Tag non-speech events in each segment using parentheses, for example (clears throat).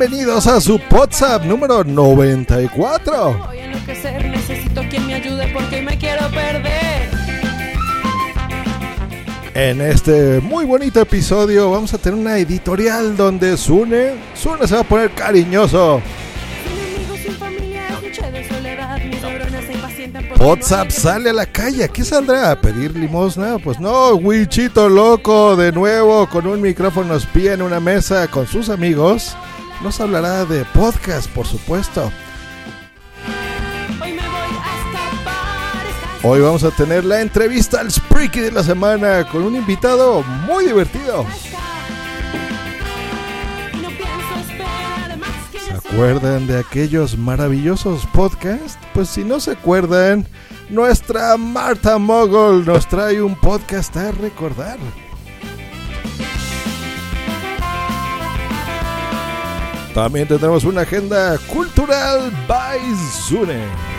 Bienvenidos a su WhatsApp número 94. Voy a enloquecer, necesito quien me ayude En este muy bonito episodio vamos a tener una editorial donde Sune, Sune se va a poner cariñoso. WhatsApp sale a la calle, ¿qué saldrá? ¿A pedir limosna? Pues no, Wichito loco de nuevo con un micrófono espía en una mesa con sus amigos. Nos hablará de podcast, por supuesto. Hoy vamos a tener la entrevista al Spreaky de la semana con un invitado muy divertido. ¿Se acuerdan de aquellos maravillosos podcasts? Pues si no se acuerdan, nuestra Marta Mogul nos trae un podcast a recordar. También tendremos una agenda cultural by Zune.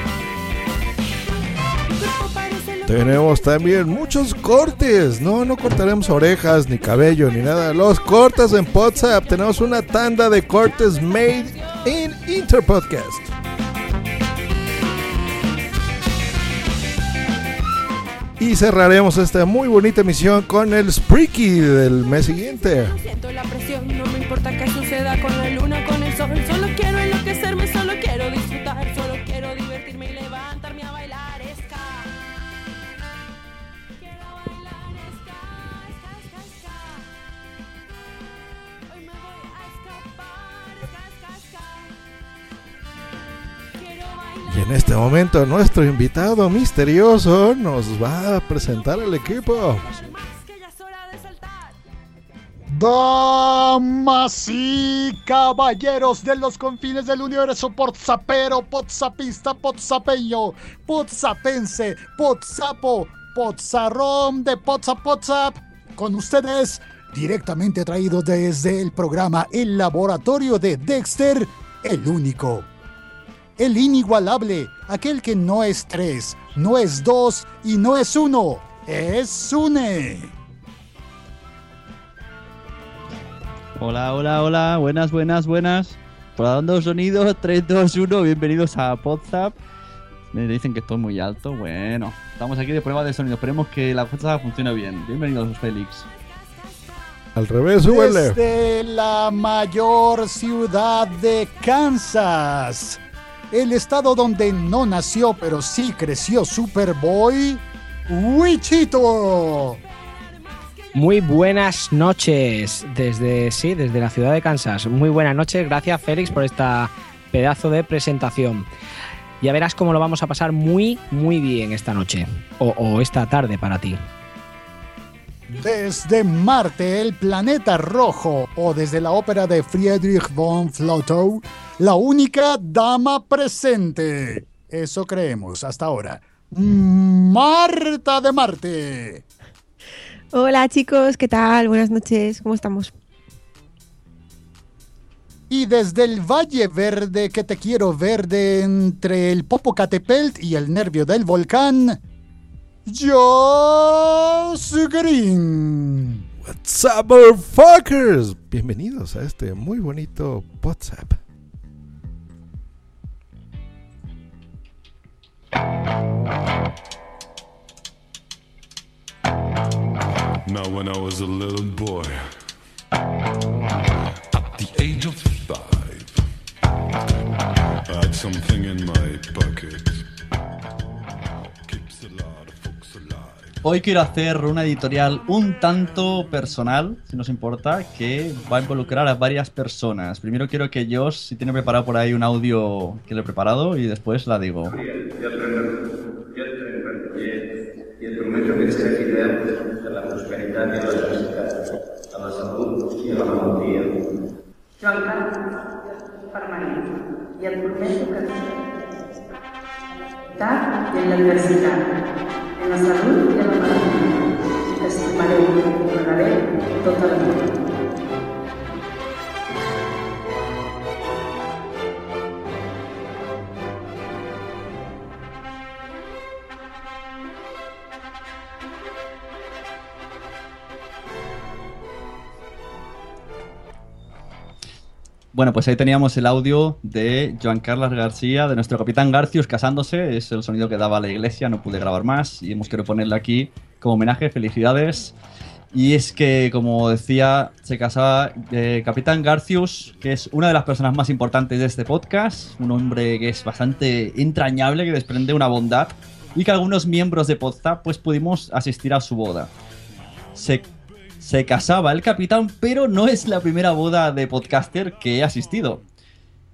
Tenemos también muchos cortes. No, no cortaremos orejas, ni cabello, ni nada. Los cortes en WhatsApp. Tenemos una tanda de cortes made in Interpodcast. Y cerraremos esta muy bonita emisión con el Spreaky del mes siguiente. Siento la presión, no me importa qué suceda con la luna, en este momento nuestro invitado misterioso nos va a presentar al equipo. Damas y caballeros de los confines del universo, podzapero, podzapista, podzapeño, podzapense, podzapo, podzarrón de Podzap Podzap, con ustedes, directamente traído desde el programa El Laboratorio de Dexter, el único, el inigualable, aquel que no es tres, no es dos y no es uno, es Sune. Hola, hola, hola, buenas, buenas, buenas. Probando sonido, 3, 2, 1, bienvenidos a WhatsApp. Me dicen que estoy muy alto, bueno. Estamos aquí de prueba de sonido, esperemos que la WhatsApp funcione bien. Bienvenidos, Félix. Al revés, súbele. Desde la mayor ciudad de Kansas, el estado donde no nació pero sí creció Superboy, Wichito. Muy buenas noches desde sí, desde la ciudad de Kansas. Muy buenas noches, gracias Félix por esta pedazo de presentación. Ya verás cómo lo vamos a pasar muy, muy bien esta noche o, o esta tarde para ti. Desde Marte, el planeta rojo, o desde la ópera de Friedrich von Flotow, la única dama presente. Eso creemos hasta ahora. Marta de Marte. Hola chicos, ¿qué tal? Buenas noches, ¿cómo estamos? Y desde el Valle Verde que te quiero verde entre el Popocatépetl y el nervio del volcán, Joss Green. What's up, motherfuckers? Bienvenidos a este muy bonito WhatsApp. Now, when I was a little boy, at the age of five, I had something in my pocket. Keeps Hoy quiero hacer una editorial un tanto personal, si nos importa, que va a involucrar a varias personas. Primero quiero que Josh, si tiene preparado por ahí un audio que le he preparado, y después la digo. seré fidel a la a la salut i a la pau. T'estimaré i t'honoraré tota la vida. Bueno, pues ahí teníamos el audio de Joan Carlos García, de nuestro capitán Garcius casándose. Es el sonido que daba la iglesia, no pude grabar más y hemos querido ponerle aquí como homenaje. Felicidades. Y es que, como decía, se casaba eh, Capitán Garcius, que es una de las personas más importantes de este podcast, un hombre que es bastante entrañable, que desprende una bondad, y que algunos miembros de Podzap pues pudimos asistir a su boda. Se, se casaba el capitán, pero no es la primera boda de podcaster que he asistido.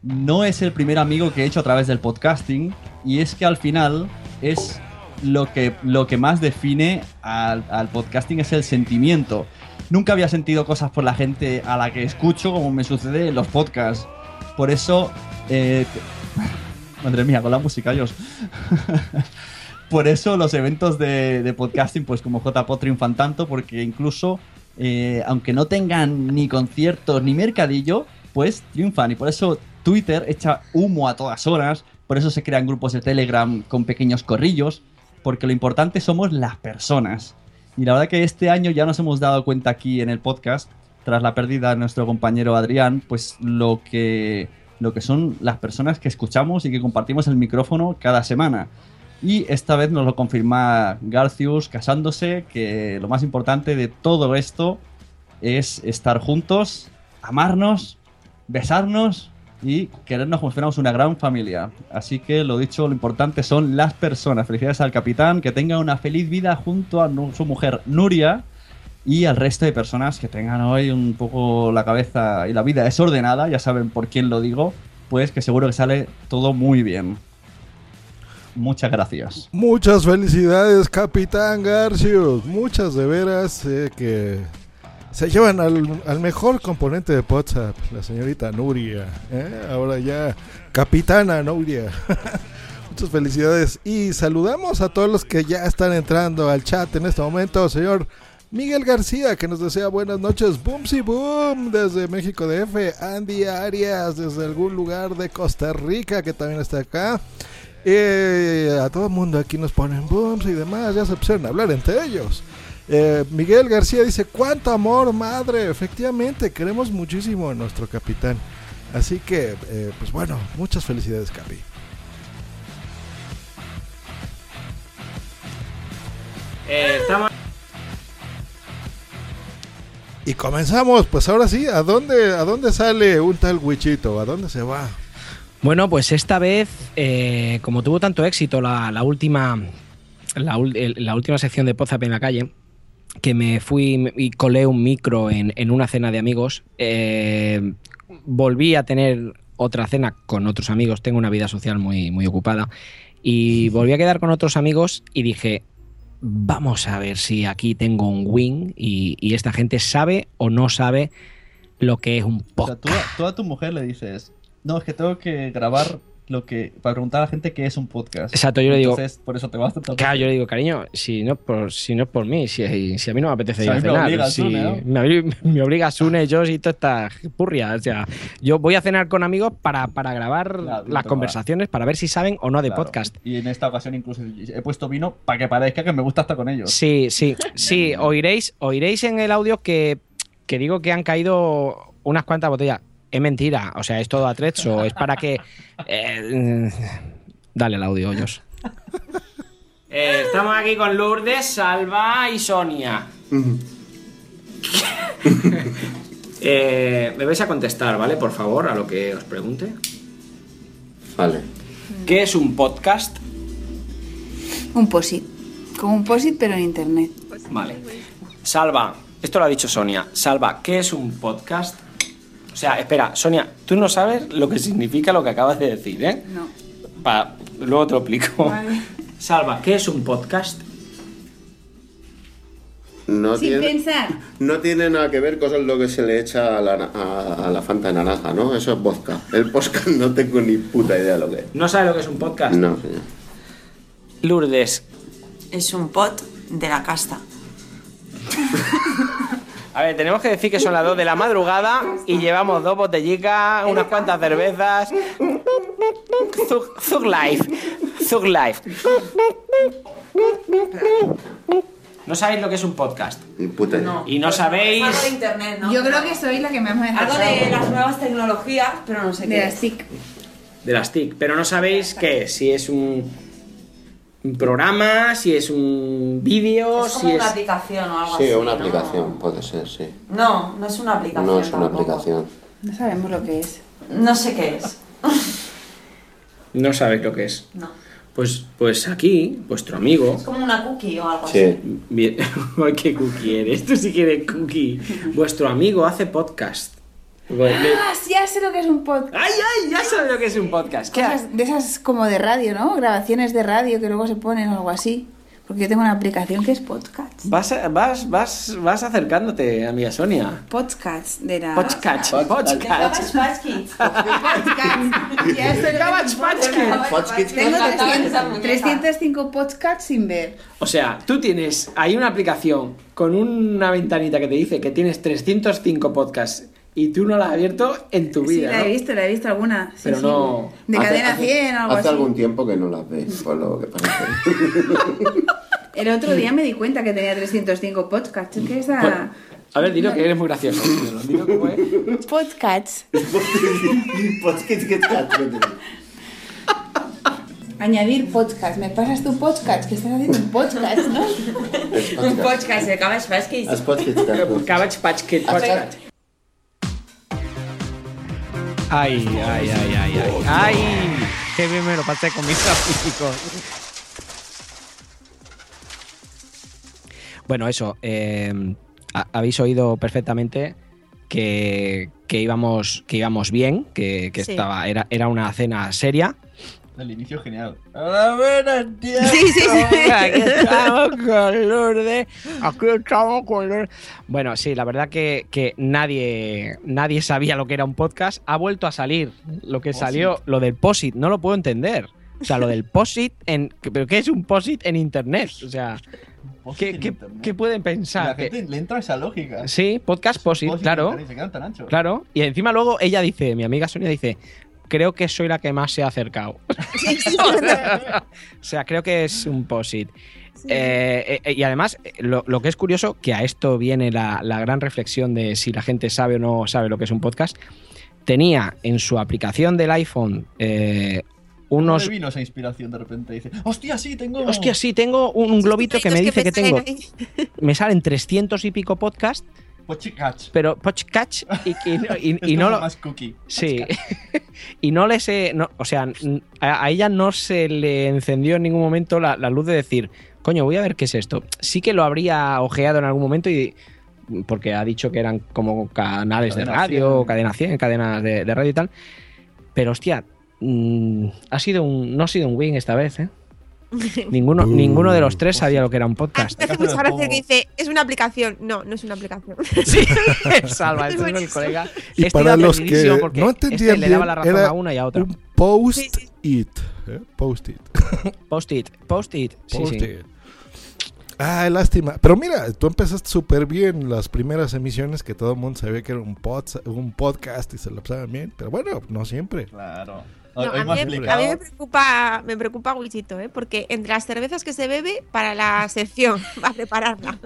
No es el primer amigo que he hecho a través del podcasting, y es que al final es lo que, lo que más define al, al podcasting es el sentimiento. Nunca había sentido cosas por la gente a la que escucho como me sucede en los podcasts. Por eso... eh, (laughs) madre mía, con la música, Dios. (laughs) por eso los eventos de, de podcasting, pues como JPod triunfan tanto, porque incluso, eh, aunque no tengan ni conciertos ni mercadillo, pues triunfan. Y por eso Twitter echa humo a todas horas, por eso se crean grupos de Telegram con pequeños corrillos, porque lo importante somos las personas. Y la verdad que este año ya nos hemos dado cuenta aquí en el podcast, tras la pérdida de nuestro compañero Adrián, pues lo que, lo que son las personas que escuchamos y que compartimos el micrófono cada semana. Y esta vez nos lo confirma Garcius casándose, que lo más importante de todo esto es estar juntos, amarnos, besarnos y querernos como si fuéramos una gran familia. Así que lo dicho, lo importante son las personas. Felicidades al capitán, que tenga una feliz vida junto a su mujer Nuria y al resto de personas que tengan hoy un poco la cabeza y la vida desordenada, ya saben por quién lo digo, pues que seguro que sale todo muy bien. Muchas gracias. Muchas felicidades, Capitán Garcius. Muchas de veras eh, que se llevan al, al mejor componente de WhatsApp, la señorita Nuria. ¿eh? Ahora ya, Capitana Nuria. (laughs) Muchas felicidades. Y saludamos a todos los que ya están entrando al chat en este momento, señor. Miguel García, que nos desea buenas noches. Boomsy Boom desde México DF. Andy Arias desde algún lugar de Costa Rica, que también está acá. Eh, a todo el mundo aquí nos ponen booms y demás, ya se pusieron a hablar entre ellos. Eh, Miguel García dice, ¿cuánto amor, madre? Efectivamente, queremos muchísimo a nuestro capitán. Así que, eh, pues bueno, muchas felicidades, Capi. Eh, estamos... Y comenzamos, pues ahora sí, ¿a dónde, ¿a dónde sale un tal Wichito? ¿A dónde se va? Bueno, pues esta vez, eh, como tuvo tanto éxito la, la última, la, última sección de Pozap en la calle, que me fui y colé un micro en, en una cena de amigos, eh, volví a tener otra cena con otros amigos, tengo una vida social muy, muy ocupada, y volví a quedar con otros amigos y dije, vamos a ver si aquí tengo un win y, y esta gente sabe o no sabe lo que es un O sea, podcast. tú, a- tú a tu mujer le dices, no, es que tengo que grabar lo que para preguntar a la gente qué es un podcast. Exacto, yo le digo- Entonces, por eso te vas tanto Claro, yo le digo, cariño, si no, por, si no es por mí, si, si a mí no me apetece Si ir a a mí me cenar, obliga si Sune, ¿no? me, me (laughs) obliga Sune, yo y toda esta purria. O sea, yo voy a cenar con amigos para, para grabar Claro, las conversaciones, para ver si saben o no de Claro. podcast. Y en esta ocasión incluso he puesto vino para que parezca que me gusta estar con ellos. Sí, sí, sí, (laughs) oiréis, oiréis en el audio que, que digo que han caído unas cuantas botellas. Es mentira, o sea, es todo atrecho, es para que... eh, dale el audio, hoyos. Eh, estamos aquí con Lourdes, Salva y Sonia. (laughs) Eh, me vais a contestar, ¿vale? Por favor, a lo que os pregunte. Vale. ¿Qué es un podcast? Un posit. Como un POSIT, pero en internet. Vale. Salva, esto lo ha dicho Sonia. Salva, ¿qué es un podcast? O sea, espera, Sonia, tú no sabes lo que significa lo que acabas de decir, ¿eh? No. Pa- luego te lo explico. Vale. Salva, ¿qué es un podcast? No Sin tiene, pensar. no tiene nada que ver con lo que se le echa a la, a, a la Fanta de naranja, ¿no? Eso es vodka. El podcast (laughs) no tengo ni puta idea de lo que es. ¿No sabes lo que es un podcast? No, señor. Lourdes, Es un pot de la casta. (laughs) A ver, tenemos que decir que son las 2 de la madrugada y llevamos dos botellicas, unas cuantas cervezas. Zug, Zug Life. Zug Life. No sabéis lo que es un podcast. Ni puta idea. Y no sabéis. Algo de internet, ¿no? Yo creo que soy la que me ha Algo de las nuevas tecnologías, pero no sé De qué. las TIC. De las TIC. Pero no sabéis qué es. Si es un, un programa, si es un vídeo, Es si como es. una aplicación o algo Sí, así. una ¿no? aplicación, puede ser, sí. No, no es una aplicación. No es una tampoco. aplicación. No sabemos lo que es. No sé qué es. (laughs) No sabéis lo que es. No. Pues, pues aquí, vuestro amigo. Es como una cookie o algo Sí. así. Bien, (laughs) ¿qué cookie eres? Tú sí que eres cookie. (laughs) Vuestro amigo hace podcast. Bueno, Ah, ya sé lo que es un podcast. ¡Ay, ay! Ya sabes lo que es un podcast. ¿Qué Cosas de esas como de radio, ¿no? Grabaciones de radio que luego se ponen o algo así. Porque yo tengo una aplicación que es podcast. Vas, a- vas, vas, vas acercándote, amiga Sonia. Podcast de la... Podcast. Podcast. Kids. Podcast. Ya estoy Kids. Tengo Me encantaban 300 esas muñecas. 305 podcasts sin ver. O sea, tú tienes ahí una aplicación con una ventanita que te dice que tienes 305 podcasts y tú no la has abierto en tu Sí, vida, la he ¿no? visto, la he visto alguna. Sí, Pero sí. no- De Hace- cadena hace- 100 o algo Hace así. algún tiempo que no las ves, por lo que parece. (laughs) El otro día me di cuenta que tenía 305 podcasts. Es que esa... A ver, dilo que eres muy gracioso. (laughs) Dilo, dilo cómo es. Podcasts. Podcast, ¿qué tal? Añadir podcast. ¿Me pasas tu podcast? Que estás haciendo un podcast, ¿no? Un podcast. podcast de Cabbage Patch Kids. Ay, ay, ay, ay, ay. ¡Ay! ¡Qué bien me lo pasé con mis (laughs) amigos! Bueno, eso. eh, ha- habéis oído perfectamente que, que íbamos, que íbamos bien, que, que Sí. estaba, era, era una cena seria. El inicio genial. Hola, buenos días. Sí, sí, sí. Aquí estamos (laughs) con Lourdes. Aquí estamos con Lourdes. Bueno, sí, la verdad que, que nadie, nadie sabía lo que era un podcast. Ha vuelto a salir lo que salió, lo del POSIT. No lo puedo entender. O sea, lo del POSIT en. ¿Pero qué es un POSIT en internet? O sea, ¿qué, qué- qué pueden La pensar? Que- le entra esa lógica. Sí, podcast POSIT, claro. internet, Se quedan tan anchos. Claro. Y encima luego ella dice, mi amiga Sonia dice. Creo que soy la que más se ha acercado. (laughs) (laughs) o sea, creo que es un POSIT. Eh, eh, y además, eh, lo, lo que es curioso, que a esto viene la, la gran reflexión de si la gente sabe o no sabe lo que es un podcast, tenía en su aplicación del iPhone eh, ¿Cómo unos... vino esa inspiración de repente? Dice, hostia, sí, tengo. Hostia, sí, tengo un, un globito que me dice que tengo... ahí. Me salen 300 y pico podcasts, Pochicach. pero podcast y, y- y- y (laughs) Esto no lo... más cookie. Sí. (laughs) y no les he. no- o sea, a, a ella no se le encendió en ningún momento la, la luz de decir, coño, voy a ver qué es esto. Sí que lo habría ojeado en algún momento y. Porque ha dicho que eran como canales de radio, 100. cadena 100, cadenas de, de radio y tal. Pero hostia, mm, ha sido un, no ha sido un win esta vez, ¿eh? (laughs) Ninguno, ninguno de los tres sabía lo que era un podcast. Me hace mucha gracia que dice, es una aplicación. No, no es una aplicación. (laughs) Sí, (laughs) salva, este es el colega. Y Este para los que no este entendían le daba la razón era a una y a otra. un post-it. ¿eh? Post-it. Post-it, post-it. Sí, sí. Post-it. Ah, lástima. Pero mira, tú empezaste súper bien las primeras emisiones que todo el mundo sabía que era un, pod- un podcast y se lo pasaban bien. Pero bueno, no siempre. Claro. No, Hoy- hoy a, mí, explicado- a mí me preocupa, me preocupa Wichito, ¿eh? porque entre las cervezas que se bebe para la sección, (laughs) para prepararla,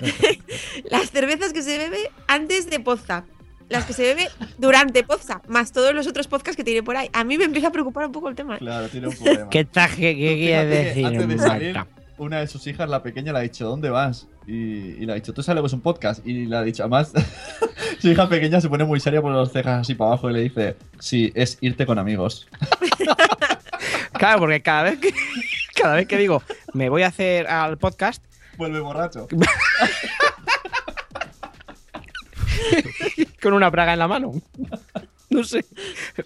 (laughs) las cervezas que se bebe antes de Podzap, las que se bebe durante Podzap, más todos los otros podcasts que tiene por ahí, a mí me empieza a preocupar un poco el tema. ¿eh? Claro, tiene un (laughs) problema. ¿Qué traje? ¿Qué quieres decir? Antes de salir, Marta? Una de sus hijas, la pequeña, le ha dicho, ¿dónde vas? Y, y le ha dicho, tú sabes lo que es un podcast. Y le ha dicho, además, (laughs) su hija pequeña se pone muy seria por los cejas así para abajo y le dice, sí, es irte con amigos. (laughs) Claro, porque cada vez que, Cada vez que digo, me voy a hacer al podcast, Vuelve borracho. (laughs) con una praga en la mano. No sé.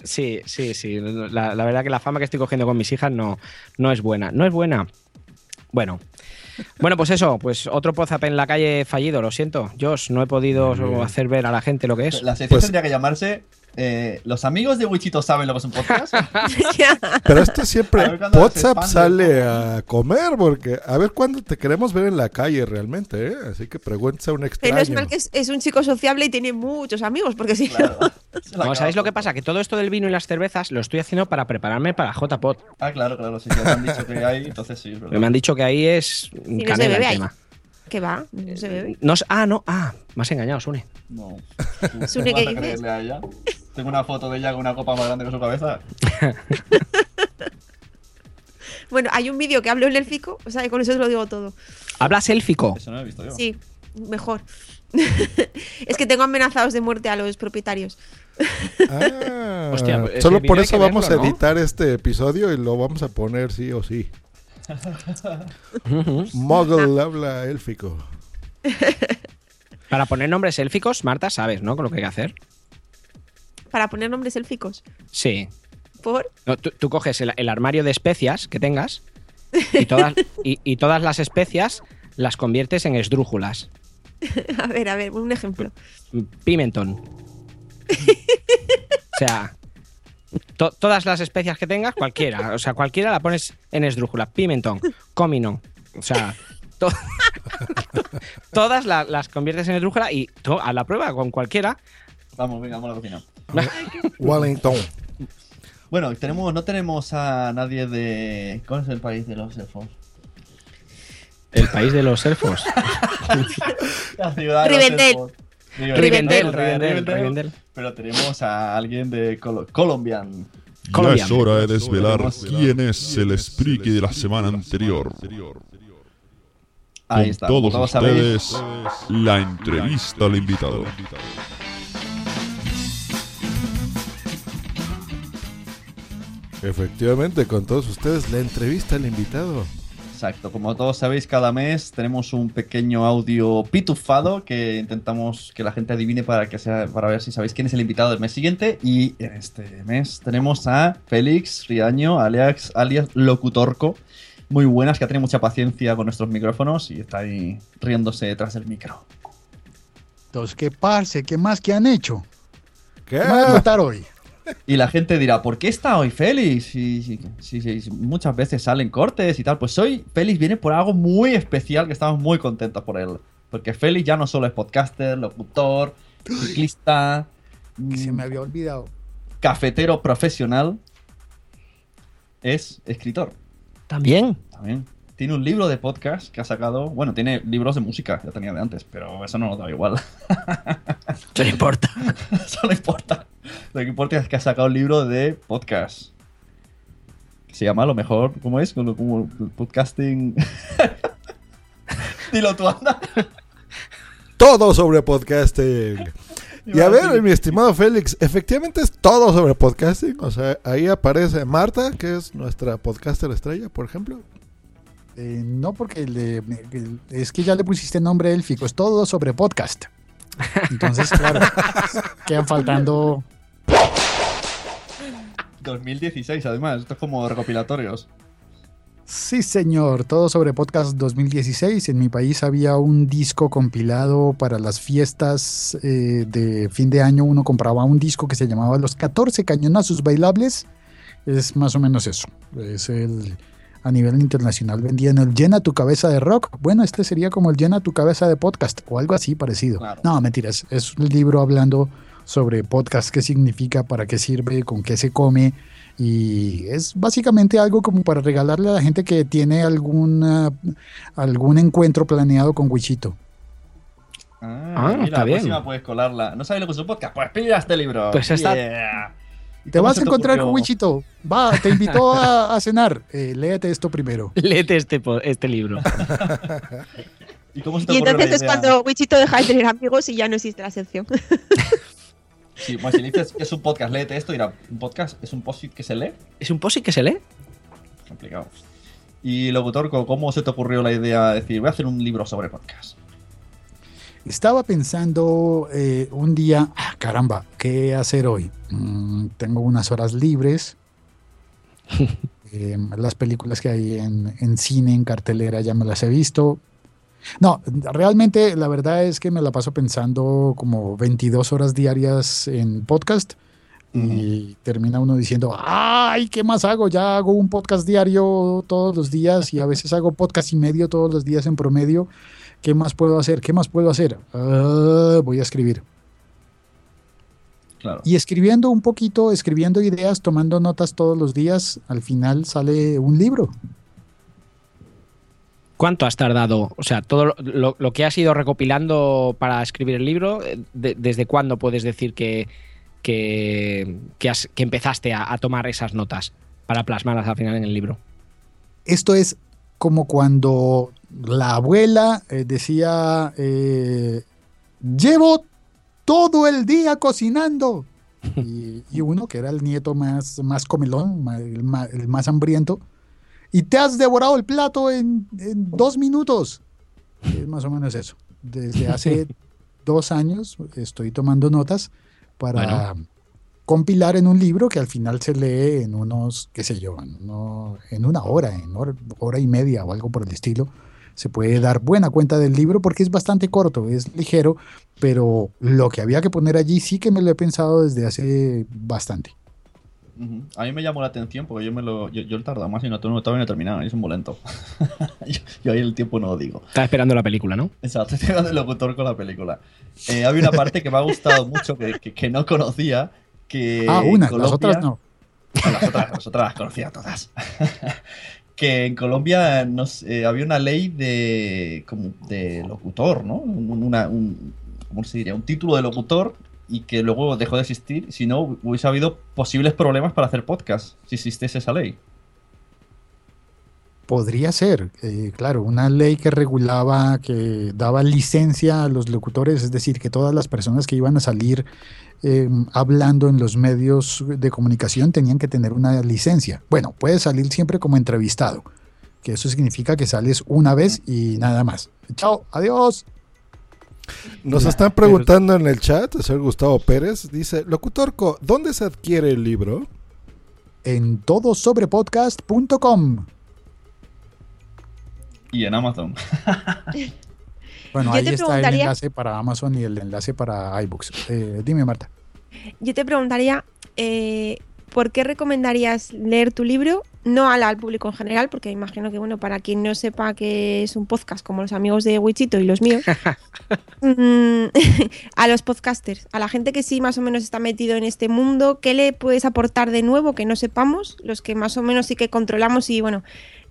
Sí, sí, sí. La, la verdad que la fama que estoy cogiendo con mis hijas no, no es buena. No es buena. Bueno. Bueno, pues eso, pues otro pozap en la calle fallido, lo siento. Josh, no he podido hacer ver a la gente lo que es. La sección Pues- tendría que llamarse eh, ¿Los amigos de Wichito saben lo que es un podcast? (laughs) Pero esto siempre WhatsApp sale a comer porque a ver cuándo te queremos ver en la calle realmente, ¿eh? Así que pregúntese a un extraño. Menos mal que es, es un chico sociable y tiene muchos amigos, porque si no. (laughs) No, ¿Sabéis lo que pasa? Que todo esto del vino y las cervezas lo estoy haciendo para prepararme para JPOT. Ah, claro, claro, sí, ya te han dicho que hay, entonces sí, es verdad. Me han dicho que ahí es Si no se bebe el ahí. ¿Qué va? No se bebe. No, ah, no, ah, me has engañado, Sune. No. (laughs) Sune, ¿Tú ¿qué dices? creerle a ella? Tengo una foto de ella con una copa más grande que su cabeza. (laughs) Bueno, hay un vídeo que hablo en el fico, o sea, que con eso os lo digo todo. ¿Hablas élfico? Eso no lo he visto yo. Sí, mejor. (laughs) es que tengo amenazados de muerte a los propietarios. Ah, Hostia, pues solo por eso vamos verlo, a ¿no? editar este episodio y lo vamos a poner sí o sí. Muggle habla élfico. (laughs) Para poner nombres élficos, Marta, sabes, ¿no? Con lo que hay que hacer. Para poner nombres élficos. Sí. Por. No, tú, tú coges el, el armario de especias que tengas y todas, y, y todas las especias las conviertes en esdrújulas. (laughs) A ver, a ver, un ejemplo. Pimentón. (laughs) O sea, to- todas las especias que tengas, cualquiera. O sea, cualquiera la pones en esdrújula. Pimentón, comino. O sea, to- (laughs) todas la- las conviertes en esdrújula y to- a la prueba con cualquiera. Vamos, venga, vamos a la cocina. (laughs) Wellington. Bueno, tenemos, no tenemos a nadie de. ¿Cuál es el país de los elfos? El país de los elfos. (laughs) La ciudad de los elfos. Rivendell, Rivendell, Rivendell. Pero tenemos a alguien de Colo- Colombian. Ya es hora de desvelar quién es el Spriki de la semana anterior. Ahí Con está, todos como todos ustedes, la entrevista al invitado. Efectivamente, con todos ustedes, la entrevista al invitado. Exacto, como todos sabéis, cada mes tenemos un pequeño audio pitufado que intentamos que la gente adivine para que sea, para ver si sabéis quién es el invitado del mes siguiente. Y en este mes tenemos a Félix Riaño, alias, alias Locutorco. Muy buenas, que ha tenido mucha paciencia con nuestros micrófonos y está ahí riéndose detrás del micro. Entonces, ¿qué parce? ¿Qué más que han hecho? ¿Qué? ¿Qué van a contar hoy? Y la gente dirá, ¿por qué está hoy Félix? Y, sí, sí, sí, sí, muchas veces salen cortes y tal. Pues hoy Félix viene por algo muy especial que estamos muy contentos por él. Porque Félix ya no solo es podcaster, locutor, ciclista, Que se mm, me había olvidado. cafetero profesional, es escritor También. también. Tiene un libro de podcast que ha sacado. Bueno, tiene libros de música, ya tenía de antes, pero eso no nos da igual. (laughs) Eso no importa. (laughs) Eso no importa. Lo que importa es que ha sacado un libro de podcast. Que se llama a lo mejor, ¿cómo es? Como, como podcasting. (laughs) Dilo tú, anda. Todo sobre podcasting. Y a ver, mi estimado Félix, efectivamente es todo sobre podcasting. O sea, ahí aparece Marta, que es nuestra podcaster estrella, por ejemplo. Eh, no, porque le- el- es que ya le pusiste nombre élfico. Es todo sobre podcast. Entonces, claro, (laughs) quedan faltando 2016, además. Esto es como recopilatorios. Sí, señor, todo sobre podcast 2016. En mi país había un disco compilado para las fiestas eh, de fin de año. Uno compraba un disco que se llamaba Los 14 Cañonazos Bailables. Es más o menos eso. Es el a nivel internacional vendían el Llena tu cabeza de rock. Bueno, este sería como el Llena tu cabeza de podcast o algo así parecido. Claro. No, mentiras. Es un libro hablando sobre podcast, qué significa, para qué sirve, con qué se come. Y es básicamente algo como para regalarle a la gente que tiene alguna, algún encuentro planeado con Wichito. Ah, Ah, mira, está la bien. próxima puedes colarla. ¿No sabes lo que es un podcast? Pues pilla este libro. Pues está- Yeah. ¿Y Te vas a encontrar con Wichito. Va, te invitó a, a cenar. Eh, léete esto primero. (laughs) Léete este, este libro. (laughs) ¿Y cómo se te Y ocurrió la entonces es cuando Wichito deja de tener amigos y ya no existe la sección. (laughs) Sí, bueno, si le dices que es un podcast, léete esto, dirá, ¿un podcast es un post que se lee? ¿Es un post que se lee? Complicado. Y locutor, ¿cómo se te ocurrió la idea de decir, voy a hacer un libro sobre podcast? Estaba pensando eh, un día, ah, caramba, ¿qué hacer hoy? Mm, tengo unas horas libres. (laughs) Eh, las películas que hay en, en cine, en cartelera, ya me las he visto. No, realmente la verdad es que me la paso pensando como 22 horas diarias en podcast y termina uno diciendo, ay, ¿qué más hago? Ya hago un podcast diario todos los días y a veces hago podcast y medio todos los días en promedio. ¿Qué más puedo hacer? ¿Qué más puedo hacer? Ah, voy a escribir. Claro. Y escribiendo un poquito, escribiendo ideas, tomando notas todos los días, al final sale un libro. ¿Cuánto has tardado? O sea, todo lo, que has ido recopilando para escribir el libro, eh, de- ¿desde cuándo puedes decir que, que, que has- que empezaste a, a tomar esas notas para plasmarlas al final en el libro? Esto es como cuando la abuela eh, decía, eh, llevo todo el día cocinando. Y, y uno, que era el nieto más, más comelón, el más, hambriento, y te has devorado el plato en, en dos minutos. Es más o menos eso. Desde hace (laughs) dos años estoy tomando notas para compilar en un libro que al final se lee en unos, qué sé yo, en, uno- en una hora, en hora, hora y media o algo por el estilo. Se puede dar buena cuenta del libro porque es bastante corto, es ligero, pero lo que había que poner allí sí que me lo he pensado desde hace bastante. Ujú. A mí me llamó la atención porque yo me lo. Yo, yo el tardado más y no, no no he terminado, es un muy lento. (laughs) yo, yo ahí el tiempo no lo digo. Estás esperando la película, ¿no? Exacto, (laughs) estoy hablando del locutor con la película. Eh, había una parte que me ha gustado mucho que, que- que no conocía. Que ah, una, las Colombia- otras no. No, las otras, las otras las conocía todas. (laughs) que en Colombia no sé, eh, había una ley de, como de locutor, ¿no? Un, ¿Cómo se diría? Un título de locutor y que luego dejó de existir. Si no, hubiese habido posibles problemas para hacer podcast, si existiese esa ley. Podría ser, eh, claro, una ley que regulaba, que daba licencia a los locutores, es decir, que todas las personas que iban a salir eh, hablando en los medios de comunicación tenían que tener una licencia. Bueno, puedes salir siempre como entrevistado, que eso significa que sales una vez y nada más. Chao, adiós. Nos están preguntando en el chat, el señor Gustavo Pérez dice, Locutorco, ¿dónde se adquiere el libro? En todosobrepodcast.com. Y en Amazon. (laughs) Bueno, Yo ahí te está el enlace para Amazon y el enlace para iBooks. Eh, dime, Marta. Yo te preguntaría, eh, ¿por qué recomendarías leer tu libro? No al, al público en general, porque imagino que, bueno, para quien no sepa que es un podcast como los amigos de Wichito y los míos, (laughs) mm, (laughs) a los podcasters, a la gente que sí más o menos está metido en este mundo, ¿qué le puedes aportar de nuevo que no sepamos? Los que más o menos sí que controlamos y, bueno,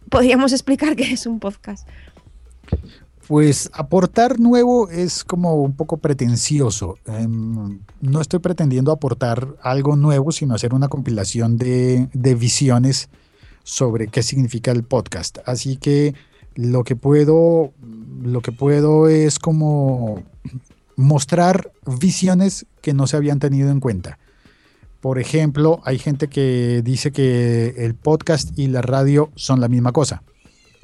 podríamos (laughs) explicar qué es un podcast. Pues aportar nuevo es como un poco pretencioso. Em, no estoy pretendiendo aportar algo nuevo, sino hacer una compilación de, de visiones sobre qué significa el podcast. Así que lo que puedo, lo que puedo es como mostrar visiones que no se habían tenido en cuenta. Por ejemplo, hay gente que dice que el podcast y la radio son la misma cosa.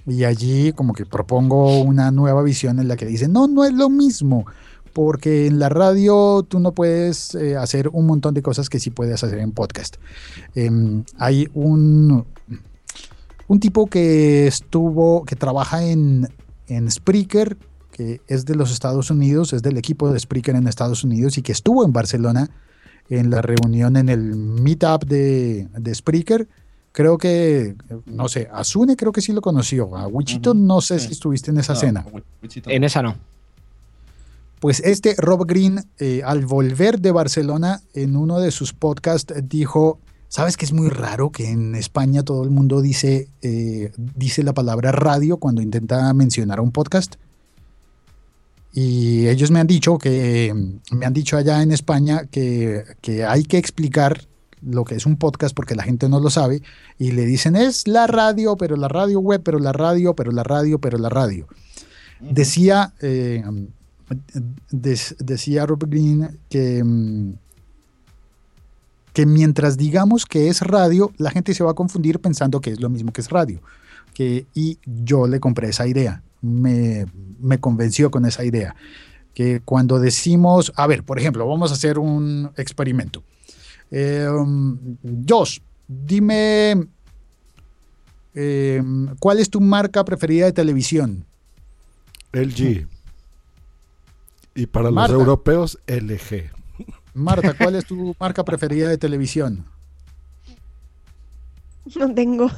Y allí como que propongo una nueva visión en la que dice, no, no es lo mismo, porque en la radio tú no puedes eh, hacer un montón de cosas que sí puedes hacer en podcast. Em, hay un, un tipo que estuvo, que trabaja en, en Spreaker, que es de los Estados Unidos, es del equipo de Spreaker en Estados Unidos y que estuvo en Barcelona en la reunión en el meetup de, de Spreaker. Creo que, no sé, a Sune creo que sí lo conoció. A Wichito no sé si estuviste en esa No, cena. Wichito En esa no. Pues este Rob Green, eh, al volver de Barcelona, en uno de sus podcasts dijo, ¿sabes que es muy raro que en España todo el mundo dice, eh, dice la palabra radio cuando intenta mencionar un podcast? Y ellos me han dicho que, me han dicho allá en España que, que hay que explicar lo que es un podcast porque la gente no lo sabe y le dicen es la radio, pero la radio web, pero la radio, pero la radio, pero la radio. Decía, eh, des- decía Robert Green que, mm, que mientras digamos que es radio, la gente se va a confundir pensando que es lo mismo que es radio. que, y yo le compré esa idea. Me, me convenció con esa idea. Que cuando decimos, a ver, por ejemplo, vamos a hacer un experimento. Eh, Josh, dime, eh, ¿cuál es tu marca preferida de televisión? LG. Y para Marta. los europeos, LG. Marta, (laughs) ¿cuál es tu marca preferida de televisión? No tengo.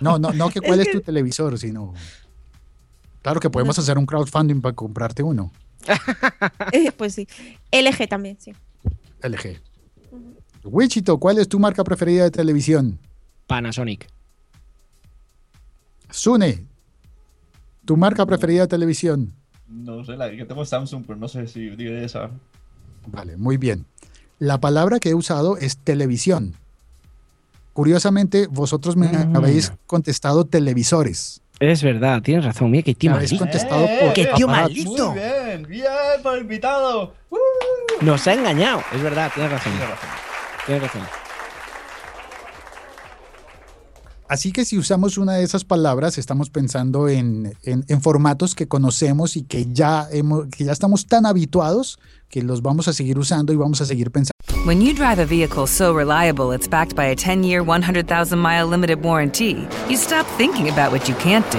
No, no, no que cuál Es es tu televisor, sino. Claro que podemos hacer un crowdfunding para comprarte uno. Eh, pues sí. LG también, sí. LG. Wichito, ¿cuál es tu marca preferida de televisión? Panasonic. Sune, tu marca preferida de televisión. No sé, la que tengo Samsung, pero no sé si diré esa. Vale, muy bien. La palabra que he usado es televisión. Curiosamente, vosotros me Mm. habéis contestado televisores. Es verdad, tienes razón. Mira, que tío Me habéis maldito. contestado por ¡Qué tío aparatos. maldito! Muy bien, bien por invitado. ¡Uh! Nos ha engañado. Es verdad, tienes razón. Tienes razón. Tienes razón. Así que si usamos una de esas palabras, estamos pensando en, en- en formatos que conocemos y que ya, hemos, que ya estamos tan habituados que los vamos a seguir usando y vamos a seguir pensando. When you drive a vehicle so reliable it's backed by a 10 year, 100,000 mile limited warranty, you stop thinking about what you can't do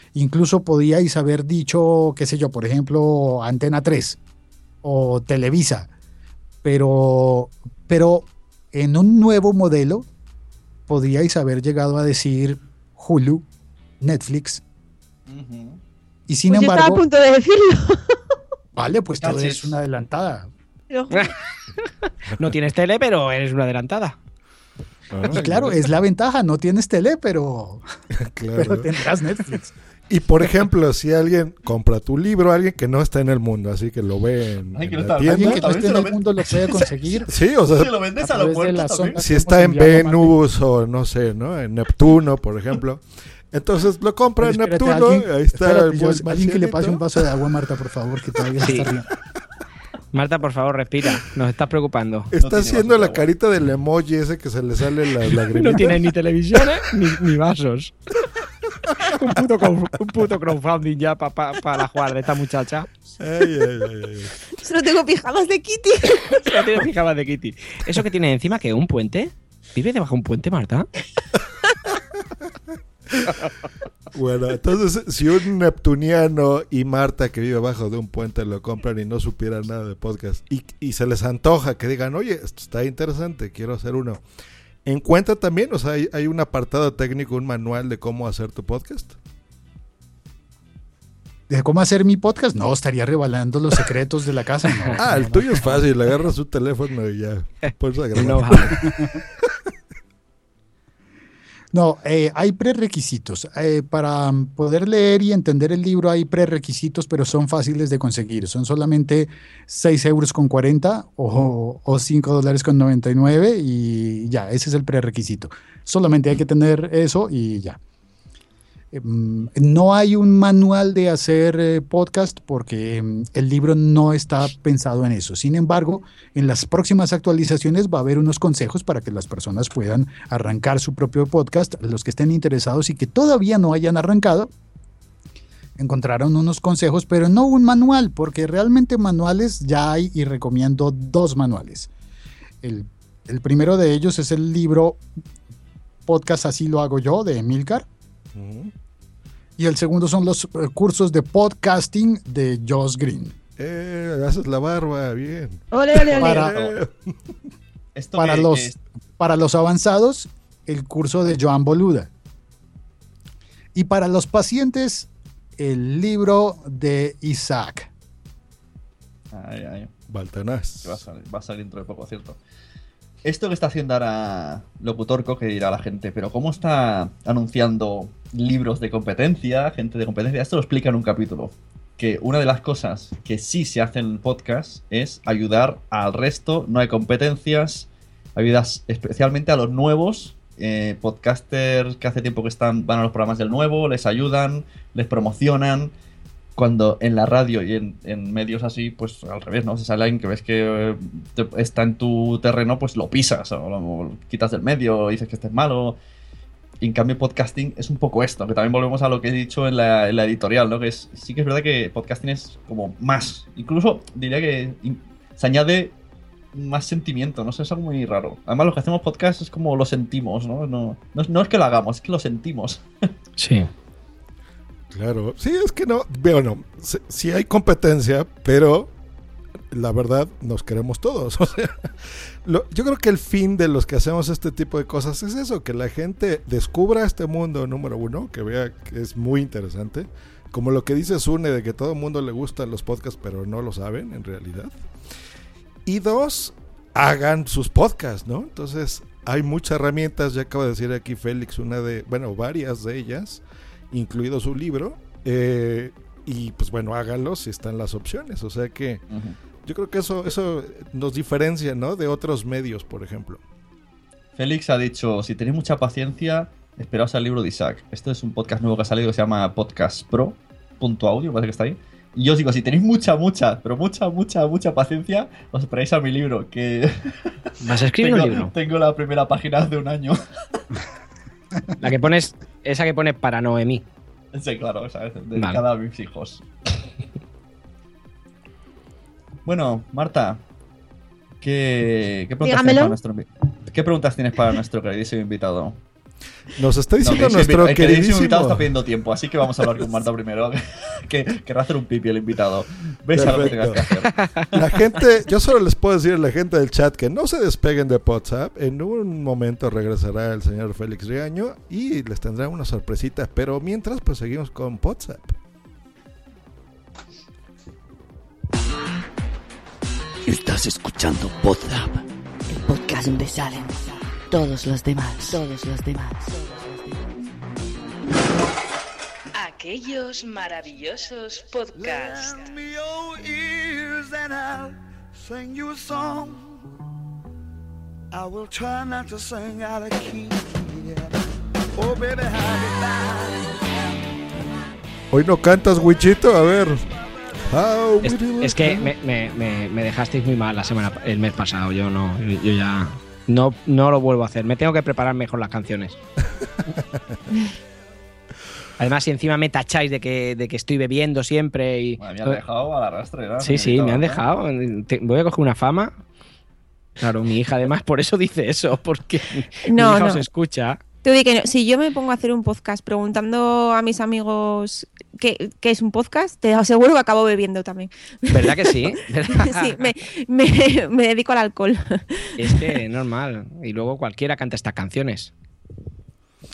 Incluso podíais haber dicho, qué sé yo, por ejemplo, Antena 3 o Televisa. Pero, pero en un nuevo modelo podíais haber llegado a decir Hulu, Netflix. Y sin Pues yo estaba a embargo, punto de decirlo. (laughs) vale, pues todo Cachis. es una adelantada. Juro. (laughs) No tienes tele, pero eres una adelantada. Y claro, es la ventaja, no tienes tele, pero, (laughs) Claro. pero tendrás Netflix. Y por ejemplo, si alguien compra tu libro, alguien que no está en el mundo, así que lo ve en, Ay, que en no la está- tienda. Alguien que no esté en el ven- mundo lo puede conseguir. Sí, o sea, Si lo vendes a, a la puerta ondas. si está en Venus o no sé, ¿no? En Neptuno, por ejemplo. Entonces lo compra en Neptuno, alguien- ahí está espérate, el yo- alguien que le pase un vaso de agua a Marta, por favor, que todavía Sí. está arriba. Marta, por favor, respira. Nos estás preocupando. Está tiene haciendo la carita del emoji ese que se le sale la (laughs) lagrimita. No tiene ni televisiones ni, ni vasos. (laughs) un, puto, crowd- un puto crowdfunding ya para la jugar de esta muchacha. Ay, ay, ay. Solo tengo pijamas de Kitty. (laughs) Solo tiene pijamas de Kitty. ¿Eso que tiene encima? que ¿Un puente? ¿Vive debajo de un puente, Marta? Bueno, entonces si un neptuniano y Marta que vive abajo de un puente lo compran y no supieran nada de podcast y, y se les antoja que digan, oye, esto está interesante, quiero hacer uno. ¿Encuentra también? O sea, hay, hay un apartado técnico, un manual de cómo hacer tu podcast. ¿De cómo hacer mi podcast? No, estaría revelando los secretos de la casa. no. Ah, el tuyo es fácil, agarras su teléfono y ya. Puedes grabar. (laughs) No, eh, hay prerequisitos. Eh, para poder leer y entender el libro hay prerequisitos, pero son fáciles de conseguir. Son solamente 6 euros con 40 o, o 5 dólares con 99 y ya, ese es el prerequisito. Solamente hay que tener eso y ya. Em, No hay un manual de hacer eh, podcast porque em, el libro no está pensado en eso. Sin embargo, en las próximas actualizaciones va a haber unos consejos para que las personas puedan arrancar su propio podcast. Los que estén interesados y que todavía no hayan arrancado, encontraron unos consejos, pero no un manual, porque realmente manuales ya hay y recomiendo dos manuales. El, primero de ellos es el libro Podcast Así lo hago yo de Emilcar. Y el segundo son los eh, cursos de podcasting de Josh Green. Eh, haces la barba, bien. Ole, ole, ole. Para, (laughs) Esto para que- los, es- para los avanzados, el curso de Joan Boluda. Y para los pacientes, el libro de Isaac. Ay, ay. Baltanás. Que va a salir, va a salir dentro de poco, cierto. Esto que está haciendo ahora Locutorco, que dirá la gente, pero ¿cómo está anunciando libros de competencia, gente de competencia? Esto lo explica en un capítulo. Que una de las cosas que sí se hace en el podcast es ayudar al resto, no hay competencias, ayudas especialmente a los nuevos eh, podcasters que hace tiempo que están, van a los programas del nuevo, les ayudan, les promocionan cuando en la radio y en, medios así, pues al revés, ¿no? Si sale alguien que ves que eh, está en tu terreno, pues lo pisas o lo, o lo quitas del medio, dices que este es malo. Y en cambio, podcasting es un poco esto, que también volvemos a lo que he dicho en la, en la editorial, ¿no? Que es, sí que es verdad que podcasting es como más. Incluso diría que in- se añade más sentimiento, no sé, es algo muy raro. Además, lo que hacemos podcast es como lo sentimos, ¿no? No, no, es- no es que lo hagamos, es que lo sentimos. (laughs) Sí. Claro, sí, es que no, bueno, sí, sí hay competencia, pero la verdad nos queremos todos. (laughs) Yo creo que el fin de los que hacemos este tipo de cosas es eso, que la gente descubra este mundo número uno, que vea que es muy interesante, como lo que dice Sune de que todo el mundo le gustan los podcasts, pero no lo saben en realidad. Y dos, hagan sus podcasts, ¿no? Entonces, hay muchas herramientas, ya acabo de decir aquí Félix, una de, bueno, varias de ellas, incluido su libro. eh, y pues bueno, háganlo si están las opciones. O sea que yo creo que eso, eso nos diferencia, ¿no? De otros medios, por ejemplo. Félix ha dicho, si tenéis mucha paciencia, esperaos al libro de Isaac. Esto es un podcast nuevo que ha salido que se llama Podcast Pro. Punto audio, parece que está ahí. Y yo os digo, si tenéis mucha, mucha, pero mucha, mucha, mucha paciencia, os esperáis a mi libro, que (laughs) ¿Vas a escribir tengo, un libro? tengo la primera página hace un año. (laughs) La que pones, esa que pone para Noemí. Sí, claro, ¿sabes? dedicada a mis hijos. Bueno, Marta, ¿qué, qué preguntas, tienes para nuestro, ¿qué preguntas tienes para nuestro queridísimo invitado? Nos está diciendo No, nuestro invi- el queridísimo invitado está pidiendo tiempo, así que vamos a hablar con (laughs) Marta primero. (laughs) que querrá hacer un pipi el invitado. Ves a lo que tengas que hacer. La gente, yo solo les puedo decir a la gente del chat que no se despeguen de WhatsApp. En un momento regresará el señor Félix Riaño y les tendrá una sorpresita. Pero mientras, pues seguimos con WhatsApp. Estás escuchando Podzap. El podcast donde salen todos los demás. Todos los demás. Aquellos maravillosos podcasts. Lend me your ears and I'll sing you a song. I will try not to sing out of key. yeah. Oh, baby, how Hoy no cantas, Wichito. A ver. Es, que me, me- me- me dejasteis muy mal la semana, el mes pasado. Yo no, yo ya no, no lo vuelvo a hacer. Me tengo que preparar mejor las canciones. (laughs) Además, si encima me tacháis de que, de que estoy bebiendo siempre y. me han dejado al arrastre, ¿no? Sí, sí, me han dejado. Te- voy a coger una fama. Claro, mi hija además por eso dice eso, porque No, mi hija no. os escucha. Tú di que no. Si yo me pongo a hacer un podcast preguntando a mis amigos qué, qué es un podcast, te aseguro que acabo bebiendo también. ¿Verdad que sí? (laughs) sí, me, me- me dedico al alcohol. Es que es normal. Y luego cualquiera canta estas canciones.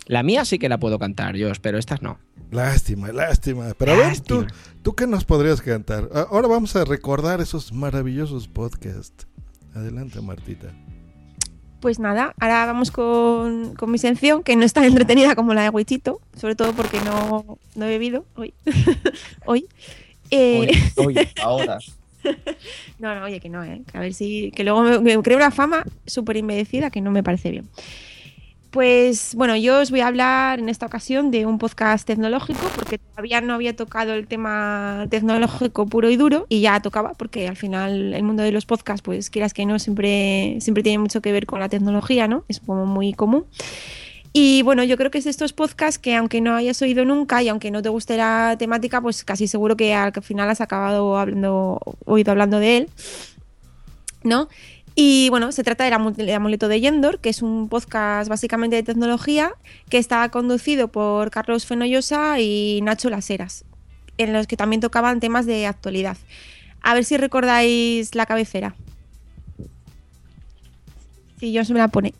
La mía sí que la puedo cantar, yo, pero estas no. Lástima, lástima. Pero a ver, ¿tú, ¿tú qué nos podrías cantar? Ahora vamos a recordar esos maravillosos podcasts. Adelante, Martita. Pues nada, ahora vamos con, con mi sección, que no es tan entretenida como la de Wichito, sobre todo porque no, no he bebido hoy. (laughs) hoy. Eh, (laughs) ahora. No, no, oye, que no, ¿eh? A ver si. Que luego me, me creo una fama súper inmerecida que no me parece bien. Pues bueno, yo os voy a hablar en esta ocasión de un podcast tecnológico, porque todavía no había tocado el tema tecnológico puro y duro, y ya tocaba, porque al final el mundo de los podcasts, pues quieras que no, siempre, siempre tiene mucho que ver con la tecnología, ¿no? Es como muy común. Y bueno, yo creo que es de estos podcasts que aunque no hayas oído nunca y aunque no te guste la temática, pues casi seguro que al final has acabado hablando, oído hablando de él, ¿no? Y bueno, se trata del amu- del amuleto de Yendor, que es un podcast básicamente de tecnología que está conducido por Carlos Fenollosa y Nacho Laseras, en los que también tocaban temas de actualidad. A ver si recordáis la cabecera. Si yo se me la pone.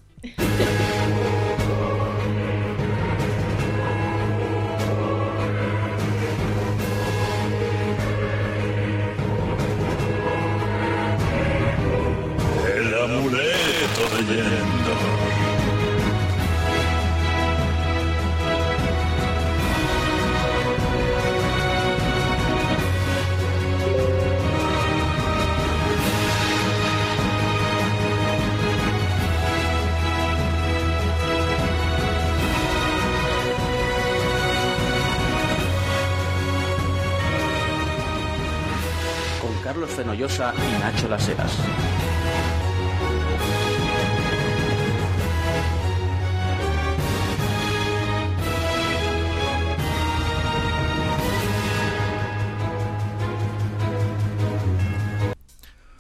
Y Nacho Laseras.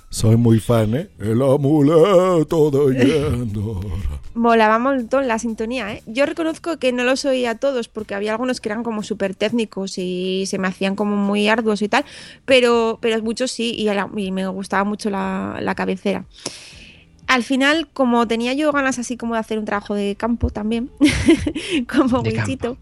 Soy muy fan, ¿eh? El amuleto de Yendor. Molaba un montón la sintonía, ¿eh? Yo reconozco que no los oía a todos porque había algunos que eran como súper técnicos y se me hacían como muy arduos y tal, pero, pero muchos sí y, la- y me gustaba mucho la, la cabecera. Al final, como tenía yo ganas así como de hacer un trabajo de campo también, (laughs) como De Wichito,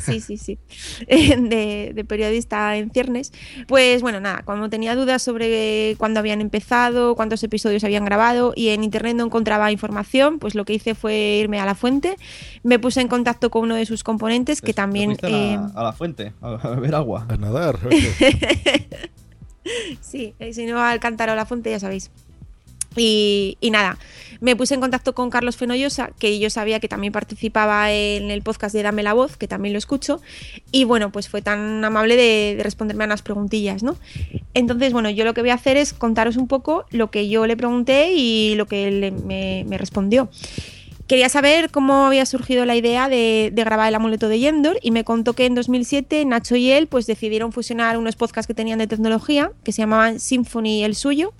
sí, sí, sí, (laughs) de, de periodista en ciernes, pues bueno, nada, cuando tenía dudas sobre cuándo habían empezado, cuántos episodios habían grabado y en internet no encontraba información, pues lo que hice fue irme a la fuente, me puse en contacto con uno de sus componentes que también... Fuiste a la, a la fuente a, beber agua. A nadar. (laughs) Sí, eh, si no al cántaro a la fuente, ya sabéis. Y, y nada, me puse en contacto con Carlos Fenollosa, que yo sabía que también participaba en el podcast de Dame la Voz, que también lo escucho. Y bueno, pues fue tan amable de, de responderme a unas preguntillas, ¿no? Entonces, bueno, yo lo que voy a hacer es contaros un poco lo que yo le pregunté y lo que él me, respondió. Quería saber cómo había surgido la idea de, de grabar el amuleto de Yendor y me contó que en 2007 Nacho y él pues decidieron fusionar unos podcasts que tenían de tecnología que se llamaban Symphony el suyo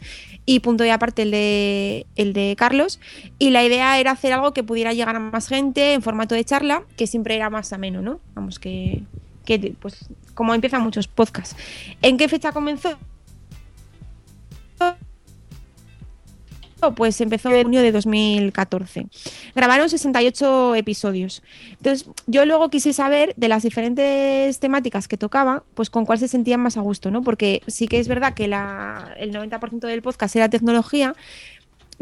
y punto y aparte el de, el de Carlos y la idea era hacer algo que pudiera llegar a más gente en formato de charla que siempre era más ameno, ¿no? Vamos que, que pues como empiezan muchos podcasts. ¿En qué fecha comenzó? Pues empezó en junio de 2014. Grabaron 68 episodios. Entonces, yo luego quise saber de las diferentes temáticas que tocaba, pues con cuál se sentían más a gusto, ¿no? Porque sí que es verdad que la, el 90% del podcast era tecnología,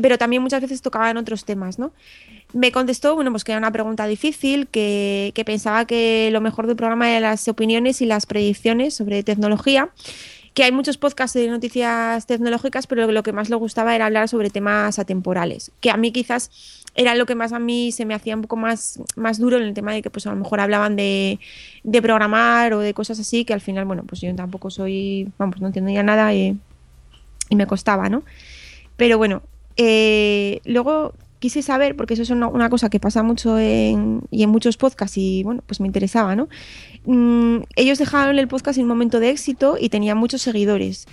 pero también muchas veces tocaban otros temas, ¿no? Me contestó, bueno, pues que era una pregunta difícil, que, que pensaba que lo mejor del programa eran las opiniones y las predicciones sobre tecnología que hay muchos podcasts de noticias tecnológicas, pero lo que más le gustaba era hablar sobre temas atemporales, que a mí quizás era lo que más a mí se me hacía un poco más, más duro en el tema de que pues a lo mejor hablaban de, de programar o de cosas así, que al final, bueno, pues yo tampoco soy, vamos, no entendía nada y, me costaba, ¿no? Pero bueno, eh, luego quise saber, porque eso es una, cosa que pasa mucho en, y en muchos podcasts y bueno, pues me interesaba, ¿no? Mm, ellos dejaron el podcast en un momento de éxito y tenían muchos seguidores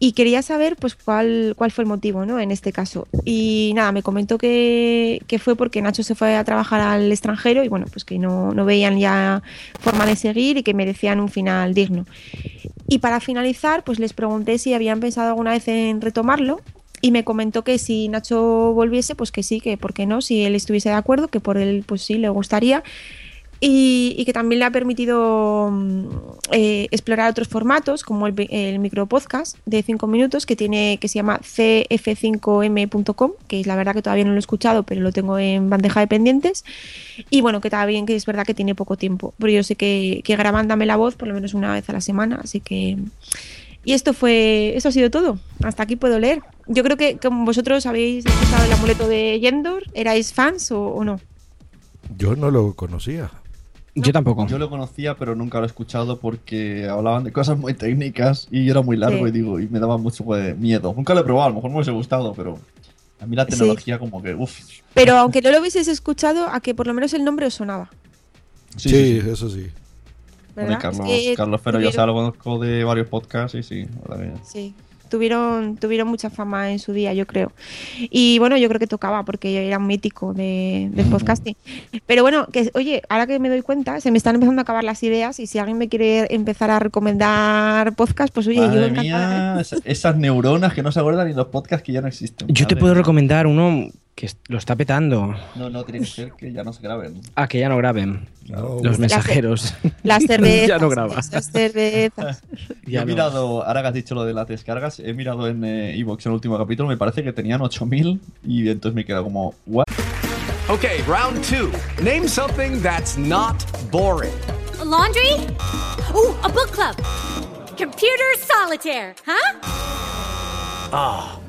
y quería saber pues cuál, cuál fue el motivo, ¿no? En este caso. Y nada, me comentó que, que fue porque Nacho se fue a trabajar al extranjero y bueno, pues que no, no veían ya forma de seguir y que merecían un final digno. Y para finalizar, pues les pregunté si habían pensado alguna vez en retomarlo y me comentó que si Nacho volviese, pues que sí, que por qué no, si él estuviese de acuerdo, que por él pues sí le gustaría. Y, y que también le ha permitido mm, eh, explorar otros formatos, como el, el micropodcast de 5 minutos, que tiene que se llama cf5m.com, que es la verdad que todavía no lo he escuchado, pero lo tengo en bandeja de pendientes. Y bueno, que también que es verdad que tiene poco tiempo, pero yo sé que, que graban Dame la Voz por lo menos una vez a la semana, así que... Y esto fue, eso ha sido todo. Hasta aquí puedo leer. Yo creo que como vosotros habéis escuchado el amuleto de Yendor, ¿erais fans o, o no? Yo no lo conocía. Yo tampoco. Yo lo conocía, pero nunca lo he escuchado porque hablaban de cosas muy técnicas y era muy largo Sí. y digo, y me daba mucho pues, miedo. Nunca lo he probado, a lo mejor me hubiese gustado, pero a mí la Sí. tecnología como que, uff. Pero aunque no lo hubieseis escuchado, a que por lo menos el nombre os sonaba. Sí, eso sí. ¿Verdad? Carlos, Es que Carlos Ferro, yo tuvieron- lo conozco de varios podcasts y sí, también. Sí. tuvieron, tuvieron mucha fama en su día, yo creo. Y bueno, yo creo que tocaba porque era un mítico de, del podcasting. Pero bueno, que oye, ahora que me doy cuenta, se me están empezando a acabar las ideas y si alguien me quiere empezar a recomendar podcast, pues oye, yo Madre encantada. mía, esas, neuronas que no se acuerdan ni los podcasts que ya no existen. Yo te puedo mía. recomendar uno que lo está petando. No, no, tiene que ser que ya no se graben. Ah, que ya no graben. No, Los mensajeros. Las (laughs) cervezas. ya no graba. Las cervezas. (laughs) Ya he no. mirado, ahora que has dicho lo de las descargas, he mirado en eh, Evox en el último capítulo, me parece que tenían 8000 y entonces me queda como, ¿what? Okay, round two. Name something that's not boring. A laundry? Ooh, a book club. Computer solitaire, huh? Ah,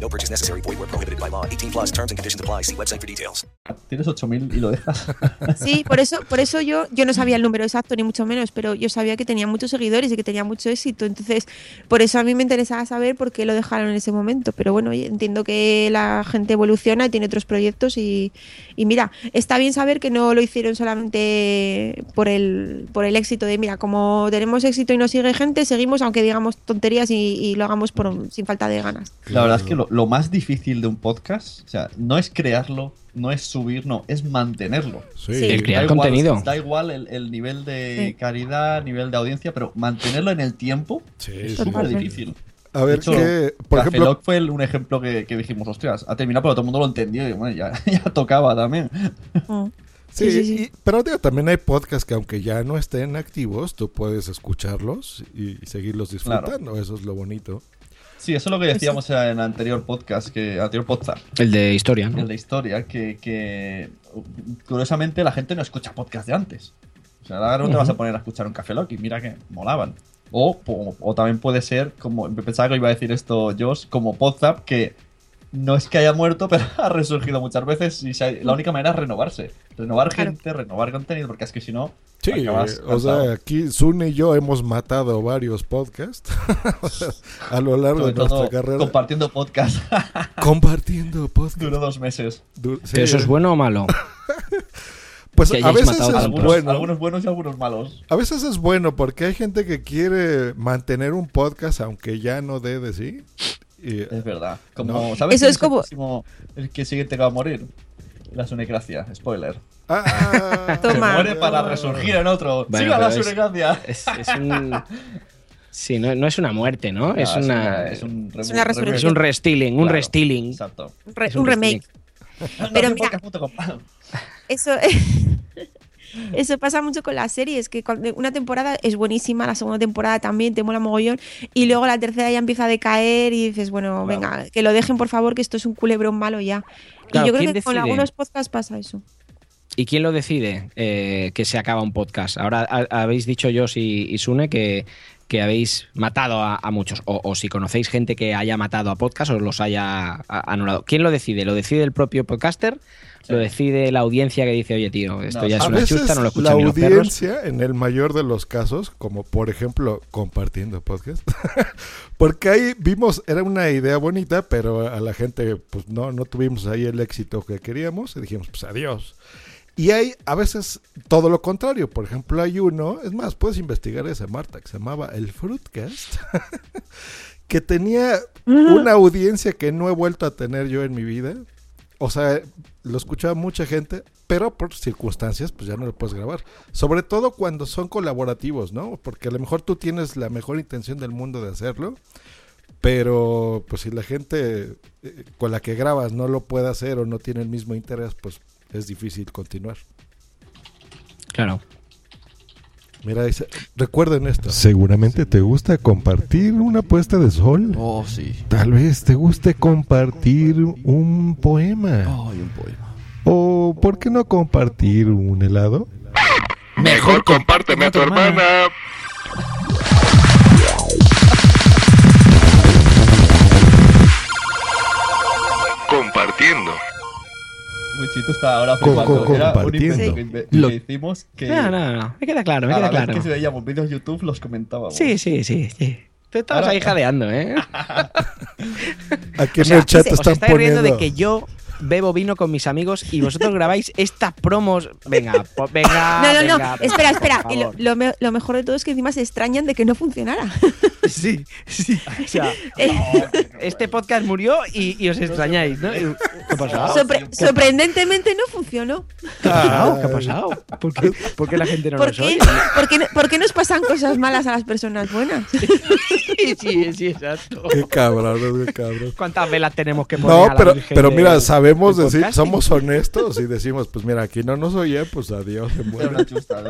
No purchase necessary. Void where prohibited by law. 18 plus terms and conditions apply. See website for details. Tienes 8000 y lo dejas. (laughs) Sí, por eso, por eso yo, yo no sabía el número exacto, ni mucho menos, pero yo sabía que tenía muchos seguidores y que tenía mucho éxito. Entonces, por eso a mí me interesaba saber por qué lo dejaron en ese momento. Pero bueno, entiendo que la gente evoluciona y tiene otros proyectos y, y mira, está bien saber que no lo hicieron solamente por el, por el éxito de, mira, como tenemos éxito y nos sigue gente, seguimos aunque digamos tonterías y, y lo hagamos por, sin falta de ganas. La verdad es que lo, lo más difícil de un podcast, o sea, no es crearlo, no es subir, no, es mantenerlo. Sí. Sí. El crear Da igual, contenido. da igual el, el nivel de Sí. calidad, nivel de audiencia, pero mantenerlo en el tiempo Sí, es súper difícil. A ver, hecho, que, por Café ejemplo, Lock fue el- un ejemplo que, que dijimos, hostias, ha terminado, pero todo el mundo lo entendió y bueno, ya, (laughs) ya tocaba también. Mm. Sí, Sí, sí, sí. y- pero digo, también hay podcasts que aunque ya no estén activos, tú puedes escucharlos y, y seguirlos disfrutando. Eso es lo bonito. Sí, eso es lo que decíamos en el anterior podcast, que anterior podcast, El de historia, ¿no? el de historia, que, que curiosamente la gente no escucha podcast de antes. O sea, ahora no te vas a poner a escuchar un Café Lock y mira que molaban. O, o, o también puede ser, como pensaba que iba a decir esto Josh, como Podzap, que no es que haya muerto, pero (laughs) ha resurgido muchas veces y se ha- la única manera es renovarse. Renovar Claro. gente, renovar contenido, porque es que si no, Sí, o sea, aquí Zune y yo hemos matado varios podcasts (laughs) a lo largo Sobre de nuestra carrera. compartiendo podcast. (laughs) Compartiendo podcast. Duró dos meses. Du- sí, ¿Pero eso es bueno o malo? Pues a veces es. Algunos, bueno. algunos buenos y algunos malos. A veces es bueno porque hay gente que quiere mantener un podcast aunque ya no dé de sí. Y- Es verdad. Como, No. ¿Sabes Eso es como- El, el que siguiente que va a morir. La Sunecracia. Spoiler. Ah, Se Toma. muere para resurgir en otro. Bueno, ¡Siga la es- Sunecracia! Es, es un. Sí, no, no es una muerte, ¿no? No, es, una, Es, un, Es una es un restyling, un Claro, restyling. Exacto. Un, re- un remake. Pero No, mira. Eso, eso pasa mucho con las series, que una temporada es buenísima, la segunda temporada también te mola mogollón, y luego la tercera ya empieza a decaer y dices, bueno, venga, que lo dejen por favor, que esto es un culebrón malo ya. Claro, y yo creo ¿quién que con algunos podcasts pasa eso. ¿Y quién lo decide eh, que se acaba un podcast? Ahora ha- habéis dicho yo y, y Sune que, que habéis matado a, a muchos. O, o si conocéis gente que haya matado a podcast o los haya anulado. ¿Quién lo decide? ¿Lo decide el propio podcaster? ¿Lo decide la audiencia que dice, oye, tío, esto No, ya es una veces chusta, no lo la escuchan los perros? audiencia, en el mayor de los casos, como por ejemplo compartiendo podcast, (laughs) porque ahí vimos, era una idea bonita, pero a la gente, pues no, no tuvimos ahí el éxito que queríamos y dijimos, pues adiós. Y hay a veces todo lo contrario. Por ejemplo, hay uno, es más, puedes investigar ese, Marta, que se llamaba El Fruitcast, (laughs) que tenía una audiencia que no he vuelto a tener yo en mi vida. O sea, lo escuchaba mucha gente, pero por circunstancias, pues ya no lo puedes grabar. Sobre todo cuando son colaborativos, ¿no? Porque a lo mejor tú tienes la mejor intención del mundo de hacerlo, pero pues si la gente eh, con la que grabas no lo puede hacer o no tiene el mismo interés, pues es difícil continuar. Claro. Mira, dice, recuerden esto. Seguramente te gusta compartir una puesta de sol. Oh, sí. Tal vez te guste compartir un poema. Ay, un poema. O, ¿por qué no compartir un helado? Mejor compárteme a tu hermana. Compartiendo. Wichito está ahora flipando. co- Era un invento que, Lo- que hicimos que No, no, no. Me queda claro, me queda vez claro. que si veíamos vídeos de YouTube los comentábamos. Sí, sí, sí, sí. Tú estabas Ahora- ahí jadeando, ¿eh? (laughs) Aquí O en sea, el chat os están estáis riendo poniendo. de que yo bebo vino con mis amigos y vosotros grabáis estas promos. Venga, po- venga. (laughs) No, no, no. venga, espera, por espera. Y lo, lo me- lo mejor de todo es que encima se extrañan de que no funcionara. (laughs) Sí, sí. O sea, (laughs) este podcast murió y, y os extrañáis, ¿no? ¿Qué ha pasado? Sorpre- sorprendentemente no funcionó. ¿Qué ha pasado? ¿Qué ha pasado? ¿Por qué, por qué la gente no ¿Por nos qué? oye? ¿Por qué, no- por qué nos pasan cosas malas a las personas buenas? Sí, sí, sí, exacto. Qué cabrón, qué cabrón. ¿Cuántas velas tenemos que poner? No, a la pero, Virgen pero de- mira, sabemos decir, podcasting? somos honestos y decimos, pues mira, aquí no nos oye, pues adiós, se Era una chusta.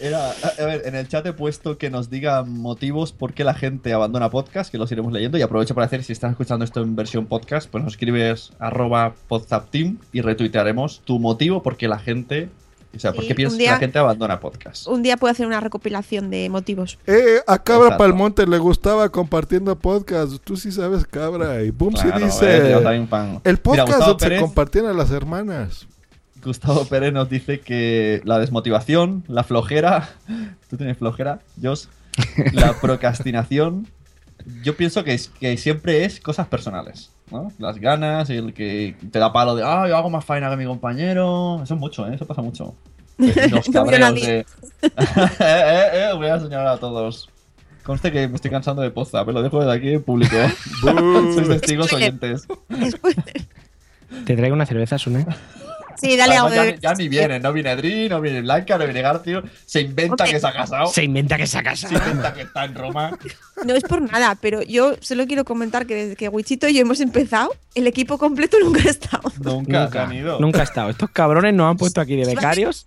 Era, a ver, en el chat he puesto que nos diga motivos por qué la gente abandona podcast, que los iremos leyendo. Y aprovecho para decir, si estás escuchando esto en versión podcast, pues nos escribes arroba podzapteam y retuitearemos tu motivo por qué la gente, o sea, por Sí, qué piensas un que día- la gente abandona podcast. Un día puedo hacer una recopilación de motivos. Eh, a Cabra Exacto. Palmonte le gustaba compartiendo podcast. Tú sí sabes, Cabra. Y Boom sí Claro, dice. eh, el Mira, podcast Gustavo donde se Pérez- compartían a las hermanas. Gustavo Pérez nos dice que la desmotivación, la flojera, (laughs) tú tienes flojera, Jos, la procrastinación, yo pienso que, es- que siempre es cosas personales, ¿no? Las ganas, el que te da palo de, ah, yo hago más faena que mi compañero, eso es mucho, ¿eh? Eso pasa mucho. (laughs) Los cabreos nadie. de... (laughs) eh, eh, eh, voy a señalar a todos. Conste que me estoy cansando de poza, pero lo dejo desde aquí en público. (laughs) Sois testigos oyentes. Te traigo una cerveza, Sune. Sí, dale Además, ya, ya ni viene, no viene Dri, no viene Blanca, no viene Garcio. Se inventa que se ha casado. Se inventa que se ha casado. Se inventa que está en Roma. (laughs) No es por nada, pero yo solo quiero comentar que desde que Wichito y yo hemos empezado, el equipo completo nunca ha estado. Nunca, se han ido. Nunca ha estado. Estos cabrones nos han puesto aquí de (laughs) becarios.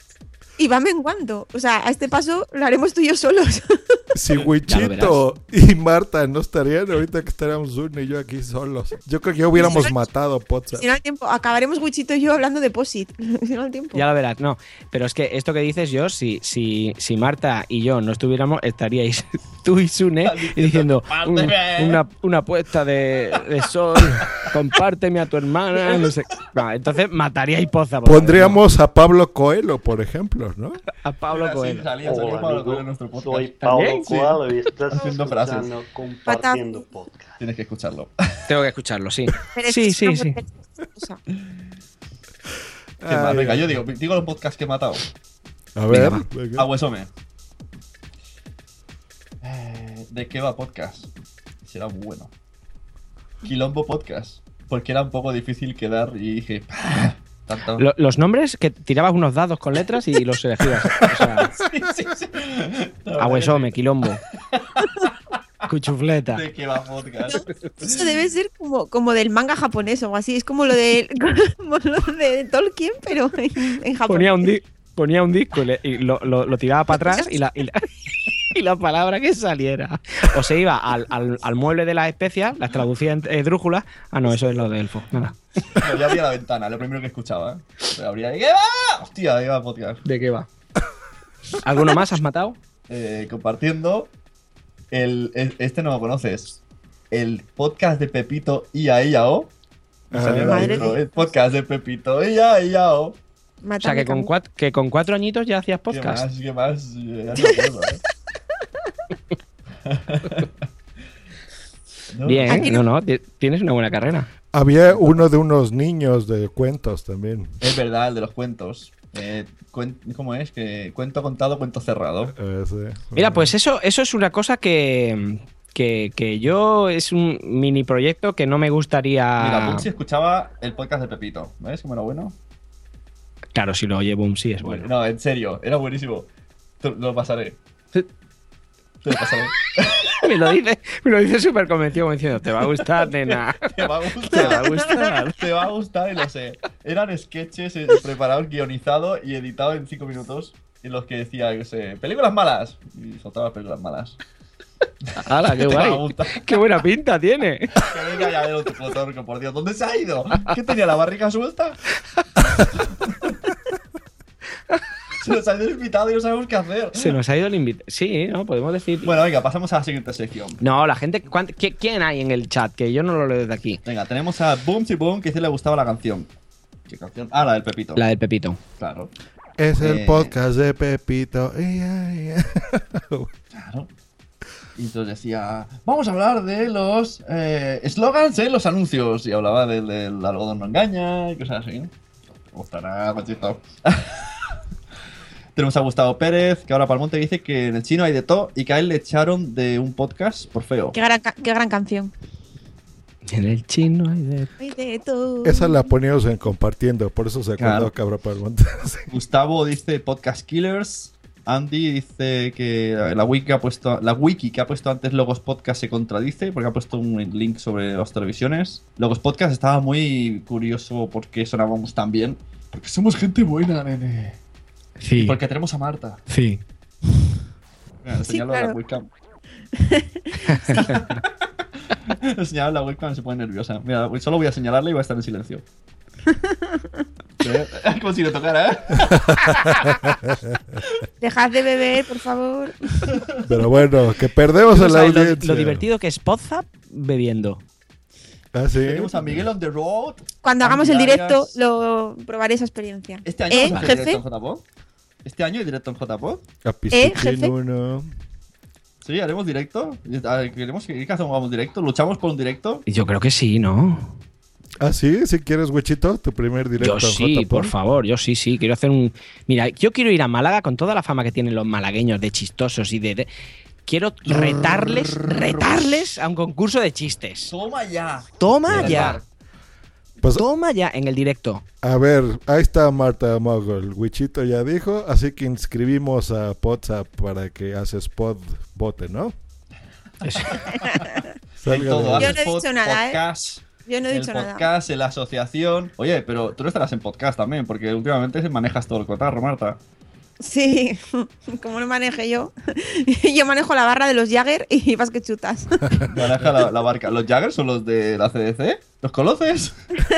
Y va menguando. O sea, a este paso lo haremos tú y yo solos. (laughs) Si Wichito y Marta no estarían, ahorita que estaríamos uno y yo aquí solos. Yo creo que ya hubiéramos matado Poza. si no tiempo, acabaremos Wichito y yo hablando de POSIT. (laughs) si no tiempo. Ya lo verás, no. Pero es que esto que dices yo, si, si, si Marta y yo no estuviéramos, estaríais (laughs) tú y Sune y diciendo "Mm, una, una puesta de, de sol, compárteme a tu hermana, no sé. No, entonces mataríais Poza. Pondríamos a Pablo Coelho, por ejemplo, ¿no? A Pablo Sí, Coelho. salía, salía Hola, Pablo. Coelho en nuestro podcast. Soy Pablo ¿También? Coelho y (laughs) estás Haciendo frases. compartiendo podcast. Tienes que escucharlo. (laughs) Tengo que escucharlo, sí. Sí, sí, sí. ¿Qué más? Venga, yo digo, digo los podcasts que he matado. A ver. venga. A Huesome. Eh, ¿De qué va podcast? Será bueno. Quilombo Podcast. Porque era un poco difícil quedar y dije. "Ah, Tanto. Lo- los nombres que tirabas unos dados con letras y los elegías. O sea, (laughs) Sí, Aguesome, Quilombo. Cuchufleta. ¿De qué va podcast? Eso debe ser como, como del manga japonés o algo así. Es como lo de, (laughs) como lo de Tolkien, pero en, en Japón. Ponía un, di- ponía un disco y, le- y lo, lo- lo tiraba para atrás y la, y, la, (laughs) y la palabra que saliera. O se iba al, al- al mueble de las especias, las traducía en eh, drújula. Ah, no, eso es lo de elfo. Nada. No, yo abría la ventana, lo primero que escuchaba. ¿eh? Pero abría. ¿De qué va? Hostia, de qué va podcast. ¿De qué va? ¿Alguno más has matado? Eh, compartiendo. El, el- este no lo conoces. El podcast de Pepito IA IAO. Ah, Salió en la Madre intro, mía. El podcast de Pepito IA IAO. O sea, que con, cuatro, que con cuatro añitos ya hacías ¿Qué podcast. más? ¿Qué más? Ya no acuerdo, ¿eh? (laughs) No, Bien, Aquí no, no- no, ti- tienes una buena carrera. Había uno de unos niños de cuentos también. Es verdad, el de los cuentos. Eh, cuen- ¿Cómo es? Que cuento contado, cuento cerrado. Ese. Mira, pues eso, eso es una cosa que, que, que yo es un mini proyecto que no me gustaría. Mira, Puxi escuchaba el podcast de Pepito. ¿Ves cómo era bueno? Claro, si lo oye Boom, sí es bueno. No, en serio, era buenísimo. Te lo pasaré. Te (laughs) me lo dice, me lo dice súper convencido, como diciendo, te va a gustar, (laughs) nena. Te va a Te gustar. va a gustar. Te va a gustar y lo sé. Eran sketches eh, preparados, guionizados y editados en 5 minutos. en los que decía, qué sé, películas malas. Y soltaba películas malas. ¡Hala, qué (laughs) Te guay! ¡Qué buena pinta tiene! Que venga ya ver otro fotógrafo, por Dios. ¿Dónde se ha ido? ¿Qué tenía la barriga suelta? Se nos ha ido el invitado y no sabemos qué hacer. Se nos ha ido el invitado. Sí, ¿no? Podemos decir. Bueno, venga, pasamos a la siguiente sección. No, la gente. ¿cuánt- qué- ¿Quién hay en el chat? Que yo no lo leo desde aquí. Venga, tenemos a Boom y Boom que dice le gustaba la canción. ¿Qué canción? Ah, la del Pepito. La del Pepito. Claro. Es el Eh, podcast de Pepito. (laughs) Claro. Y entonces decía, vamos a hablar de los eh, slogans en los anuncios. Y hablaba del, del algodón no engaña y cosas así. ¿no? Te gustará, guachito. (laughs) Tenemos a Gustavo Pérez, que ahora Palmonte dice que en el chino hay de todo y que a él le echaron de un podcast por feo. Qué gran, qué gran canción. En el chino hay de. De todo. Esa la poníamos en compartiendo, por eso se acordó Claro. Cabra para el monte. (laughs) Gustavo dice podcast killers. Andy dice que la wiki, que ha puesto, la wiki que ha puesto antes Logos Podcast se contradice porque ha puesto un link sobre las televisiones. Logos Podcast estaba muy curioso porque sonábamos tan bien. Porque somos gente buena, nene. Sí. Y porque tenemos a Marta. Sí. Mira, Sí, señalo claro. (laughs) la webcam. Le señalo la webcam y se pone nerviosa. Mira, solo voy a señalarle y va a estar en silencio. ¿Sí? (laughs) (laughs) Como si le tocara, ¿eh? Dejad de beber, por favor. Pero bueno, que perdemos ¿Tú en la lo- divertido que es Podzap bebiendo. Ah, sí. Tenemos a Miguel on the road. Cuando hagamos el directo, lo probaré esa experiencia. Este año ¿Eh, vamos a hacer jefe? directo. Este año hay directo en JPod. ¿Eh, jefe? uno. Sí, haremos directo. ¿Queremos que, que hagamos directo? ¿Luchamos por un directo? Yo creo que sí, ¿no? Ah, sí, si quieres, Wichito, tu primer directo Yo sí, JPod. por favor, yo sí, sí. Quiero hacer un. Mira, yo quiero ir a Málaga con toda la fama que tienen los malagueños de chistosos y de. de- Quiero retarles, retarles a un concurso de chistes. Toma ya. Toma ya. Pues, Toma ya en el directo. a ver, ahí está Marta Mogol. Wichito ya dijo, así que inscribimos a WhatsApp para que haces pod bote, ¿no? (laughs) Todo, Yo no he pod- dicho nada, ¿eh? podcast, Yo no he el dicho nada. podcast, en la asociación. Oye, pero tú no estarás en podcast también, porque últimamente manejas todo el cotarro, Marta. Sí, (laughs) como no maneje yo. (laughs) yo manejo la barra de los Jagger y vas que chutas. Maneja la, la barca. ¿Los Jaggers son los de la CDC? ¿Los conoces?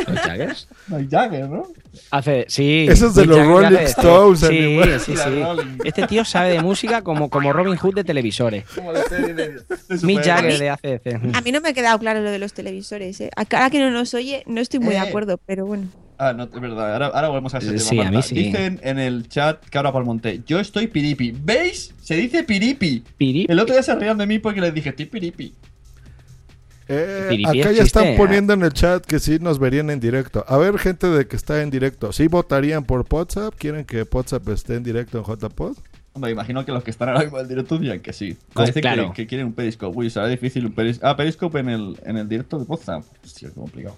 ¿Los Jaggers? No hay Jagger, ¿no? Hace, sí. Ese es de los Jagger Rolling Stones, Sí, sí, sí. Este tío sabe de música como, como Robin Hood de televisores. Como la serie de, de Mick. Jagger de ACDC. A mí no me ha quedado claro lo de los televisores. ¿eh? A cara que no nos oye, no estoy muy de Eh. acuerdo, pero bueno. Ah, no, es verdad. Ahora, ahora volvemos a ese Eh, tema. sí, a Marta. mí sí. Dicen en el chat Cabra Palmonte, yo estoy piripi. ¿Veis? Se dice piripi. Piripi. El otro día se rían de mí porque les dije, estoy piripi. Eh, acá ya están poniendo en el chat que sí nos verían en directo. A ver, gente de que está en directo, ¿sí votarían por WhatsApp? ¿Quieren que WhatsApp esté en directo en JPod? Hombre, imagino que los que están ahora mismo en el directo dirían que sí. Pues claro. que, que quieren un Periscope. Uy, será difícil un Periscope. Ah, Periscope en el, en el directo de WhatsApp. Hostia, qué complicado.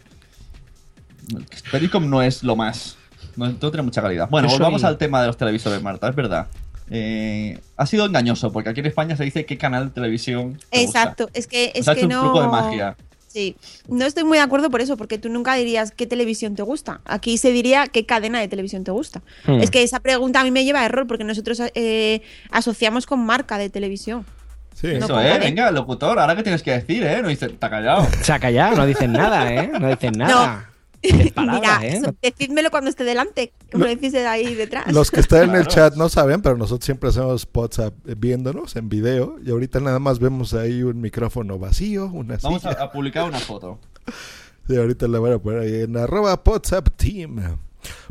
Periscope no es lo más. No, no tiene mucha calidad. Bueno, Yo volvamos soy- al tema de los televisores, Marta. Es verdad. Eh, ha sido engañoso porque aquí en España se dice qué canal de televisión. te gusta. Exacto, es que, es que un no. truco de magia. Sí, no estoy muy de acuerdo por eso, porque tú nunca dirías qué televisión te gusta. Aquí se diría qué cadena de televisión te gusta. Hmm. Es que esa pregunta a mí me lleva a error, porque nosotros eh, asociamos con marca de televisión. Sí. No Eso, eh. Venga, locutor, ahora qué tienes que decir, eh. No dice, está callado. Se ha callado, no dicen nada, ¿eh? No dicen nada. (laughs) Mira, ¿eh? decídmelo cuando esté delante, que me lo decís de ahí detrás. Los que están en el chat no saben, pero nosotros siempre hacemos WhatsApp viéndonos en video y ahorita nada más vemos ahí un micrófono vacío, una Vamos silla. a, a publicar una foto. (laughs) Sí, ahorita la voy a poner ahí en arroba WhatsApp Team.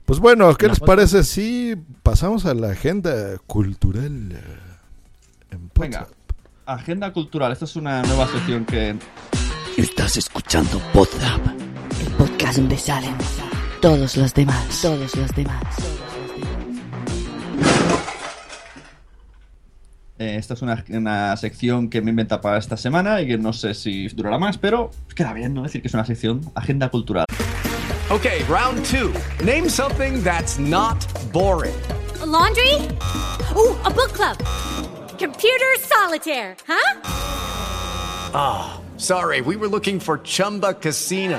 Pues bueno, ¿qué Una les foto. parece si pasamos a la agenda cultural eh, en Venga. WhatsApp? Agenda cultural. Esta es una nueva sección que Estás escuchando Podzap, podcast donde salen todos los demás, todos los demás. Eh, esta es una, una sección que me inventa para esta semana y que no sé si durará más, pero queda bien, ¿no? Decir que es una sección agenda cultural. Okay, round two. Name something that's not boring. A laundry? Ooh, a book club. Computer solitaire, huh? Ah, sorry, we were looking for Chumba Casino.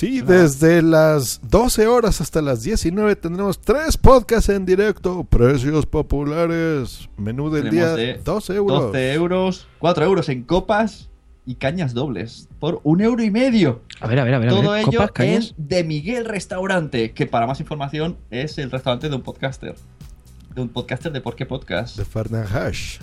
Sí, desde las 12 horas hasta las 19 tendremos tres podcasts en directo, precios populares, menú del Tenemos día, de 12 euros. 12 euros, 4 euros en copas y cañas dobles por un euro y medio. A ver, a ver, a ver. a Todo ver, ello copas, cañas. en De Miguel Restaurante, que para más información es el restaurante de un podcaster. De un podcaster de Por qué Podcast. De Farnahash.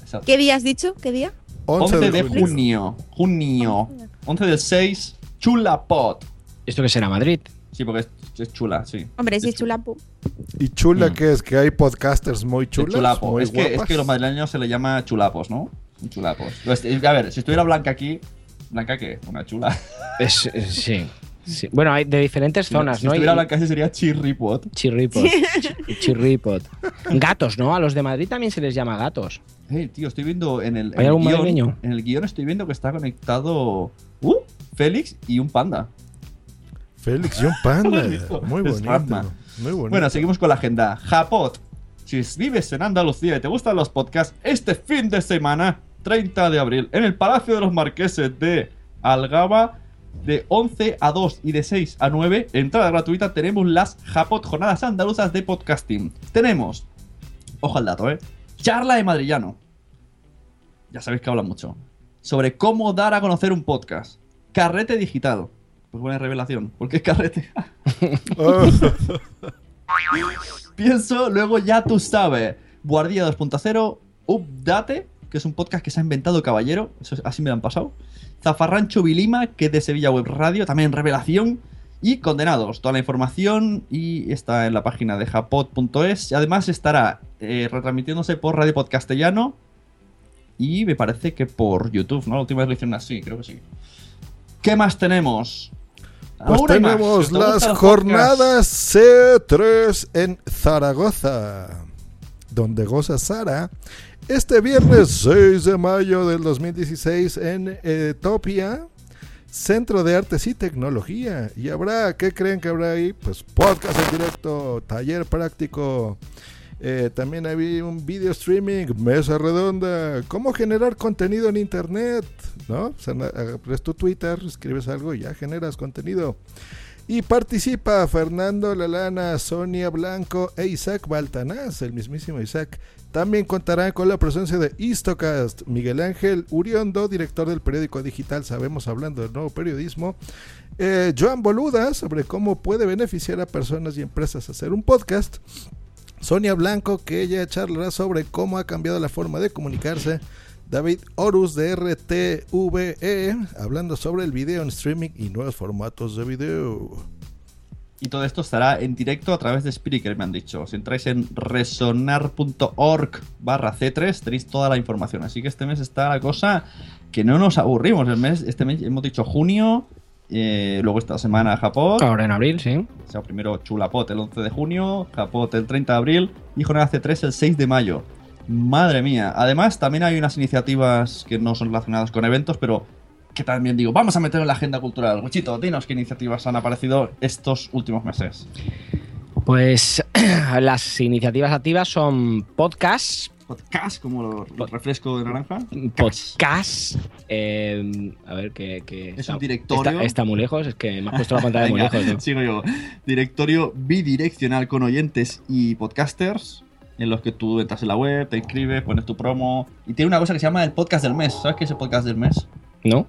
Exacto. ¿Qué día has dicho? ¿Qué día? 11 de junio. Junio. 11 del 6, Chulapot. ¿Esto que será Madrid? Sí, porque es, es chula, sí. Hombre, sí, chulapu. Y chula que es que hay podcasters muy chulas, chulapo. muy Es que, es que los madrileños se le llama chulapos, ¿no? Chulapos. A ver, si estuviera Blanca aquí. ¿Blanca qué? Una chula. Es- es- sí, sí. Bueno, hay de diferentes zonas, si ¿no? estuviera Y- Blanca ese sería chirripot. Chirripot. Chirripot. Gatos, ¿no? A los de Madrid también se les llama gatos. Hey, tío, estoy viendo en el, en ¿Hay el algún guion. En el guion estoy viendo que está conectado. Uh, Félix y un panda. Félix y un panda. (laughs) Muy bonito. Muy bonito. Bueno, seguimos con la agenda. Japot. Si vives en Andalucía y te gustan los podcasts, este fin de semana, 30 de abril, en el Palacio de los Marqueses de Algaba, de 11 a 2 y de 6 a 9, entrada gratuita, tenemos las Japot, jornadas andaluzas de podcasting. Tenemos, ojo al dato, ¿eh? Charla de Madrillano. Ya sabéis que habla mucho. Sobre cómo dar a conocer un podcast. Carrete digital. Pues buena revelación. ¿Por qué es carrete? (laughs) Pienso, luego ya tú sabes. Guardia 2.0, Update, que es un podcast que se ha inventado Caballero, eso es- así me lo han pasado. Zafarrancho Vilima, que es de Sevilla Web Radio, también Revelación. Y Condenados, toda la información y está en la página de japot.es. Además estará eh, retransmitiéndose por Radio Podcastellano y me parece que por YouTube, ¿no? La última vez lo hicieron así, creo que sí. ¿Qué más tenemos? Pues más. tenemos ¿Te gustan las jornadas C3 en Zaragoza, donde goza Sara. Este viernes (laughs) 6 de mayo del 2016 en Etopia, Centro de Artes y Tecnología. Y habrá, ¿qué creen que habrá ahí? Pues podcast en directo, taller práctico. eh, también había un video streaming, mesa redonda, cómo generar contenido en internet, ¿no? O abres tu Twitter, escribes algo y ya generas contenido. Y participa Fernando Lalana, Sonia Blanco e Isaac Baltanás, el mismísimo Isaac. También contará con la presencia de Istocast, Miguel Ángel Uriondo, director del periódico digital Sabemos Hablando del Nuevo Periodismo. eh, Joan Boluda, sobre cómo puede beneficiar a personas y empresas hacer un podcast. Sonia Blanco, que ella charlará sobre cómo ha cambiado la forma de comunicarse. David Horus de RTVE, hablando sobre el video en streaming y nuevos formatos de video. Y todo esto estará en directo a través de Spreaker, me han dicho. Si entráis en resonar.org barra C3 tenéis toda la información. Así que este mes está la cosa que no nos aburrimos. El mes, este mes hemos dicho junio, eh, luego esta semana Japón. Ahora en abril, sí. O sea, primero Chulapot el 11 de junio, Japot el 30 de abril y Jornada C3 el 6 de mayo. Madre mía. Además, también hay unas iniciativas que no son relacionadas con eventos, pero que también digo, vamos a meter en la agenda cultural. Wichito, dinos qué iniciativas han aparecido estos últimos meses. Pues (clears throat) las iniciativas activas son podcasts. Podcast, como lo- el refresco de naranja. Podcast. eh, a ver, que, que Es está, un directorio. Está, está muy lejos, es que me has puesto la pantalla (laughs) muy lejos. ¿no? Sigo yo. Directorio bidireccional con oyentes y podcasters. En los que tú entras en la web, te inscribes, pones tu promo. Y tiene una cosa que se llama el podcast del mes. ¿Sabes qué es el podcast del mes? ¿No?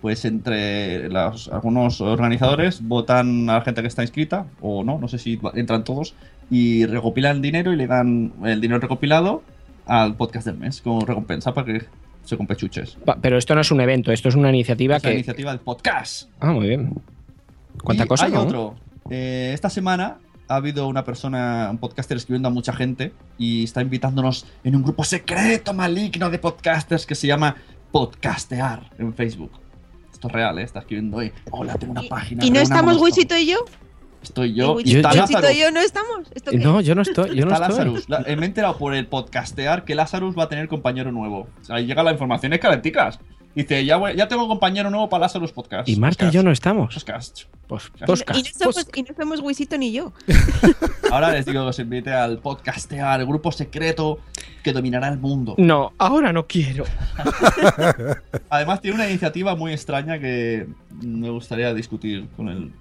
Pues entre los- algunos organizadores votan a la gente que está inscrita, o no, no sé si entran todos, y recopilan dinero y le dan el dinero recopilado al podcast del mes como recompensa para que se compre chuches. Pa- Pero esto no es un evento, esto es una iniciativa Es la que. iniciativa del podcast. Ah, muy bien. ¿Cuánta Y cosa, Hay no? otro. Eh, esta semana ha habido una persona, un podcaster escribiendo a mucha gente y está invitándonos en un grupo secreto maligno de podcasters que se llama Podcastear en Facebook. Esto es real, ¿eh? Está escribiendo hoy. Hola, tengo una página. ¿Y no estamos Wichito y yo? todos". Estoy ¿Y yo. Wichito Y está y yo no estamos? ¿Esto qué? No, yo no estoy. Yo no Está estoy. Lazarus. La- eh, me he enterado por el podcastear que Lazarus va a tener compañero nuevo. O sea, ahí llega la información, es calenticas. Dice, ya, voy- ya tengo compañero nuevo para Lazarus Podcast. Y Marta y yo no estamos. Podcast. Pues, Y podcast. no somos, y no somos Wichito ni yo. (laughs) Ahora les digo que os invite al podcastear, el grupo secreto que dominará el mundo. No, ahora no quiero. (laughs) Además tiene una iniciativa muy extraña que me gustaría discutir con el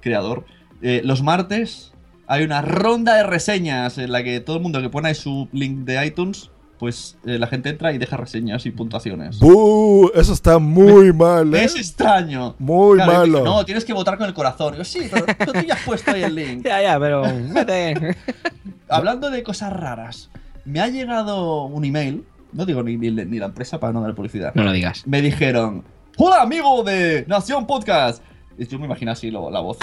creador. Eh, los martes hay una ronda de reseñas en la que todo el mundo que pone ahí su link de iTunes, pues eh, la gente entra y deja reseñas y puntuaciones. Eso está muy mal, ¿eh? Es extraño. Muy Claro, malo. dice, No, tienes que votar con el corazón. Sí, pero, tú ya has puesto ahí el link. (laughs) Ya, ya, pero. vete. (laughs) Hablando de cosas raras, me ha llegado un email, no digo ni, ni- ni la empresa para no dar publicidad. No lo digas. Me dijeron, hola amigo de Nación Podcast. Y yo me imagino así lo- la voz.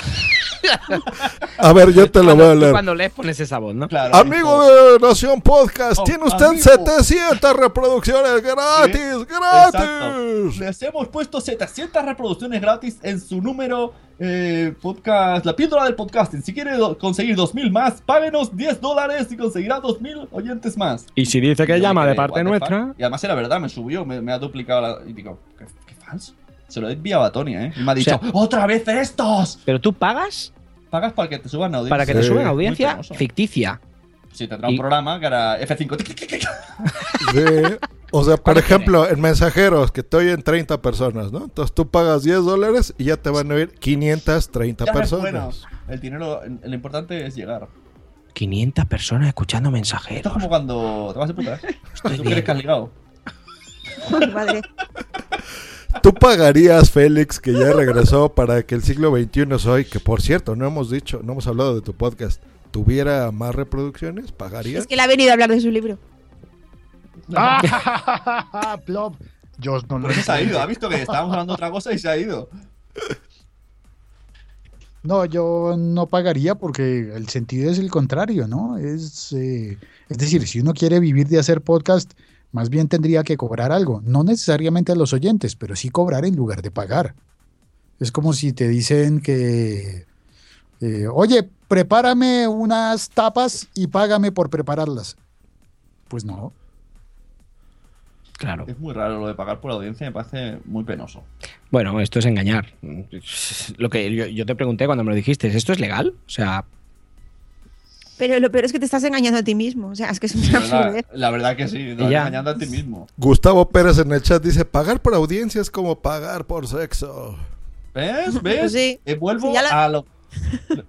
A ver, yo te lo voy a leer. cuando lees pones esa voz, ¿no? Claro, Amigo de Nación Podcast, Oh, tiene usted amigo. 700 reproducciones gratis, Exacto. gratis. Les hemos puesto 700 reproducciones gratis en su número eh, podcast, la píldora del podcasting. Si quiere conseguir 2000 más, páguenos 10 dólares y conseguirá 2000 oyentes más. Y si dice que Yo llama de parte "What the nuestra. fuck?". Y además era verdad, me subió, me, me ha duplicado la. Y digo, qué, qué falso. Se lo he enviado a Tony, ¿eh? Y me ha dicho, sea- ¡otra vez estos! Pero tú pagas Pagas para que te suban audiencia. para que te suban audiencia ficticia. Sí, tendrá un Y- programa que era F5. Sí. O sea, por ¿Cuánto ejemplo, en mensajeros que te oyen 30 personas, ¿no? Entonces tú pagas 10 dólares y ya te van a oír 530 Ya es personas. bueno. El dinero, lo importante es llegar. 500 personas escuchando Esto mensajeros. es como cuando te vas de putas. Tú bien. quieres que has ligado. Madre. ¿Tú pagarías, Félix, que ya regresó para que el siglo XXI es hoy, que por cierto, no hemos dicho, no hemos hablado de tu podcast, tuviera más reproducciones? ¿Pagarías? Es que él ha venido a hablar de su libro. Ah, (laughs) Plop. Yo no lo Por eso se ha ido. Ha visto que estábamos hablando de otra cosa y se ha ido. No, yo no pagaría porque el sentido es el contrario, ¿no? Es, eh, es decir, si uno quiere vivir de hacer podcast, más bien tendría que cobrar algo. No necesariamente a los oyentes, pero sí cobrar en lugar de pagar. Es como si te dicen que, eh, oye, prepárame unas tapas y págame por prepararlas. Pues no. Claro. Es muy raro lo de pagar por audiencia, me parece muy penoso. Bueno, esto es engañar. Lo que yo, yo te pregunté cuando me lo dijiste, ¿esto es legal? O sea, Pero lo peor es que te estás engañando a ti mismo. O sea, es que es una La verdad, la verdad que sí, estás ya. engañando a ti mismo. Gustavo Pérez en el chat dice, pagar por audiencia es como pagar por sexo. ¿Ves? (laughs) ¿Ves? Pues sí. Eh, vuelvo Sí, ya la- a lo...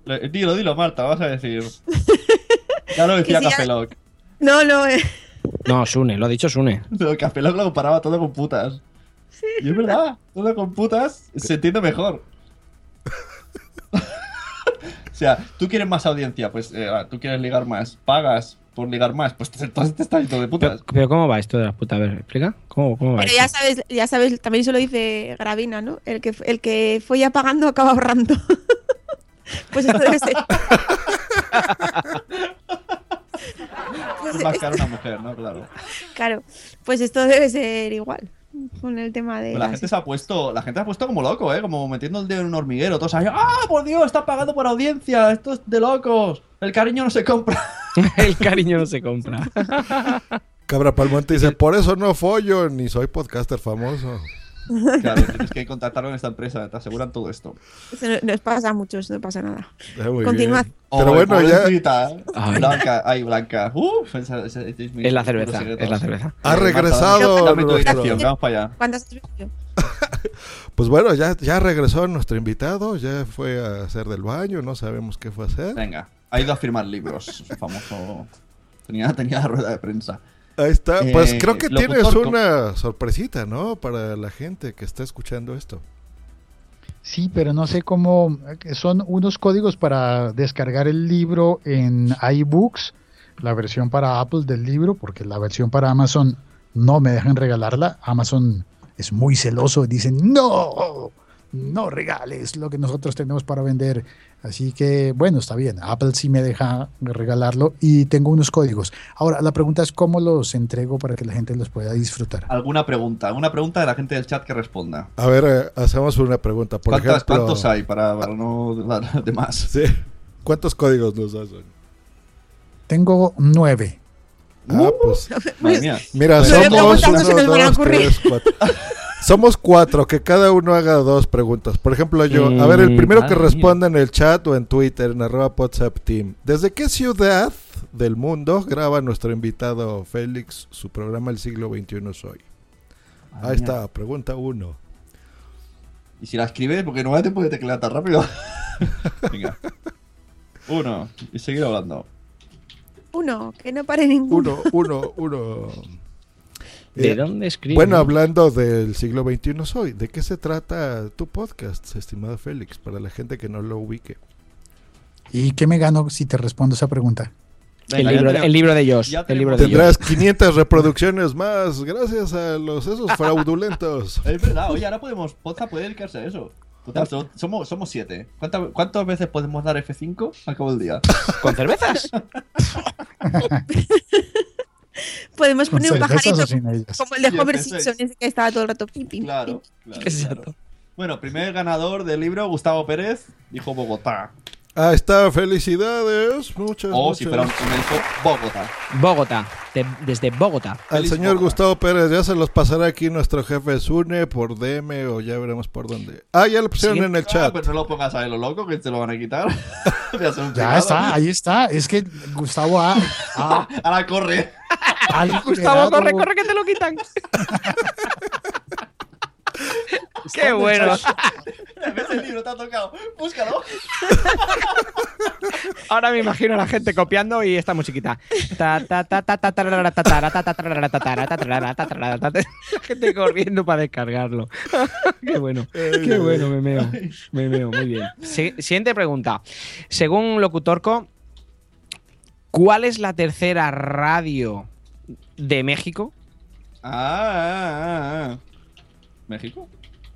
Lo- Dilo, dilo, Marta, vas a decir. (laughs) Ya lo decía si ya-. No, no, eh. no, Sune, lo ha dicho Sune. (laughs) Pero Cafeloc lo comparaba todo con putas. Y es verdad, todo con putas se entiende mejor. O sea, tú quieres más audiencia, pues eh, ah, tú quieres ligar más, pagas por ligar más, pues entonces te estás yendo de Pero, putas. pero ¿cómo va esto de la puta? A ver, explica. ¿Cómo, cómo va Pero esto? ya sabes, ya sabes, también eso lo dice Gravina, ¿no? El que, el que fue ya pagando acaba ahorrando. (laughs) pues esto debe ser. Pues (laughs) Es más caro una mujer, ¿no? Claro. claro, pues esto debe ser igual con el tema de. La gente se ha puesto, la gente se ha puesto como loco, ¿eh? Como metiendo el dedo en un hormiguero. Todos ahí, ¡ah, por Dios! Está pagando por audiencia. Esto es de locos. El cariño no se compra. (laughs) El cariño no se compra. Cabra Palmonte dice, por eso no follo ni soy podcaster famoso. (laughs) Claro, tienes que contactar con esta empresa. Te aseguran todo esto. Eso no, nos pasa a muchos, no pasa nada. Eh, Continuad. bien. Pero bueno, ya. Ay. Blanca, ay, Blanca. Uf, es mi Es la cerveza, es la cerveza. ha Eh, regresado dame tu nuestro- dirección, vamos para allá. (laughs) Pues bueno, ya, ya regresó nuestro invitado, ya fue a hacer del baño, no sabemos qué fue a hacer. Venga, ha ido a firmar libros. Es famoso. Tenía, tenía la rueda de prensa. Ahí está, pues Eh, creo que locutor tienes una sorpresita, ¿no? Para la gente que está escuchando esto. Sí, pero no sé cómo. Son unos códigos para descargar el libro en iBooks, la versión para Apple del libro, porque la versión para Amazon no me dejan regalarla. Amazon es muy celoso y dicen, no, no regales lo que nosotros tenemos para vender. Así que, bueno, está bien. Apple sí me deja regalarlo y tengo unos códigos. Ahora, la pregunta es cómo los entrego para que la gente los pueda disfrutar. ¿Alguna pregunta? ¿Alguna pregunta de la gente del chat que responda? A ver, eh, hacemos una pregunta. Por ¿Cuántas- ejemplo, ¿Cuántos hay para, para no dar (laughs) de más? Sí. ¿Cuántos códigos nos hacen? Tengo nueve. Ah, pues. Madre mía. Mira, Pues, somos ¿qué preguntas no se uno, dos, tres, cuatro. (laughs) Somos cuatro, que cada uno haga dos preguntas. Por ejemplo, yo, a ver, el Mm, primero que madre responda en el chat o en Twitter, en arroba WhatsApp Team. ¿Desde qué ciudad del mundo graba nuestro invitado Félix su programa El siglo XXI Soy? Ahí está, pregunta uno. Y si la escribes, porque no te puede teclear tan rápido. (laughs) Venga. Uno. Y seguir hablando. Uno, que no pare ninguno. Uno, uno, uno. ¿De Eh, dónde escribe? Bueno, hablando del siglo XXI Soy, ¿de qué se trata tu podcast, estimado Félix, para la gente que no lo ubique? ¿Y qué me gano si te respondo esa pregunta? El libro, el libro de Josh. El libro de Tendrás Josh. 500 reproducciones más gracias a los esos fraudulentos. (laughs) Es verdad, oye, ahora podemos. Podcast puede dedicarse a eso. Total, so- somos, somos siete. ¿Cuántas, ¿Cuántas veces podemos dar F5 al cabo del día? ¿Con cervezas? (laughs) Podemos ¿Con poner un pajarito como el de Homer. Simpson, ese que estaba todo el rato pim, pim, Claro, pim. claro, claro. Bueno, primer ganador del libro, Gustavo Pérez, dijo Bogotá. Ah, está, felicidades. Muchas, O si fuera un muchas. Bogotá. Bogotá. de- desde Bogotá. Al señor Gustavo Pérez ya se los pasará aquí nuestro jefe Sune por DM o ya veremos por dónde. Ah, ya lo pusieron Sí. en el Ah, chat. pues no lo pongas a lo loco, que te lo van a quitar. Voy a hacer un Ya privado. está, ahí está. Es que Gustavo ha, (laughs) corre. ha Gustavo, liberado- corre, corre, que te lo quitan. (laughs) Qué bueno. ¿Ves el libro? Te ha tocado. Búscalo. Ahora me imagino a la gente copiando y esta musiquita. La gente corriendo para descargarlo. Qué bueno. Qué bueno, me meo. Me meo, muy bien. Si- Siguiente pregunta. Según Locutorco, ¿cuál es la tercera radio de México? Ah, ah, ah, ah. ¿México?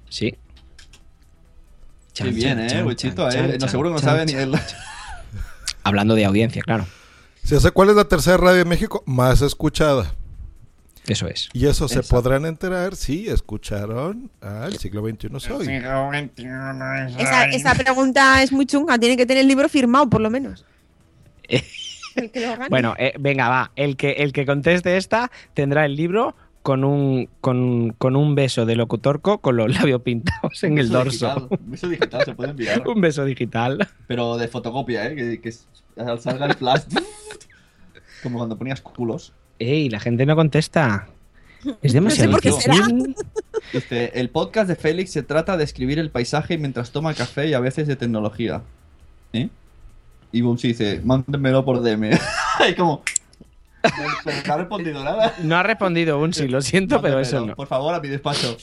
Sí. Qué bien, eh, Wichito, eh. No, seguro que no sabe ni él. (laughs) Hablando de audiencia, claro. Si sé cuál es la tercera radio de México más escuchada. Eso es. Y eso se podrán enterar si escucharon al siglo XXI Soy. Esa, esa pregunta es muy chunga, tiene que tener el libro firmado, por lo menos. (laughs) El que lo gane. Bueno, eh, venga, va. El que, el que conteste esta tendrá el libro con un, con, con un beso de locutorco con los labios pintados en el dorso. digital, Beso digital se puede enviar. (laughs) un beso digital. Pero de fotocopia, eh. Que, que al salga el flash. Como cuando ponías culos. Ey, la gente no contesta. Es demasiado por qué difícil. Dice, el podcast de Félix se trata de escribir el paisaje mientras toma café y a veces de tecnología. ¿Eh? Y Bumsy dice, mándenmelo por DM. (laughs) y como... (laughs) No ha respondido nada. No ha respondido un sí, lo siento, pero eso no. Por favor, a mi despacho.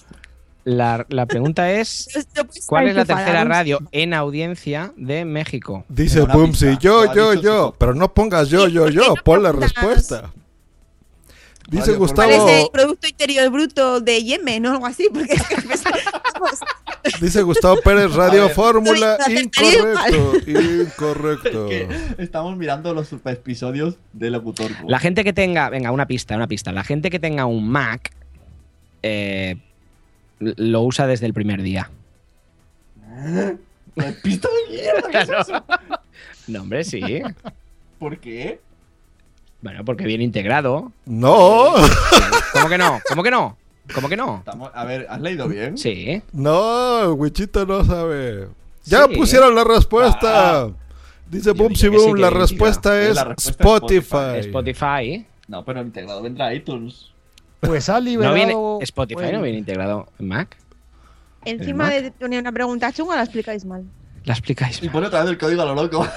La, la pregunta es: (laughs) ¿cuál es la tercera radio en audiencia de México? Dice Bumsy, yo, yo, yo. Pero no pongas yo, yo, yo. Pon la respuesta. Dice Gustavo, Parece el Producto Interior Bruto de Yemen o algo así, porque es que (laughs) dice Gustavo Pérez, Radio. Fórmula, incorrecto, incorrecto. Que estamos mirando los episodios de Locutor. La gente que tenga, venga, una pista, una pista. La gente que tenga un Mac eh, lo usa desde el primer día. ¿La pista de mierda? ¿qué es eso? No, hombre, sí. ¿Por qué? Bueno, porque viene integrado. No, ¿Cómo que no? ¿Cómo que no? ¿Cómo que no? Estamos- a ver, ¿has leído bien? Sí. no, el Wichito no sabe. Ya Sí. pusieron la respuesta. Dice Bumsy dije que sí, Boom, la respuesta es la respuesta es Spotify. Spotify. No, pero integrado vendrá iTunes. Pues ha No liberado. viene, Spotify bueno, no viene integrado en Mac. encima de poner una pregunta chunga la explicáis mal. La explicáis. Y pone otra vez el código a lo loco.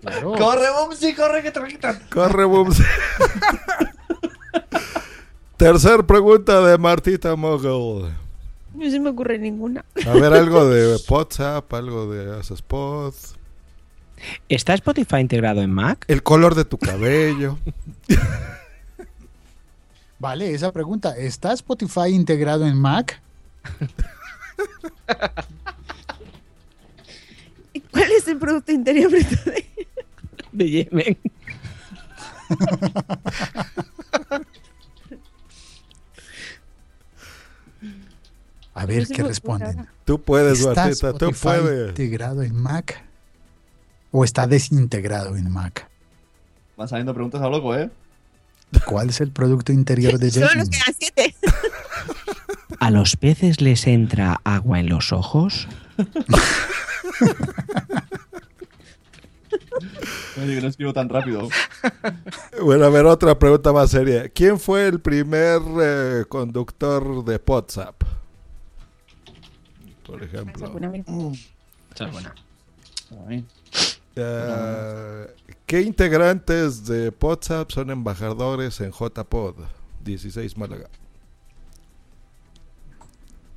claro. ¡Corre, Bumsy, corre, que te lo quitan! Corre, Bumsy. (laughs) Tercer pregunta de Martita Mogul. No se me ocurre ninguna. A ver, algo de (laughs) WhatsApp, algo de Spot. ¿Está Spotify integrado en Mac? El color de tu cabello. (laughs) Vale, esa pregunta. ¿Está Spotify integrado en Mac? (laughs) ¿Cuál es el Producto Interior Bruto de, de Yemen? A ver qué responden. Tú puedes, ¿Está Batita, tú Spotify puedes. integrado en Mac? ¿O está desintegrado en Mac? Van saliendo preguntas a loco, ¿eh? ¿Cuál es el producto interior de (laughs) siete. (laughs) ¿A los peces les entra agua en los ojos? (laughs) Oye, que no escribo tan rápido. Bueno, a ver, otra pregunta más seria. ¿Quién fue el primer eh, conductor de WhatsApp? Por ejemplo. Esa es buena. Ay. Eh, ¿Qué integrantes de WhatsApp son embajadores en JPod 16 Málaga?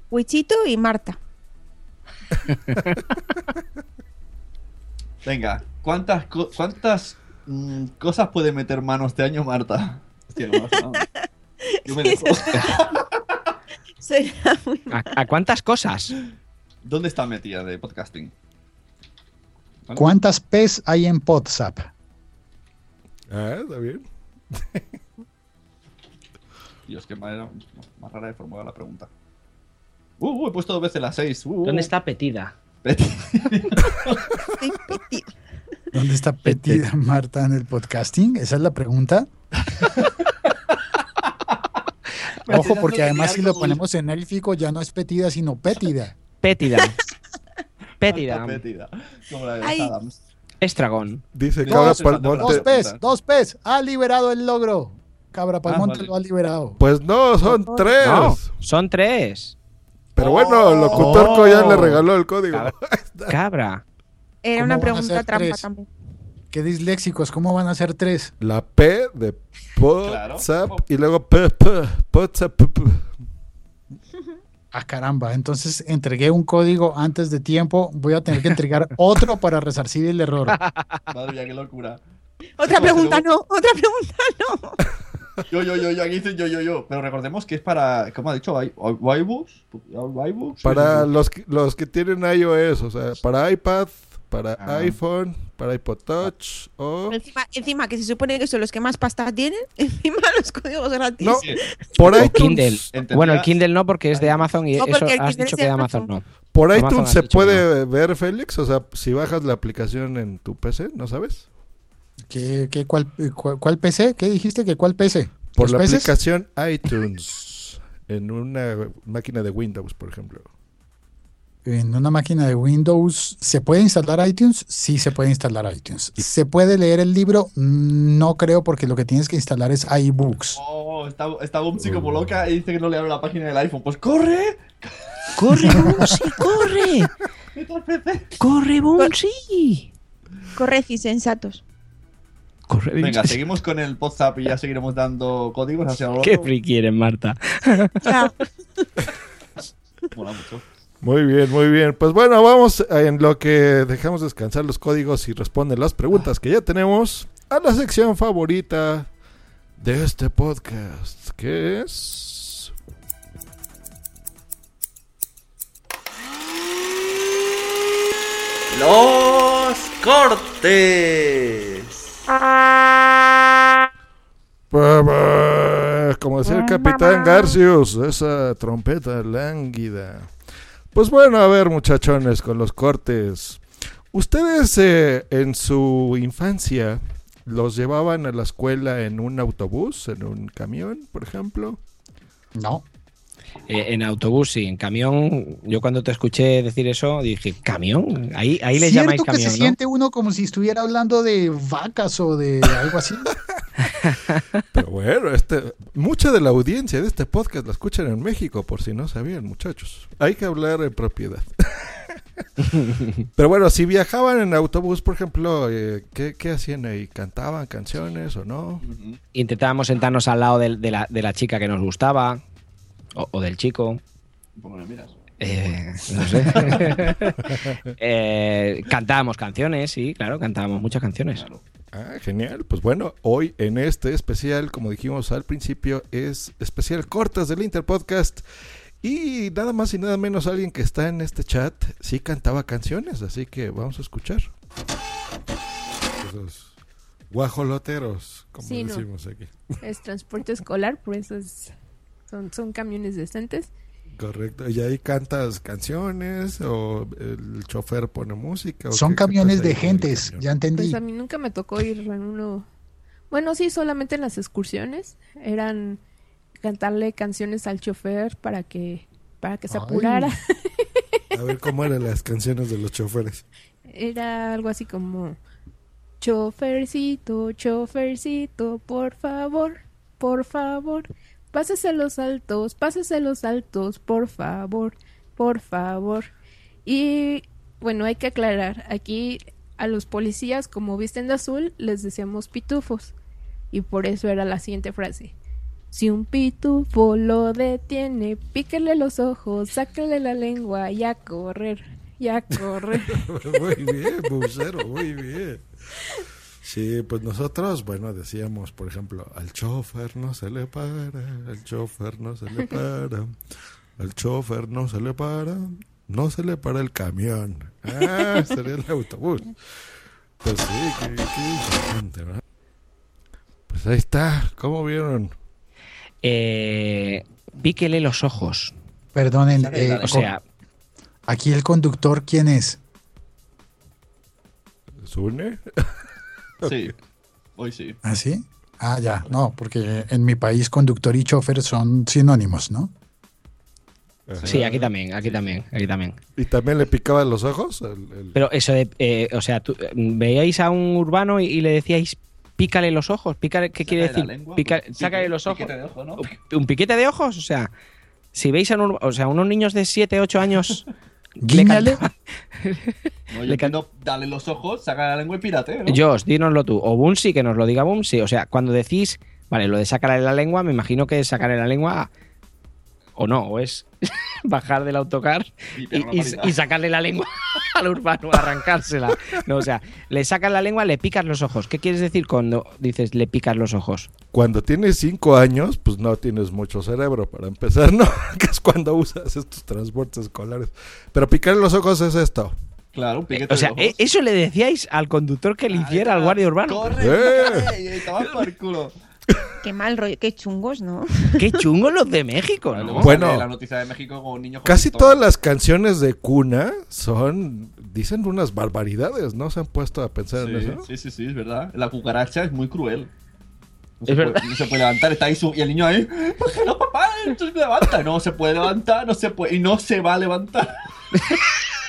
Wichito y Marta. (laughs) Venga, ¿cuántas, co- cuántas mm, cosas puede meter mano este año, Marta? (laughs) Hostia, no, no. Yo me dejo. (laughs) Será muy ¿A, a cuántas cosas? ¿Dónde está metida de podcasting? ¿Cuántas P's hay en WhatsApp? Ah, está bien. (laughs) Dios, qué manera más rara de formular la pregunta. Uh, uh, he puesto dos veces las seis. Uh, uh. ¿Dónde está Petida? ¿Dónde está Petida Marta en el podcasting? Esa es la pregunta. (laughs) Ojo, porque además si lo ponemos en élfico ya no es petida, sino pétida. (laughs) Pétida. Pétida. Pétida. Como la de Ay. Adams. Estragón. Dice Cabra dos, Palmonte. Dos P's, dos P's. Ha liberado el logro. Cabra Palmonte vale. lo ha liberado. Pues no, son tres. No, son tres. Pero bueno, el locutor Oh. ya le regaló el código. (laughs) Cabra. Era ¿Cómo una pregunta trampa tres? también. Qué disléxicos, ¿cómo van a ser tres? La P de WhatsApp Claro. y luego P, P, WhatsApp. P, P. Ah, caramba, entonces entregué un código antes de tiempo. Voy a tener que entregar (laughs) otro para resarcir el error. Madre mía, qué locura. Otra No, pregunta no, otra pregunta no. (laughs) Yo, yo, yo, yo, aquí dicen yo, yo, yo. Pero recordemos que es para, ¿cómo ha dicho? IBooks. iBooks. Para los, que- los que tienen iOS, o sea, para iPad, para Ah. iPhone, para iPod Touch o... Encima, encima que se supone que son los que más pasta tienen, (laughs) encima los códigos gratis. No, por O iTunes, Kindle. Bueno, el Kindle no, porque es de Amazon y No, eso has Kindle dicho es que de Amazon Amazon. no. por Amazon iTunes se puede ver, Félix, o sea, si bajas la aplicación en tu PC, ¿no sabes? ¿Qué, qué, cuál, cuál, cuál PC? ¿Qué dijiste? ¿Que cuál PC? Por ¿Los la peces? aplicación iTunes, en una máquina de Windows, por ejemplo. En una máquina de Windows, ¿se puede instalar iTunes? Sí, se puede instalar iTunes. ¿Se puede leer el libro? No creo, porque lo que tienes que instalar es iBooks. Oh, está, está Bumsy como loca y dice que no le abre la página del iPhone. Pues corre. ¡Corre, Bunsi, corre! (laughs) ¡Corre, Bunsi! Corred y sensatos. Corre, Venga, seguimos con el WhatsApp y ya seguiremos dando códigos hacia lo ¿Qué friki eres, Marta? Mola mucho. Muy bien, muy bien. Pues bueno, vamos en lo que dejamos descansar los códigos y responden las preguntas que ya tenemos a la sección favorita de este podcast, que es... Los cortes. Como decía el capitán Garcius, esa trompeta lánguida. Pues bueno, a ver muchachones, con los cortes. ¿Ustedes eh, en su infancia los llevaban a la escuela en un autobús, en un camión, por ejemplo? No. Eh, en autobús, sí. En camión, yo cuando te escuché decir eso, dije, ¿camión? Ahí, ahí le Cierto llamáis que camión, se ¿no? siente uno como si estuviera hablando de vacas o de algo así. (laughs) Pero bueno, este, mucha de la audiencia de este podcast la escuchan en México, por si no sabían, muchachos. Hay que hablar en propiedad. (laughs) Pero bueno, si viajaban en autobús, por ejemplo, eh, ¿qué, qué hacían ahí? ¿Cantaban canciones o no? Intentábamos sentarnos al lado de, la, de la chica que nos gustaba, o, o del chico. ¿Cómo me miras? Eh, no (laughs) sé. Eh, cantábamos canciones, sí, claro, cantábamos muchas canciones. Ah, genial. Pues bueno, hoy en este especial, como dijimos al principio, es especial cortas del Interpodcast. Y nada más y nada menos alguien que está en este chat sí cantaba canciones, así que vamos a escuchar. Esos guajoloteros, como Sí, no. decimos aquí. Es transporte escolar, por eso es- son, son camiones decentes. Correcto. ¿Y ahí cantas canciones o el chofer pone música? o Son qué- camiones de gentes, camión? ya entendí. Pues a mí nunca me tocó ir en uno. Bueno, sí, solamente en las excursiones. Eran cantarle canciones al chofer para que para que se Ay. apurara. A ver cómo eran las canciones de los choferes. Era algo así como chofercito, chofercito, por favor, por favor, pásese los altos, pásese los altos, por favor, por favor. Y bueno, hay que aclarar, aquí a los policías como visten de azul les decíamos pitufos y por eso era la siguiente frase. Si un pitufo lo detiene, píquele los ojos, sáquele la lengua y a correr, y a correr. (laughs) muy bien, Bucero, muy bien. Sí, pues nosotros, bueno, decíamos, por ejemplo, al chofer no se le para, al chofer no se le para, al chofer no se le para, no se le para el camión. Ah, sería el autobús. Pues sí, qué, qué interesante, ¿verdad? Pues ahí está, ¿cómo vieron? Eh, píquele los ojos. Perdonen, eh, o sea, aquí el conductor, ¿quién es? ¿Sune? Sí, hoy sí. ¿Ah, sí? Ah, ya, no, porque en mi país conductor y chofer son sinónimos, ¿no? sí, aquí también, aquí también, aquí también. ¿Y también le picaban los ojos? El- el- Pero eso de, eh, o sea, tú, eh, veíais a un urbano y, y le decíais, pícale los ojos, pícale, ¿qué quiere decir? lengua, Pica- sácale los ojos. piquete de ojo, ¿no? ¿Un piquete de ojos? O sea, si veis a, un o sea, unos niños de 7, 8 años... Guíñale. (laughs) No, yo entiendo, dale los ojos, saca la lengua y pírate, ¿no? Josh, dínoslo tú. O Bunsi, que nos lo diga Bunsi. O sea, cuando decís, vale, lo de sacarle la lengua, me imagino que sacarle la lengua o no, o es (laughs) bajar del autocar Y sacarle la lengua (laughs) al urbano, arrancársela. No, o sea, le sacas la lengua, le picas los ojos. ¿Qué quieres decir cuando dices le picas los ojos? Cuando tienes cinco años, pues no tienes mucho cerebro para empezar, ¿no? (laughs) que es cuando usas estos transportes escolares. Pero picar los ojos es esto. Claro, un piquete O sea, de ojos. ¿e- eso le decíais al conductor que le hiciera al guardia urbano. ¡Corre! ¡Eh! por culo. Qué mal rollo, qué chungos, ¿no? (laughs) Qué chungos los de México, ¿no? Bueno. la noticia de México con niños Casi todas las canciones de cuna son, dicen unas barbaridades, ¿no? Se han puesto a pensar en eso. sí, sí, sí, es verdad. La cucaracha es muy cruel. No Es se verdad. Puede, no se puede levantar, está ahí su- y el niño ahí. ¿Por qué no, papá? Entonces me levanta. No se puede levantar, no se puede. Y no se va a levantar. (laughs)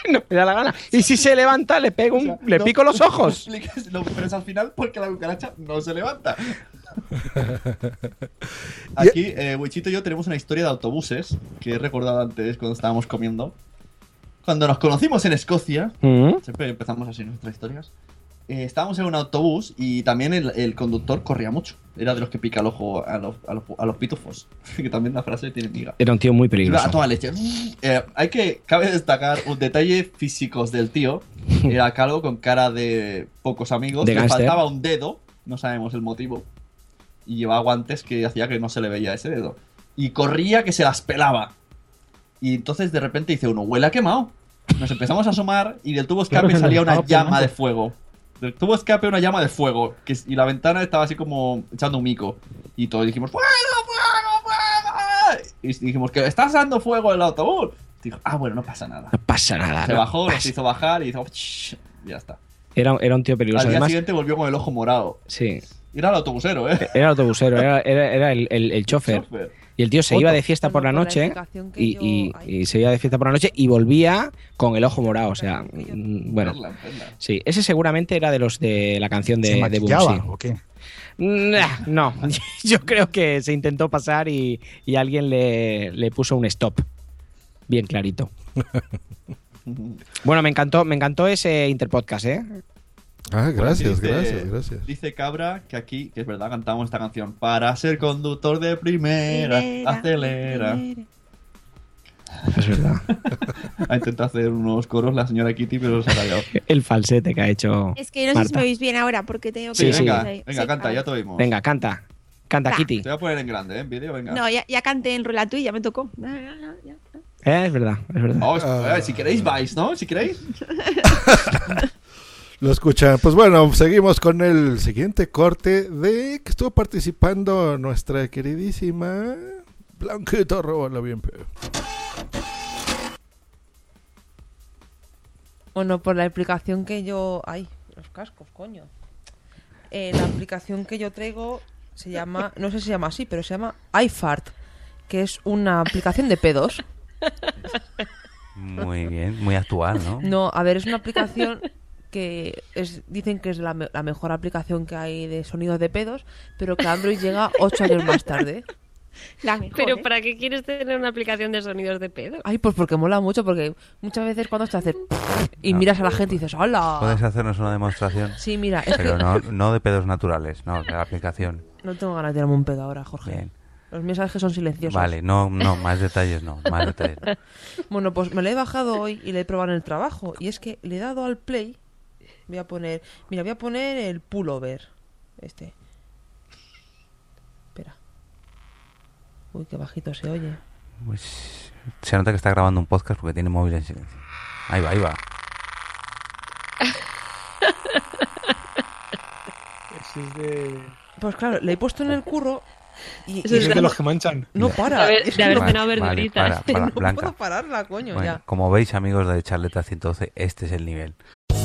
(laughs) No me da la gana. Y si se levanta, le pego un, le No, pico los no ojos. expliques, no, pero es al final porque la cucaracha no se levanta. (laughs) Aquí, eh, Wichito y yo tenemos una historia de autobuses que he recordado antes cuando estábamos comiendo. Cuando nos conocimos en Escocia, Mm. siempre empezamos así nuestras historias. Eh, estábamos en un autobús y también el, el conductor corría mucho. Era de los que pica el ojo a los, a los, a los pitufos. (laughs) que también la frase tiene miga. Era un tío muy Iba peligroso. a toda leche. Eh, hay que, cabe destacar un detalle físicos del tío. (laughs) Era calvo con cara de pocos amigos. De le gángster. faltaba un dedo, no sabemos el motivo. Y llevaba guantes que hacía que no se le veía ese dedo. Y corría que se las pelaba. Y entonces de repente dice uno, huele a quemado. Nos empezamos a asomar y del tubo escape salía una llama de fuego. Del tubo escape una llama de fuego. Que, y la ventana estaba así como echando un mico. Y todos dijimos, ¡Fuego, fuego, fuego! Y dijimos, que estás dando fuego el autobús. Dijo, ah, bueno, no pasa nada. No pasa nada. Se no bajó, nos pasa. hizo bajar y hizo, y ya está. Era, era un tío peligroso. Al día Además, siguiente volvió con el ojo morado. sí. Era el autobusero, ¿eh? Era el autobusero, era, era, era el, el, el chofer. Chofer. Y el tío se Foto. iba de fiesta por la por noche y, yo- y- se iba de fiesta por la noche y volvía con el ojo morado. O sea, mm, bueno. Perla, perla. Sí, ese seguramente era de los de la canción ¿Se de, de o qué? Nah, No, (laughs) yo creo que se intentó pasar y, y alguien le, le puso un stop. Bien clarito. (laughs) Bueno, me encantó, me encantó ese interpodcast, ¿eh? Ah, gracias, Dice- gracias, gracias. Dice Cabra que aquí, que es verdad, cantamos esta canción. Para ser conductor de primera, acelera. Es verdad. (laughs) Ha intentado hacer unos coros la señora Kitty, pero se ha callado. (laughs) El falsete que ha hecho. Es que no sé si me oís bien ahora porque tengo que. Sí, sí. venga, venga, Sí, canta, ya te oímos. Venga, canta. Canta, Va. Kitty. Te voy a poner en grande, ¿eh? En vídeo, venga. No, ya, ya canté en y ya me tocó. Eh, es verdad, es verdad. A ver, si queréis vais, ¿no? Si queréis. (laughs) Lo escuchan. Pues bueno, seguimos con el siguiente corte de que estuvo participando nuestra queridísima Blanquita Róbala bien feo. Bueno, por la explicación que yo. Ay, los cascos, coño. Eh, la aplicación que yo traigo se llama. No sé si se llama así, pero se llama iFart, que es una aplicación de pedos. Muy bien, muy actual, ¿no? No, a ver, es una aplicación que es, dicen que es la, me- la mejor aplicación que hay de sonidos de pedos, pero que Android llega ocho años más tarde. (laughs) La mejor, Pero ¿eh? ¿para qué quieres tener una aplicación de sonidos de pedo? Ay, pues porque mola mucho, porque muchas veces cuando te haces (laughs) (laughs) y miras a la gente y dices, ¡hola! ¿Puedes hacernos una demostración? Sí, mira, es Pero que- no, no de pedos naturales, no, de la aplicación. No tengo ganas de tirarme un pedo ahora, Jorge. Bien. Los mensajes son silenciosos. Vale, no, no, más detalles no, más detalles. no. Bueno, pues me lo he bajado hoy y le he probado en el trabajo. Y es que le he dado al play. Voy a poner. Mira, voy a poner el pullover. Este. Espera. Uy, qué bajito se oye. Pues, se nota que está grabando un podcast porque tiene móvil en silencio. Ahí va, ahí va. Ese es de... Pues claro, le he puesto en el curro. Y, es de los que manchan. No para. De haber- es de que haber no- cenado Vale, verduritas. para, para, (laughs) no Blanca. puedo pararla, coño, Bueno, ya. como veis, amigos de Charleta 112, este es el nivel.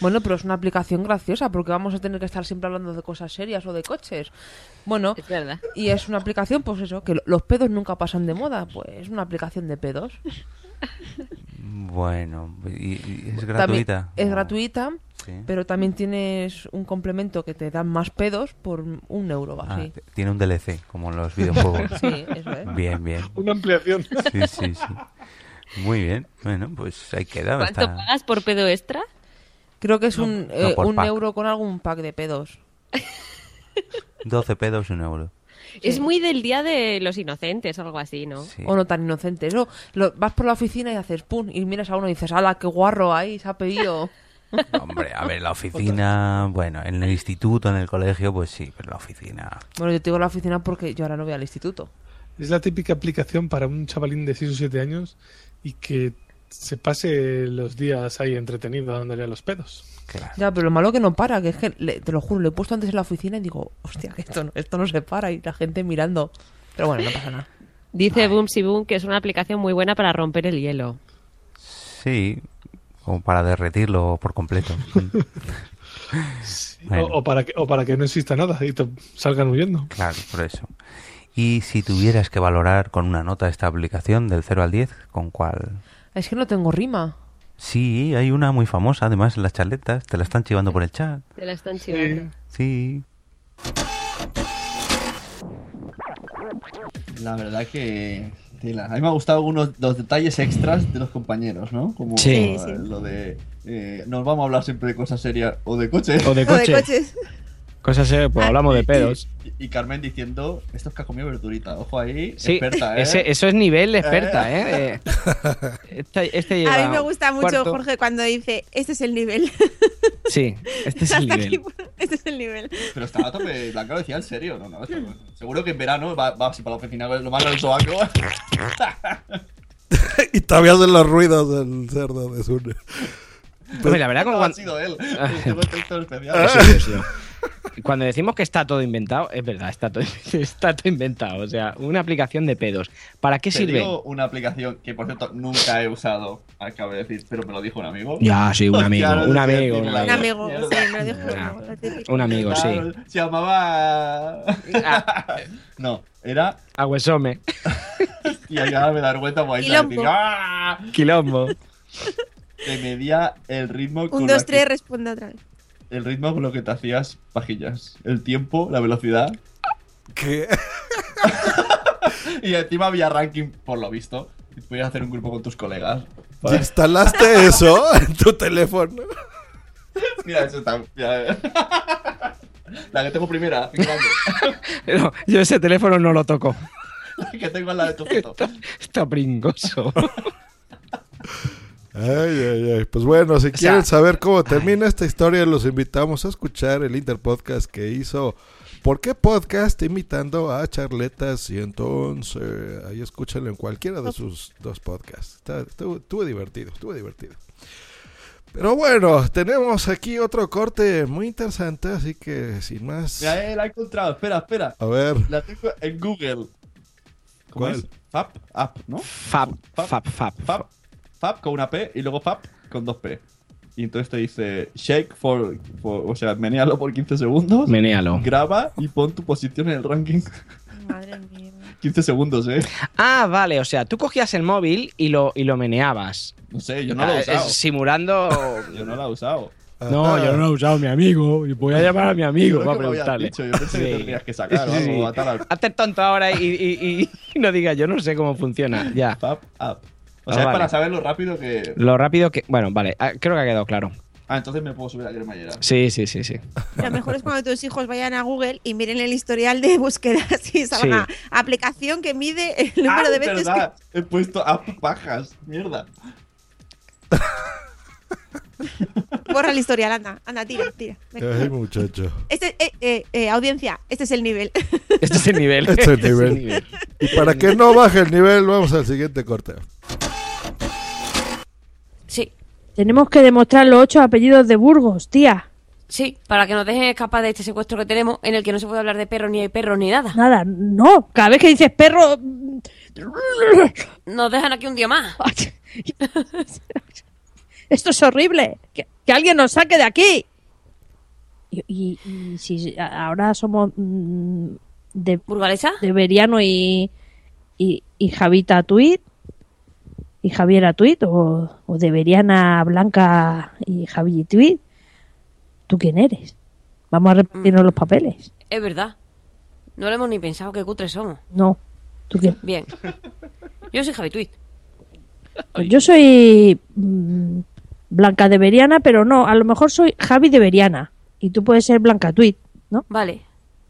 Bueno, pero es una aplicación graciosa porque vamos a tener que estar siempre hablando de cosas serias o de coches. Bueno, Es verdad. y es una aplicación, pues eso, que los pedos nunca pasan de moda. Pues es una aplicación de pedos. Bueno, y, y es También gratuita. es gratuita, Sí. pero también tienes un complemento que te dan más pedos por un euro Ah, así. t- tiene un DLC, como en los videojuegos. (laughs) Sí, eso es. Bien, bien. Una ampliación. Sí, sí, sí. Muy bien. Bueno, pues ahí queda. ¿Cuánto está- pagas por pedo extra? Creo que es un, no eh, un euro con algún pack de pedos. (laughs) 12 pedos, un euro. Es muy del día de los inocentes o algo así, ¿no? O no tan inocente. Eso, lo- vas por la oficina y haces pum, y miras a uno y dices, ¡hala, qué guarro ahí! Se ha pedido. Hombre, a ver, la oficina, bueno, en el instituto, en el colegio, pues sí, pero la oficina. Bueno, yo te digo la oficina porque yo ahora no voy al instituto. Es la típica aplicación para un chavalín de 6 o 7 años y que se pase los días ahí entretenido dándole a los pedos. Ya, pero lo malo que no para, que es que, le- te lo juro, lo he puesto antes en la oficina y digo, hostia, que esto no, esto no se para y la gente mirando. Pero bueno, no pasa nada. Dice Boomsy Boom que es una aplicación muy buena para romper el hielo. Sí, como para derretirlo por completo. (laughs) Bueno. O, o para que, o para que no exista nada y te salgan huyendo. Claro, por eso. Y si tuvieras que valorar con una nota esta aplicación del 0 al 10, ¿con cuál? Es que no tengo rima. Sí, hay una muy famosa, además, en las charletas. Te la están chivando por el chat. Te la están chivando. Sí. La verdad que. tela. A mí me ha gustado algunos los detalles extras de los compañeros, ¿no? Como Sí. lo de. eh, nos vamos a hablar siempre de cosas serias o de coches. O de O de coches. Cosas serias, pues hablamos de pedos. Y, y Carmen diciendo: Esto es que ha comido verdurita. Ojo ahí, Sí, experta, ¿eh? ese- eso es nivel de experta, ¿eh? Eh, (laughs) Este, este lleva A mí me gusta mucho, cuarto. Jorge, cuando dice, este es el nivel. (laughs) Sí, este es el nivel. aquí- Este es el nivel. Pero estaba a tope, Blanca lo decía en serio, no, no, esto- (laughs) seguro que en verano va, va así para la oficina lo malo del sobaco. y todavía hacen los ruidos del cerdo de Sune. Hombre, la verdad, No, cuando, ha sido él. Tengo el especial. Eso sí, eso sí. Cuando decimos que está todo inventado, es verdad, está todo, (laughs) está todo inventado. O sea, una aplicación de pedos. ¿Para qué Te sirve? digo una aplicación que, por cierto, nunca he usado, acabo de decir, pero me lo dijo un amigo. Ya, sí, un (laughs) amigo, no sé un amigo, un Un amigo, sí, me lo dijo un amigo. Un amigo, sí. Claro, Se llamaba. (laughs) no, era. Agüesome. Y ahora me da vergüenza por ahí Quilombo. decir, ¡Ah! Quilombo. Te medía el ritmo Un, dos, que- tres, responde otra vez. El ritmo con lo que te hacías pajillas. El tiempo, la velocidad. ¿Qué? (laughs) y encima había ranking, por lo visto. Y podías hacer un grupo con tus colegas. ¿Ya instalaste eso en tu teléfono? Mira, eso está. mira. La que tengo primera, en grande. (laughs) No, yo ese teléfono no lo toco. La que tengo al lado de tu foto. Está pringoso. (laughs) Ay, ay, ay. Pues bueno, si quieren saber cómo termina esta historia, los invitamos a escuchar el Interpodcast que hizo ¿Por qué Podcast? imitando a Charletas y entonces ahí escúchenlo en cualquiera de sus dos podcasts. Está- Estuvo, estuvo divertido, estuvo divertido. Pero bueno, tenemos aquí otro corte muy interesante, así que sin más. Mira, eh, la he encontrado. Espera, espera. A ver. La tengo en Google. ¿Cómo ¿Cuál? es? Fap, app, ¿no? Fab, fab, fab. Fab, Fab con una P y luego Fab con dos P. Y entonces te dice shake for, for- o sea, menéalo por 15 segundos. Menéalo. Graba y pon tu posición en el ranking. Madre mía. (laughs) 15 segundos, ¿eh? Ah, vale, o sea, tú cogías el móvil y lo, y lo meneabas. No sé, yo no lo he Ah, usado. Simulando. (laughs) Yo no lo he usado. No, yo no lo he usado, mi amigo. Y voy a llamar a mi amigo para que preguntarle. dicho, yo pensé que Sí. tendrías que sacar o Sí, algo, atar al- Hazte tonto ahora y, y- y- y (laughs) no digas, yo no sé cómo funciona. Ya. Fab app. O Ah, sea, es vale. para saber lo rápido que. Lo rápido que. Bueno, vale, ah, creo que ha quedado claro. Ah, entonces me puedo subir a cremallera. Sí, sí, sí, sí. Lo mejor es cuando tus hijos vayan a Google y miren el historial de búsquedas (laughs) y salga Sí. aplicación que mide el número ah, de es veces verdad. He puesto app pajas. Mierda. (laughs) (laughs) borra el historial. Anda, anda, tira, tira. Venga. Ay, muchacho. Este, eh, eh, eh, audiencia, este es el nivel. (laughs) Este es el nivel. Este es el nivel. Y para que no baje el nivel, vamos al siguiente corte. Sí, Tenemos que demostrar los ocho apellidos de Burgos, tía. sí, para que nos dejen escapar de este secuestro que tenemos en el que no se puede hablar de perros ni de perros ni nada. Nada, no. Cada vez que dices perro. Nos dejan aquí un día más. (laughs) Esto es horrible. Que, que alguien nos saque de aquí. Y, y- y si ahora somos mm, de ¿Burgalesa? de Beriano y, y, y Javita Tweet y Javiera Tweet o, o de Beriana Blanca y Javi Tweet. ¿Tú quién eres? Vamos a repartirnos los papeles. Es verdad. No lo hemos ni pensado qué cutres somos. No. ¿Tú quién? Bien. Yo soy Javi Tweet. Pues yo soy mm, Blanca de Beriana, pero no, a lo mejor soy Javi de Beriana. Y tú puedes ser Blanca Tweet, ¿no? Vale.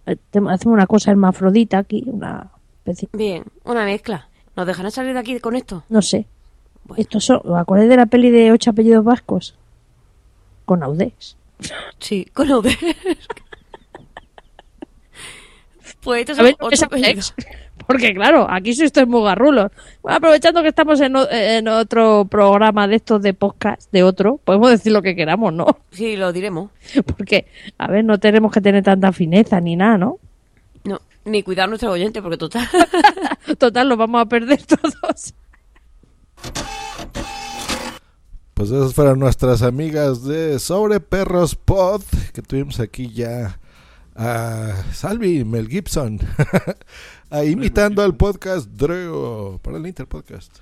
Eh, Hacemos una cosa hermafrodita aquí, una especie. Bien. Una mezcla. ¿Nos dejarán salir de aquí con esto? No sé. Esto son, ¿os acordáis de la peli de ocho apellidos vascos? Con Audés. Sí, con Audés. (laughs) pues estos son ¿es ocho apellidos. Porque claro, aquí sois estos muy garrulos. Bueno, aprovechando que estamos en, o- en otro programa de estos de podcast, de otro, podemos decir lo que queramos, ¿no? Sí, lo diremos. (laughs) Porque, a ver, no tenemos que tener tanta fineza ni nada, ¿no? No, ni cuidar a nuestro oyente, porque total. (laughs) Total, los vamos a perder (laughs) todos. Pues esas fueron nuestras amigas de Sobre Perros Pod, que tuvimos aquí ya a Salvi Mel Gibson, (laughs) ahí imitando al podcast Dreo para el Interpodcast.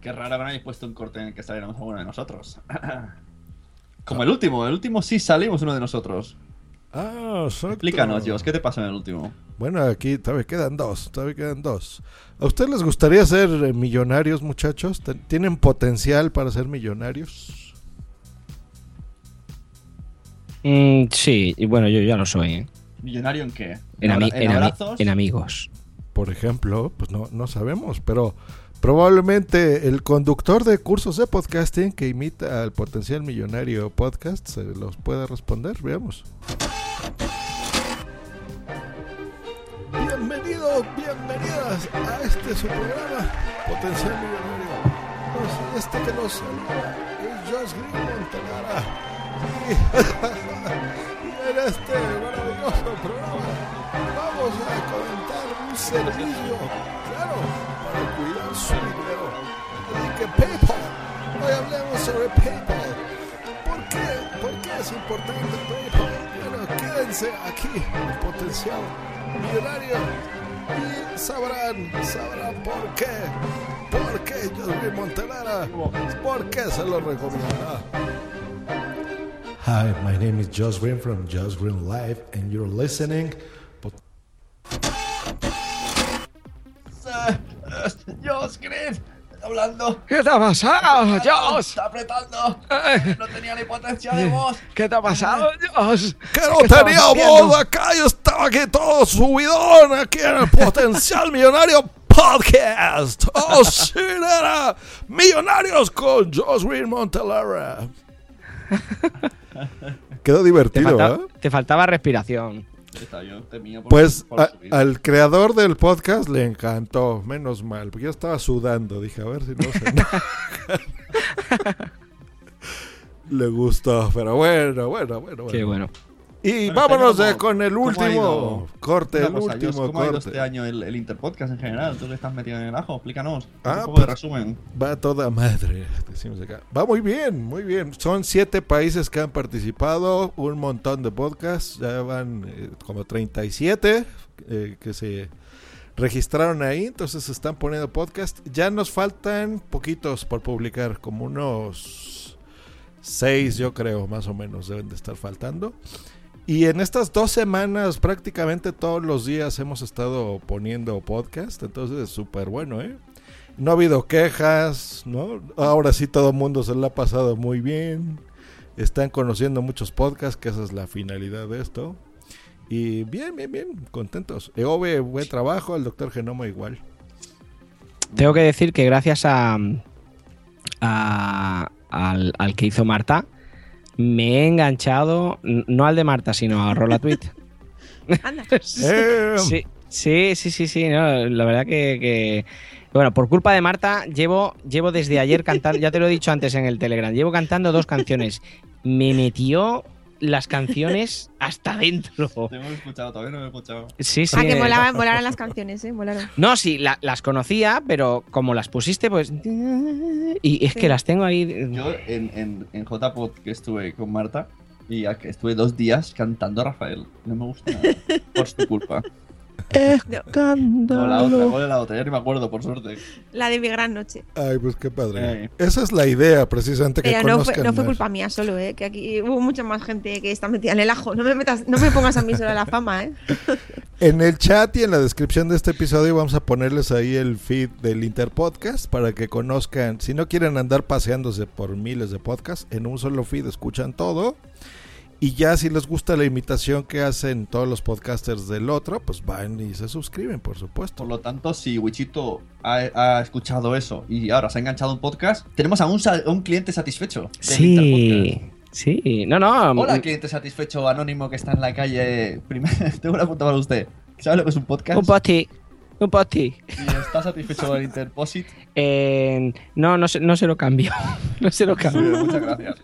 Qué raro que no hayáis puesto un corte en el que saliéramos uno de nosotros. (laughs) Como el último, el último sí salimos uno de nosotros. Ah, exacto. Explícanos, Dios, ¿qué te pasó en el último? Bueno, aquí todavía quedan dos, todavía quedan dos. ¿A ustedes les gustaría ser millonarios, muchachos? ¿Ten- ¿Tienen potencial para ser millonarios? Mm, sí, y bueno, yo ya lo soy. ¿eh? ¿Millonario en qué? En, ami- abra- en ami- abrazos? en amigos. Por ejemplo, pues no, no sabemos, pero Probablemente el conductor de cursos de podcasting que imita al potencial millonario podcast se los pueda responder. Veamos. Bienvenidos, bienvenidas a este su programa Potencial Millonario. Pues este que nos saluda es Josh Green Montanara. Y, y en este maravilloso programa vamos a comentar un servicio, claro, para cuidar su dinero. Así que PayPal, hoy hablemos sobre PayPal. ¿Por qué? ¿Por qué es importante PayPal? Bueno, quédense aquí en Potencial Millonario y sabrán, sabrán por qué. ¿Por qué Josby Montelara? ¿Por qué se lo recomienda? Hi, my name is Josh Green from Josh Green Live, and you're listening. (laughs) Josh Green, hablando. ¿Qué te ha pasado, Josh? Está apretando. Eh. No tenía ni potencia de voz. ¿Qué te ha pasado, eh. Josh? Que no tenía voz acá, yo estaba aquí todo subidón, aquí en el Potencial Millonario Podcast. Oh, (laughs) sí, nena. Millonarios con Josh Green Montelara. (laughs) Quedó Te, divertido, falta- ¿eh? te faltaba respiración. Yo temía por- Pues por a- subir. al creador del podcast le encantó, menos mal, porque yo estaba sudando. Dije, a ver si no se. (laughs) Le gustó, pero bueno, bueno, bueno. Qué bueno. Y Bueno, vámonos ¿cómo- eh, con el último corte, el cosa, último ¿Cómo ha ido corte. este año el, el Interpodcast en general? Tú que estás metido en el ajo, explícanos. Ah, un poco pues, de resumen. Va toda madre, decimos acá. Va muy bien, muy bien. Son siete países que han participado, un montón de podcasts, ya van eh, como 37 eh, que se registraron ahí, entonces se están poniendo podcast. Ya nos faltan poquitos por publicar, como unos seis yo creo, más o menos, deben de estar faltando. Y en estas dos semanas prácticamente todos los días hemos estado poniendo podcast, entonces es súper bueno, ¿eh? No ha habido quejas, ¿no? Ahora sí todo el mundo se lo ha pasado muy bien. Están conociendo muchos podcasts, que esa es la finalidad de esto. Y bien, bien, bien, contentos. Eove, buen trabajo, el doctor Genoma igual. Tengo que decir que gracias a, al que hizo Marta, me he enganchado, no al de Marta, sino a Rola Tweet. (laughs) Sí, sí, sí, sí, sí, no, la verdad que, que- Bueno, por culpa de Marta, llevo, llevo desde ayer cantando, ya te lo he dicho antes en el Telegram, llevo cantando dos canciones. Me metió las canciones hasta dentro. Te hemos escuchado, todavía no me he escuchado. Sí, sí. Ah, que molaban, molaron las canciones, ¿eh? Molaron. No, sí, la- las conocía, pero como las pusiste, pues. Y es que las tengo ahí. Yo en, en, en JPod que estuve con Marta y ya que estuve dos días cantando a Rafael. No me gusta nada. (laughs) Por su culpa. No, la otra, ¿cuál es la otra? Ya ni me acuerdo, por suerte. La de mi gran noche. Ay, pues qué padre. Eh. Esa es la idea, precisamente, que Pero no fue, conozcan no fue culpa mía solo, ¿eh? Que aquí hubo mucha más gente que está metida en el ajo. No me, metas, no me pongas a mí solo la fama, ¿eh? (laughs) En el chat y en la descripción de este episodio vamos a ponerles ahí el feed del Interpodcast para que conozcan, si no quieren andar paseándose por miles de podcasts, en un solo feed escuchan todo. Y ya si les gusta la imitación que hacen todos los podcasters del otro, pues van y se suscriben, por supuesto. Por lo tanto, si Wichito ha, ha escuchado eso y ahora se ha enganchado a un podcast, tenemos a un, sa- a un cliente satisfecho. del Interpodcast. Sí, sí. No, no. Hola, cliente satisfecho anónimo que está en la calle. Primero, (laughs) tengo una pregunta para usted. ¿Sabe lo que es un podcast? Un posti. Un posti. ¿Y está satisfecho del Interposit? Eh, no, no se, no se lo cambio. (laughs) no se lo cambio. Muchas gracias.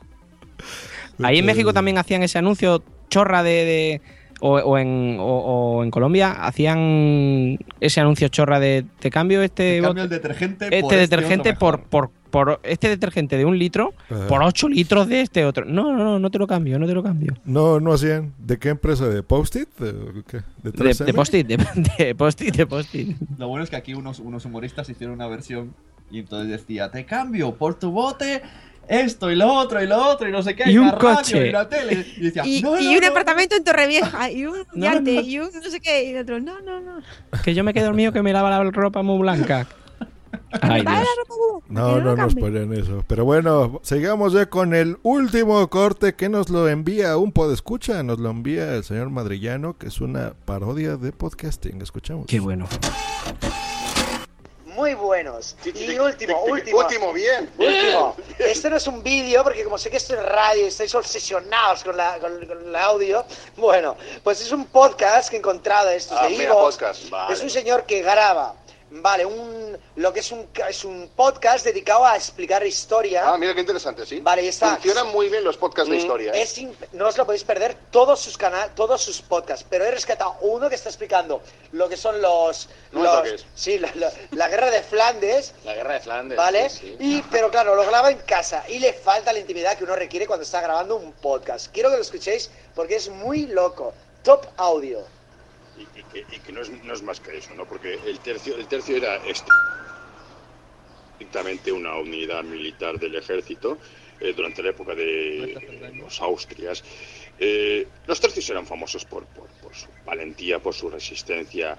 Ahí en México también hacían ese anuncio chorra de. de- o, o en, o, o en Colombia hacían ese anuncio chorra de te cambio este Te cambio el detergente este por este detergente por, por, por este detergente de un litro Ajá. por 8 litros de este otro. No, no, no, no te lo cambio, no te lo cambio. No, no hacían. ¿De qué empresa? ¿De Post-it? ¿De? ¿De De, 3M? de post-it, de, de post-it, de post-it. Lo bueno es que aquí unos, unos humoristas hicieron una versión y entonces decía, te cambio por tu bote esto y lo otro y lo otro y no sé qué, Y un la radio coche. y la tele. Y decía, Y, "No, y no, un no". apartamento en Torrevieja, (laughs) y un No, yate, no. y un no sé qué, y otro, no, no, no. Que yo me quedo dormido que me lava la ropa muy blanca. Ay, Dios. No, no nos ponen eso. Pero bueno, sigamos ya con el último corte que nos lo envía un podescucha. Nos lo envía el señor Madrillano, que es una parodia de podcasting. Escuchamos. Qué bueno. Muy buenos. Y último, último. último, bien. Último. Esto no es un vídeo, porque como sé que esto es radio y estáis obsesionados con, la, con, con el audio, bueno, pues es un podcast que he encontrado, estos Ah, de mira, podcast, vale. Es un señor que graba, vale, un, lo que es un, es un podcast dedicado a explicar historia. Ah, mira qué interesante, sí. Vale, y está. Funcionan muy bien los podcasts de Mm, historia. ¿eh? Es no os lo podéis perder todos sus canales, todos sus podcasts. Pero he rescatado uno que está explicando lo que son los, No los- toques. sí, la, la- la guerra de Flandes, La guerra de Flandes. ¿vale? sí, sí. Y pero claro, lo graba en casa y le falta la intimidad que uno requiere cuando está grabando un podcast. Quiero que lo escuchéis porque es muy loco. Top audio. Y, que, no, es, no es más que eso, ¿no? Porque el tercio, el tercio era estrictamente una unidad militar del ejército eh, durante la época de los Austrias. Eh, los tercios eran famosos por, por, por su valentía, por su resistencia.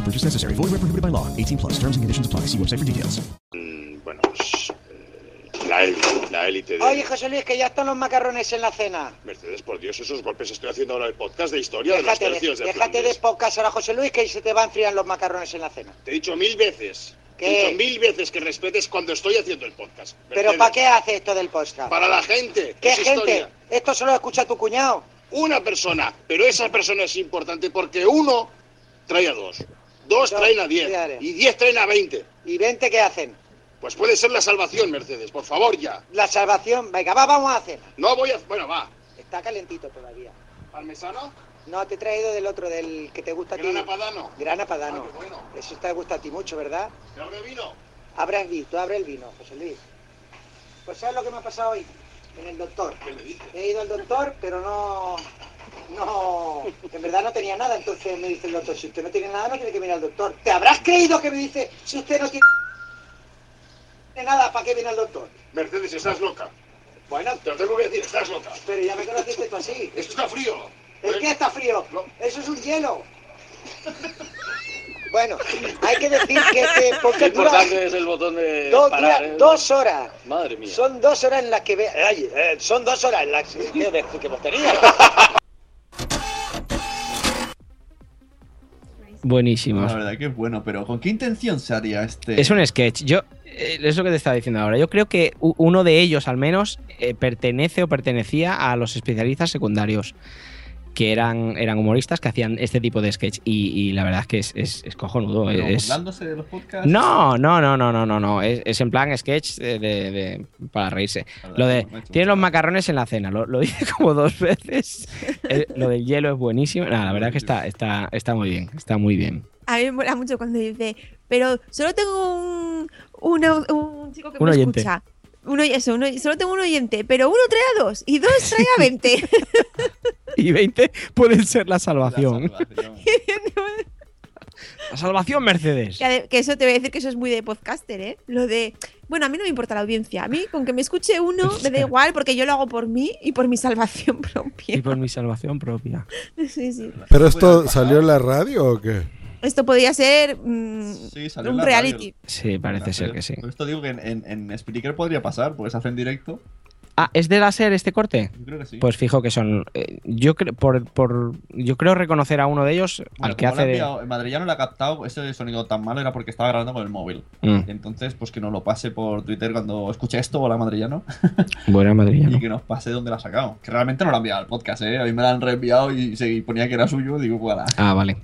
No purchase necessary. Void where prohibited by law. 18 plus. Terms and conditions apply. See website for details. mm, bueno, pues, eh, la élite, la élite de... Oye, José Luis, que ya están los macarrones en la cena. Mercedes, por Dios, esos golpes estoy haciendo ahora el podcast de historia de los Déjate, de, tercios de déjate de Flandes. podcast ahora, José Luis, que se te van a enfriar los macarrones en la cena. Te he dicho mil veces. Te ¿Qué? he dicho mil veces que respetes cuando estoy haciendo el podcast. ¿Pero Mercedes, para qué hace esto del podcast? Para la gente. ¿Qué es gente? historia. Esto solo lo escucha tu cuñado. Una persona, pero esa persona es importante porque uno trae a dos. Dos traen a diez. Claro. Y diez traen a veinte. ¿Y 20 qué hacen? Pues puede ser la salvación, Mercedes. Por favor, ya. La salvación. Venga, va, vamos a hacer. No voy a... Bueno, va. Está calentito todavía. ¿Parmesano? No, te he traído del otro, del que te gusta a ti. Grana Padano. Grana Padano. Ah, bueno. Eso te gusta a ti mucho, ¿verdad? ¿Te abre vino? Abre el vino, tú abre el vino, José Luis. Pues ¿sabes lo que me ha pasado hoy? En el doctor. ¿Qué me dices? He ido al doctor, pero no... No... En verdad no tenía nada, entonces me dice el doctor, si usted no tiene nada, no tiene que venir al doctor. ¿Te habrás creído que me dice, si usted no tiene nada, ¿para qué viene al doctor? Mercedes, estás loca. Bueno, Te lo tengo que decir, estás loca. pero ya me conociste tú así. Esto está frío. ¿El qué está frío? No. Eso es un hielo. Bueno, hay que decir que este podcast dura es el botón de do- dura dos horas. Madre mía. Son dos horas en las que ve... Ay, eh, son dos horas en las que, que, que hemos tenido. Buenísimos. La verdad que es bueno, pero ¿con qué intención se haría este? Es un sketch. Yo, eh, es lo que te estaba diciendo ahora. Yo creo que uno de ellos, al menos, eh, pertenece o pertenecía a los especialistas secundarios, que eran, eran humoristas que hacían este tipo de sketch. Y, y la verdad es que es, es, es cojonudo. Pero es- burlándose de los podcasts. No, no, no, no, no, no, no. Es, es en plan sketch de, de- de- para reírse. Lo de tiene los macarrones en la cena, lo, lo (laughs) dice como dos veces. Lo del hielo es buenísimo. Nada, la verdad que está, está, está muy bien, está muy bien. A mí me mola mucho cuando dice, pero solo tengo un, una- un chico que Un me oyente. escucha. Uno, eso, uno- solo tengo un oyente, pero uno trae a dos y dos trae a 20. (laughs) Y 20 pueden ser la salvación. (laughs) La salvación, Mercedes. que, ade- que eso te voy a decir que eso es muy de podcaster, ¿eh? Lo de, bueno, a mí no me importa la audiencia. A mí, con que me escuche uno, me da (laughs) igual porque yo lo hago por mí y por mi salvación propia. Y por mi salvación propia. Sí, sí. ¿Pero esto salió en la radio o qué? Esto podría ser mm, Sí, en un reality. Sí, parece ser que sí. Por esto digo que en, en, en Spreaker podría pasar, porque se hace en directo. Ah, ¿es de láser este corte? Yo creo que sí. Pues fijo que son. eh, yo creo por, por yo creo reconocer a uno de ellos Bueno, al que lo hace de. enviado- el madrillano le ha captado ese sonido tan malo era porque estaba grabando con el móvil. Mm. Entonces, pues que nos lo pase por Twitter cuando escuche esto, hola madrillano, (laughs) Buena madrillano. y que nos pase dónde lo ha sacado. Que realmente no lo ha enviado al podcast, ¿eh? A mí me lo han reenviado y se y ponía que era suyo, digo, voilà. Ah, vale.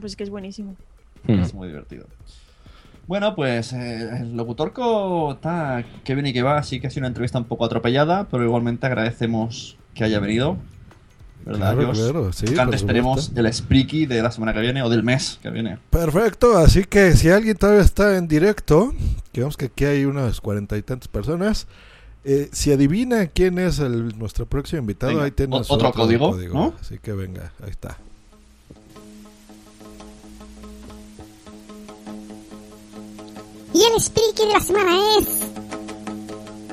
Pues que es buenísimo. Mm. Es muy divertido. Bueno, pues eh, el locutorco está que viene y que va, así que ha sido una entrevista un poco atropellada, pero igualmente agradecemos que haya venido. ¿Verdad, Claro, claro, sí, antes tenemos el Spreaky de la semana que viene o del mes que viene. Perfecto, así que si alguien todavía está en directo, que vemos que aquí hay unas cuarenta y tantas personas, eh, si adivina quién es el, nuestro próximo invitado, Venga, ahí tenemos o- otro código, ¿no? Así que venga, ahí está. Y el speaker de la semana es.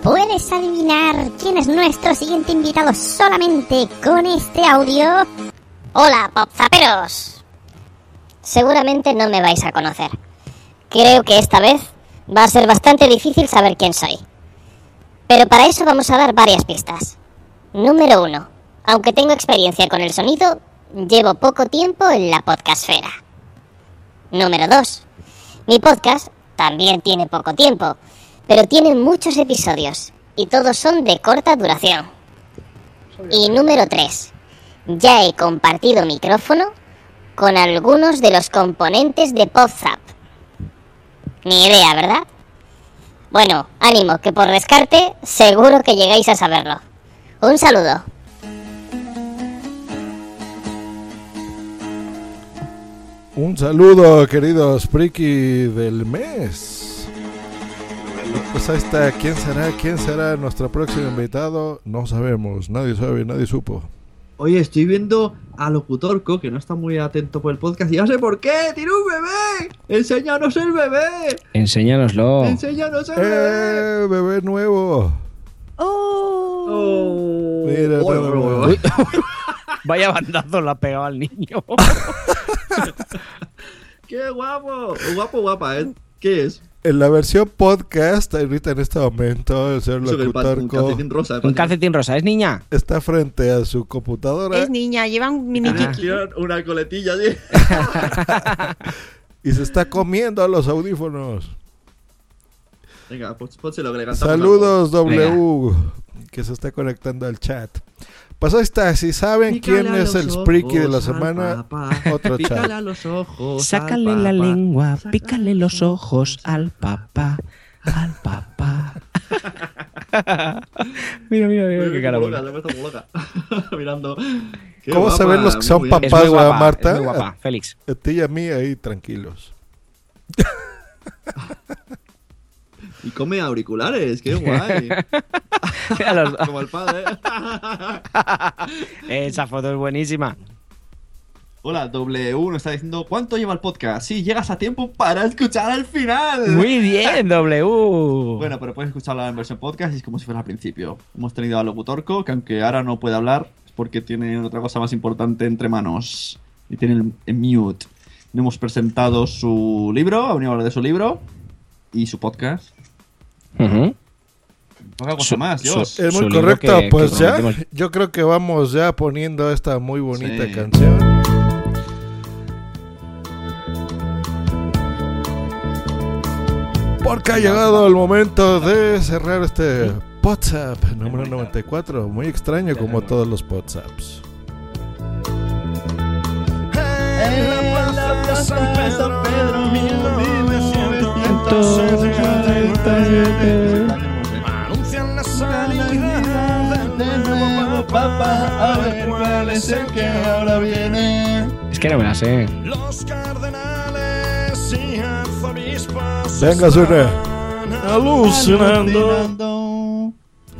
¿Puedes adivinar quién es nuestro siguiente invitado solamente con este audio? Hola, popzaperos. Seguramente no me vais a conocer. Creo que esta vez va a ser bastante difícil saber quién soy. Pero para eso vamos a dar varias pistas. Número uno. Aunque tengo experiencia con el sonido, llevo poco tiempo en la podcastfera. Número 2. Mi podcast también tiene poco tiempo, pero tiene muchos episodios y todos son de corta duración. Y número 3. Ya he compartido micrófono con algunos de los componentes de PodZap. Ni idea, ¿verdad? Bueno, ánimo, que por descarte seguro que llegáis a saberlo. Un saludo. Un saludo, queridos Priki del mes. Pues ahí está, ¿quién será? ¿Quién será nuestro próximo invitado? No sabemos, nadie sabe, nadie supo. Oye, estoy viendo a Locutorco, que no está muy atento por el podcast, y ya sé por qué. ¡Tiene un bebé! ¡Enséñanos el bebé! Enséñanoslo. ¡Enséñanos el bebé! ¡Eh, bebé nuevo! Oh. Mira, Uy, (laughs) Vaya bandazo le ha pegado al niño. (laughs) ¡Qué guapo! Guapo, guapa, ¿eh? ¿Qué es? En la versión podcast, ahorita en este momento, el señor pa- un calcetín rosa. Un calcetín rosa, ¿es niña? está frente a su computadora Es niña, lleva un mini chiqui. (laughs) Una coletilla, sí. (laughs) y se está comiendo los audífonos. Venga, pues pónselo que le Saludos. W, que se está conectando al chat. Pues ahí está, si saben Pícale quién a es el Spreaky de la semana, otro Pícale chat. a los ojos Sácale al la lengua, pícale los ojos al papá. Al papá. (laughs) mira, mira, mira, qué cara loca, loca. (laughs) Mirando. Qué ¿Cómo se guapa, ven los que son papás, Es muy verdad, guapa, Marta? es muy guapa, A- Félix. A ti y a mí ahí tranquilos. (laughs) Y come auriculares, qué guay. (laughs) Como el padre. (laughs) Esa foto es buenísima. Hola, W nos está diciendo ¿Cuánto lleva el podcast? Sí, llegas a tiempo para escuchar al final. Muy bien, W. (laughs) Bueno, pero puedes escucharla en versión podcast y es como si fuera al principio. Hemos tenido a Locutorco, que aunque ahora no puede hablar, es porque tiene otra cosa más importante entre manos. Y tiene el, el mute. Le hemos presentado su libro, ha venido a hablar de su libro y su podcast. Cosa Su- más, su- Dios. Es muy correcto, que- pues que ya, yo creo que vamos ya poniendo esta muy bonita Sí. canción. Porque ha llegado el momento de cerrar este WhatsApp número 94, muy extraño como todos los WhatsApps. En la plaza de San Pedro, 1977, anuncian la salida del nuevo papa. A ver cuál es el que ahora viene. Es que no me la sé. Los cardenales y arzobispos. Venga, suena. Alucinando.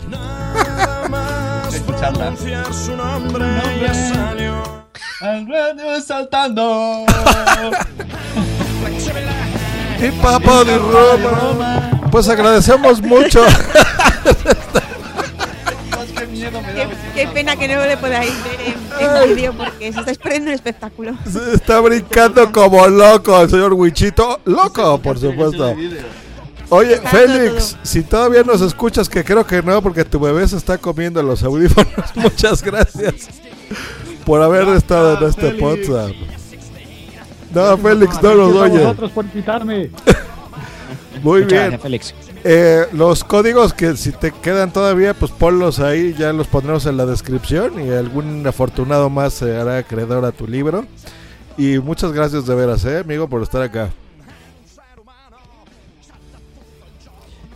Nada más (laughs) pronunciar su nombre ya salió. Al radio saltando. (laughs) Y Papa de Roma. Pues agradecemos mucho. (laughs) Qué pena que no le podáis ver en, en vídeo porque se estáis perdiendo un espectáculo. Se está brincando como loco el señor Wichito. Loco, por supuesto. Oye, Félix, si todavía nos escuchas, que creo que no, porque tu bebé se está comiendo los audífonos. (laughs) Muchas gracias por haber estado en este podcast. No, Félix, no nos oye. vosotros por invitarme. (laughs) Muy Muchas bien. gracias, Félix. Eh, los códigos que si te quedan todavía, pues ponlos ahí, ya los pondremos en la descripción y algún afortunado más se hará acreedor a tu libro. Y muchas gracias de veras, eh, amigo, por estar acá.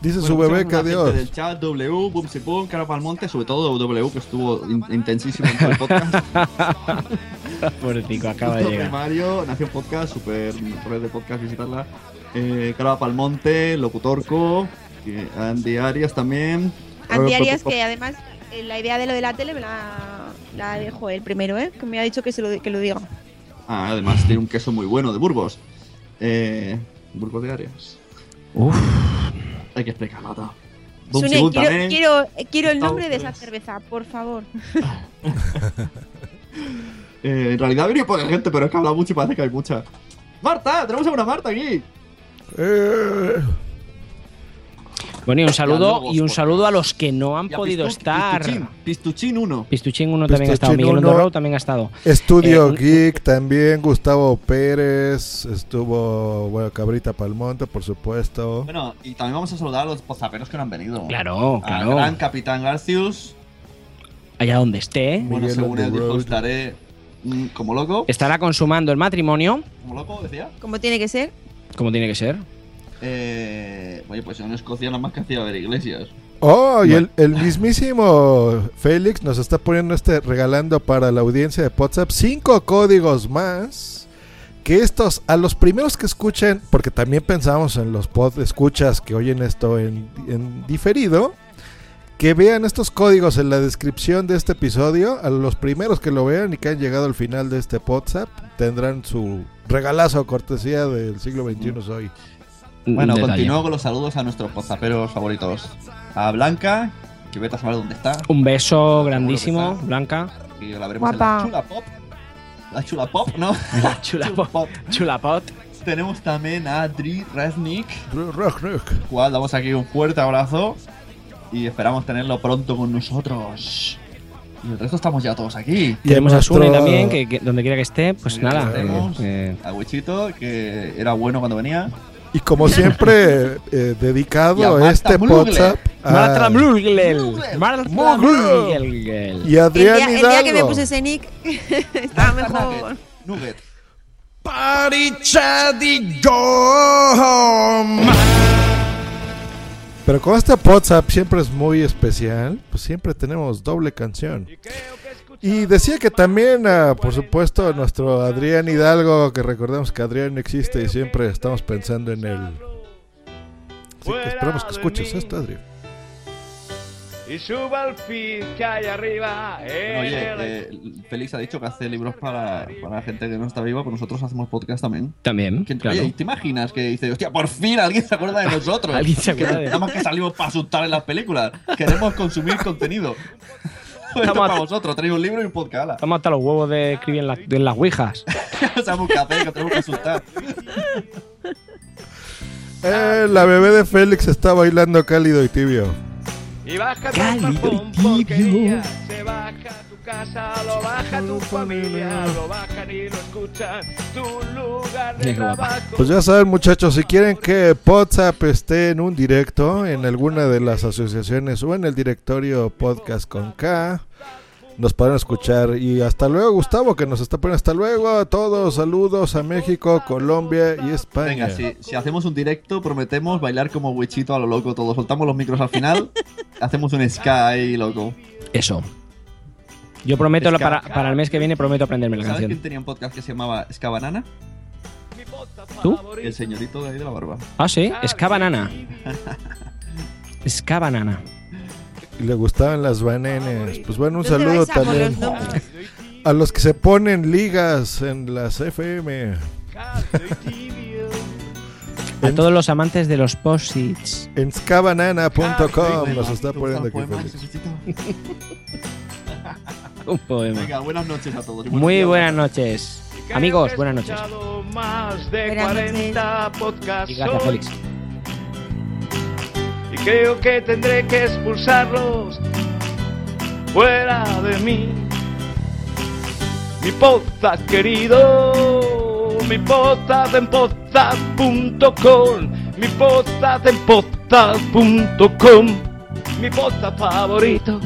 Dice su bebé que adiós. Del chat W, Boom, Cara Palmonte, sobre todo W, que estuvo in- intensísimo en todo el podcast. (laughs) Pobrecito, acaba de llegar. Primario, Nación Podcast, super red de podcast, visitarla. Eh, Cara Palmonte, Locutorco, Andy Arias también. Andy Arias, que además eh, la idea de lo de la tele me la, la dejó él primero, ¿eh? Que me ha dicho que, se lo, que lo diga. Ah, además tiene un queso muy bueno de Burgos. Eh, Burgos de Arias. Uf. Hay que explicarlo todo. Sune, Boom quiero, quiero, quiero el nombre de esa cerveza, por favor. (laughs) Eh, en realidad viene poca gente, pero es que habla mucho y parece que hay mucha. ¡Marta! ¡Tenemos a una Marta aquí! Eh, Bueno, y un saludo, y un saludo a los que no han podido estar. Pistuchín, Pistuchín 1. Pistuchín 1 también ha estado. Miguel uno. Ondorro también ha estado. Estudio Eh, Geek también, Gustavo Pérez, estuvo, bueno, Cabrita Palmonte, por supuesto. Bueno, y también vamos a saludar a los pozaperos que no han venido. Claro, Al claro. gran Capitán Garcius. Allá donde esté. Bueno, Miguel según él dijo, estaré mm, como loco. Estará consumando el matrimonio, Como loco, decía. Como tiene que ser. como tiene que ser. Eh, oye, pues en Escocia nada más que hacía ver iglesias. Oh, y el, el mismísimo Félix nos está poniendo este, regalando para la audiencia de WhatsApp cinco códigos más. Que estos, a los primeros que escuchen, porque también pensamos en los pod escuchas que oyen esto en, en diferido, que vean estos códigos en la descripción de este episodio. A los primeros que lo vean y que han llegado al final de este WhatsApp, tendrán su regalazo cortesía del siglo XXI soy. Bueno, continúo con los saludos a nuestros pozaperos favoritos. A Blanca, que vete a saber dónde está. Un beso grandísimo, Blanca. Y la veremos Guapa. en la Chula Pop. La Chula Pop, ¿no? (laughs) La chula pot. Chula pot. Tenemos también a Dri Resnick, cual damos aquí un fuerte abrazo y esperamos tenerlo pronto con nosotros. Y el resto estamos ya todos aquí. Y Tenemos en a Sune nuestro- también, que, que donde quiera que esté, pues nada. tenemos eh, eh, a Wichito, que era bueno cuando venía. Y como siempre, eh, dedicado (laughs) a este. WhatsApp. a-. Y El Adrián día, el día que me puse ese nick (laughs) estaba mejor. Nugget. Pero con este WhatsApp siempre es muy especial, pues siempre tenemos doble canción. Y decía que también, ah, por supuesto, nuestro Adrián Hidalgo, que recordemos que Adrián existe y siempre estamos pensando en él. Así que esperamos que escuches esto, Adrián. Y suba al feed que hay arriba. Oye, el- eh, Félix ha dicho que hace libros para, para gente que no está viva, pues nosotros hacemos podcast también. También, ¿Quién- claro. Oye, ¿te imaginas que dice, hostia, por fin alguien se acuerda de (laughs) nosotros? Alguien se acuerda Que de- Nada más que salimos para asustar en las películas. Queremos consumir (laughs) contenido. Estamos para vosotros, traigo un libro y un podcast. ala. Estamos hasta los huevos de escribir en, la- en las ouijas. Sabemos qué hacer, que tenemos que asustar. Eh, la bebé de Félix está bailando cálido y tibio. Y baja Cálido y tibio. Se baja casa, lo baja tu familia, lo bajan y lo escuchan. Tu lugar de trabajo. Pues ya saben muchachos, si quieren que WhatsApp esté en un directo en alguna de las asociaciones o en el directorio podcast con K, nos podrán escuchar. Y hasta luego Gustavo que nos está poniendo hasta luego a todos, saludos a México, Colombia y España. Venga, si, si hacemos un directo, prometemos bailar como Wichito a lo loco todos. Soltamos los micros al final, (laughs) hacemos un ahí, loco. Eso. Yo prometo, para, para el mes que viene, prometo aprenderme la ¿Sabes quién canción. tenía un podcast que se llamaba Ska Banana? ¿Tú? El señorito de ahí de la barba. Ah, sí. Ska Banana. Ska (laughs) Banana. Y le gustaban las bananas. Pues bueno, un ¿Dónde saludo también a los que se ponen ligas en las FM. A todos los amantes de los posits. En skabanana.com nos está poniendo aquí. (laughs) Un poema. Venga, buenas noches a todos. Muy días. buenas noches. Amigos, buenas noches. Más de Buenas 40 podcasts. Y gracias. Félix. Y creo que tendré que expulsarlos fuera de mí. Mi podcast querido, mi podcast en podcast.com, mi podcast en podcast.com, mi podcast favorito,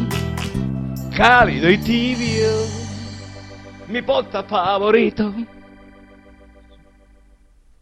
cálido y tibio, mi podcast favorito.